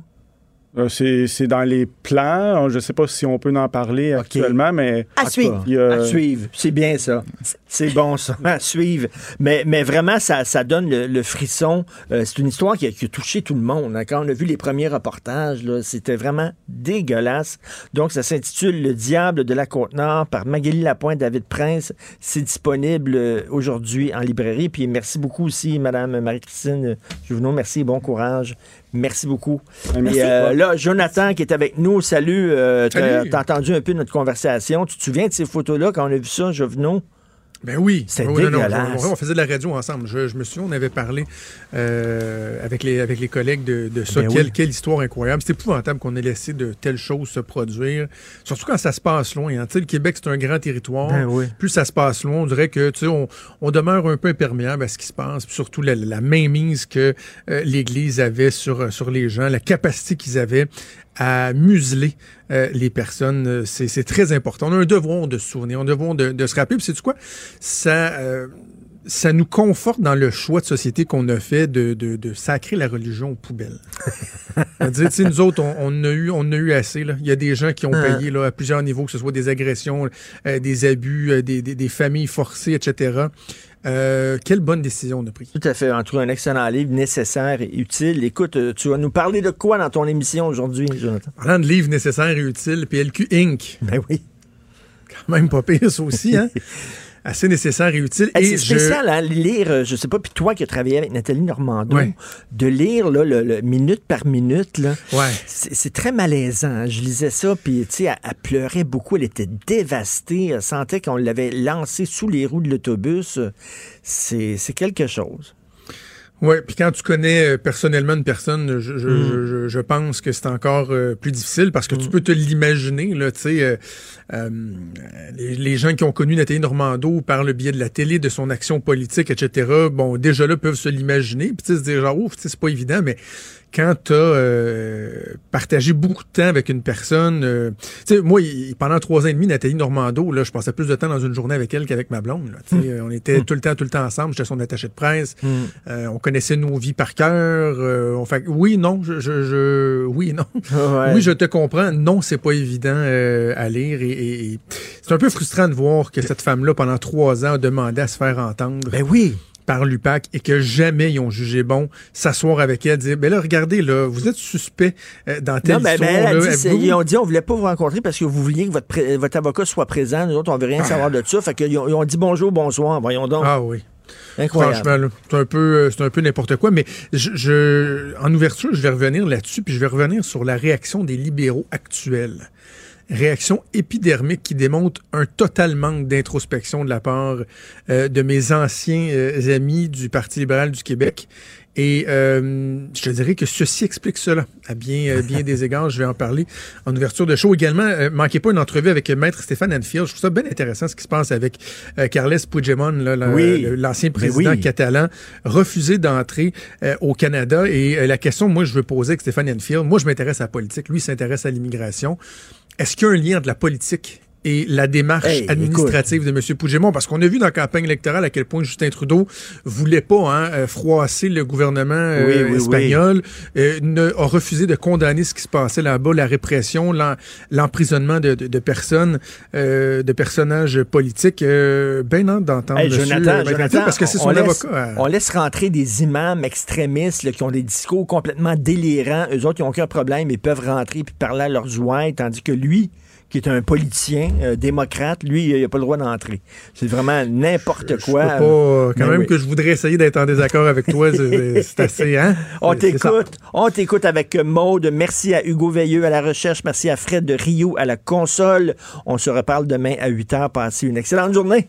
Euh, c'est dans les plans. Je ne sais pas si on peut en parler actuellement, mais.
À suivre.
cas, il y a-
À suivre. C'est bien ça. C'est bon ça. À suivre. Mais, mais vraiment, ça, ça donne le, le frisson. Euh, c'est une histoire qui a, qui a touché tout le monde. hein. Quand on a vu les premiers reportages, c'était vraiment dégueulasse. Donc, ça s'intitule Le diable de la Côte-Nord par Magali Lapointe, David Prince. C'est disponible euh, aujourd'hui en librairie. Puis merci beaucoup aussi, Madame Marie-Christine Juvenot. Merci, bon courage. Merci beaucoup.
Merci.
Et, euh, là, Jonathan qui est avec nous, salut. Euh, t'as
Salut.
t'as entendu un peu notre conversation. Tu te souviens de ces photos-là? Quand on a vu ça, Jovenot?
Ben oui.
C'est
Oui, non, non,
dégueulasse.
on, on faisait de la radio ensemble. Je, je me souviens, on avait parlé euh, avec, les, avec les collègues de, de ça.
Ben
quelle,
oui.
quelle histoire incroyable. C'est épouvantable qu'on ait laissé de telles choses se produire. Surtout quand ça se passe loin. hein. Le Québec, c'est un grand territoire.
Ben oui.
Plus ça se passe loin, on dirait que tu sais, on, on demeure un peu imperméable à ce qui se passe. Puis surtout la, la mainmise que euh, l'Église avait sur, sur les gens, la capacité qu'ils avaient à museler euh, les personnes. Euh, C'est très important. On a un devoir de se souvenir, un devoir de, se rappeler. Puis c'est quoi? Ça, euh, ça nous conforte dans le choix de société qu'on a fait de, de, de sacrer la religion aux poubelles. Sais, nous autres, on, on a eu, on a eu assez. Là. Il y a des gens qui ont
Ah.
payé là, à plusieurs niveaux, que ce soit des agressions, euh, des abus, euh, des, des, des familles forcées, etc. Euh, quelle bonne décision on a prise.
Tout à fait. On trouve un excellent livre, nécessaire et utile. Écoute, tu vas nous parler de quoi dans ton émission aujourd'hui, Jonathan?
Parlant de livres nécessaires et utiles, PLQ Inc.
Ben oui.
Quand même pas pire, ça aussi, hein? Assez nécessaire et utile.
C'est spécial, hein, lire, euh, je sais pas, puis toi qui as travaillé avec Nathalie Normando,
Ouais.
de lire là, le, le minute par minute, là,
Ouais.
c'est très malaisant. Je lisais ça, puis tu sais, elle, elle pleurait beaucoup, elle était dévastée, elle sentait qu'on l'avait lancée sous les roues de l'autobus. C'est c'est quelque chose.
Oui, puis quand tu connais euh, personnellement une personne, je, je,
Mm.
je- je- pense que c'est encore euh, plus difficile parce que tu peux te l'imaginer, là, tu sais, euh, euh, les, les gens qui ont connu Nathalie Normando par le biais de la télé, de son action politique, etc., bon, déjà là, peuvent se l'imaginer, puis tu sais, se dire genre, ouf, tu sais, c'est pas évident, mais quand tu as partagé beaucoup de temps avec une personne, euh, tu sais, moi, il- pendant trois ans et demi, Nathalie Normando, là, je passais plus de temps dans une journée avec elle qu'avec ma blonde, là, tu sais, on était tout le temps, tout le temps ensemble, j'étais son attaché de presse, euh, on connaissait nos vies par cœur. euh, on fait oui, non, je, je, je- oui, non.
Ouais.
Oui, je te comprends. Non, c'est pas évident euh, à lire et, et- et c'est un peu frustrant de voir que cette femme-là, pendant trois ans, a demandé à se faire entendre.
Ben oui.
Par l'UPAC et que jamais ils ont jugé bon s'asseoir avec elle, dire ben là regardez là vous êtes suspect euh, dans telle
Non,
histoire
ben, elle a
là.
dit, c'est-
Vous-
ils ont dit on voulait pas vous rencontrer parce que vous vouliez que votre, pré- votre avocat soit présent. Nous autres, on veut rien savoir de ça. Fait qu'ils ont, ils ont dit bonjour, bonsoir. Voyons donc.
Ah oui.
Incroyable.
C'est un peu, euh, c'est un peu n'importe quoi. Mais je, je- en ouverture, je vais revenir là-dessus, puis je vais revenir sur la réaction des libéraux actuels. Réaction épidermique qui démontre un total manque d'introspection de la part euh, de mes anciens euh, amis du Parti libéral du Québec. Et euh, je te dirais que ceci explique cela à bien, euh, bien des égards. Je vais en parler en ouverture de show. Également, euh, manquez pas une entrevue avec Maître Stéphane Anfield. Je trouve ça bien intéressant ce qui se passe avec euh, Carles Puigdemont, là, la-
Oui.
l'ancien président
oui.
catalan, refusé d'entrer euh, au Canada. Et euh, la question, moi, je veux poser avec Stéphane Enfield, moi, je m'intéresse à la politique. Lui, s'intéresse à l'immigration. Est-ce qu'il y a un lien entre la politique et la démarche
Hey,
administrative de M. Pougémon, parce qu'on a vu dans la campagne électorale à quel point Justin Trudeau voulait pas hein, euh, froisser le gouvernement euh,
Oui, oui, oui.
espagnol, euh, ne, a refusé de condamner ce qui se passait là-bas, la répression, l'emprisonnement de, de- de personnes, euh, de personnages politiques. Ben hâte d'entendre
Hey, Jonathan, Jonathan,
parce que c'est
on
son
laisse-
avocat. euh,
On laisse rentrer des imams extrémistes là, qui ont des discours complètement délirants. Eux autres, ils n'ont aucun problème. Ils peuvent rentrer puis parler à leurs ouins, tandis que lui, qui est un politicien euh, démocrate, lui, il n'a pas le droit d'entrer. C'est vraiment n'importe quoi.
Je peux pas, euh, quand même
oui.
que je voudrais essayer d'être en désaccord avec toi, c'est assez, hein?
On t'écoute. On t'écoute avec Maude. Merci à Hugo Veilleux à la recherche. Merci à Fred de Rio à la console. On se reparle demain à 8 h. Passez une excellente journée.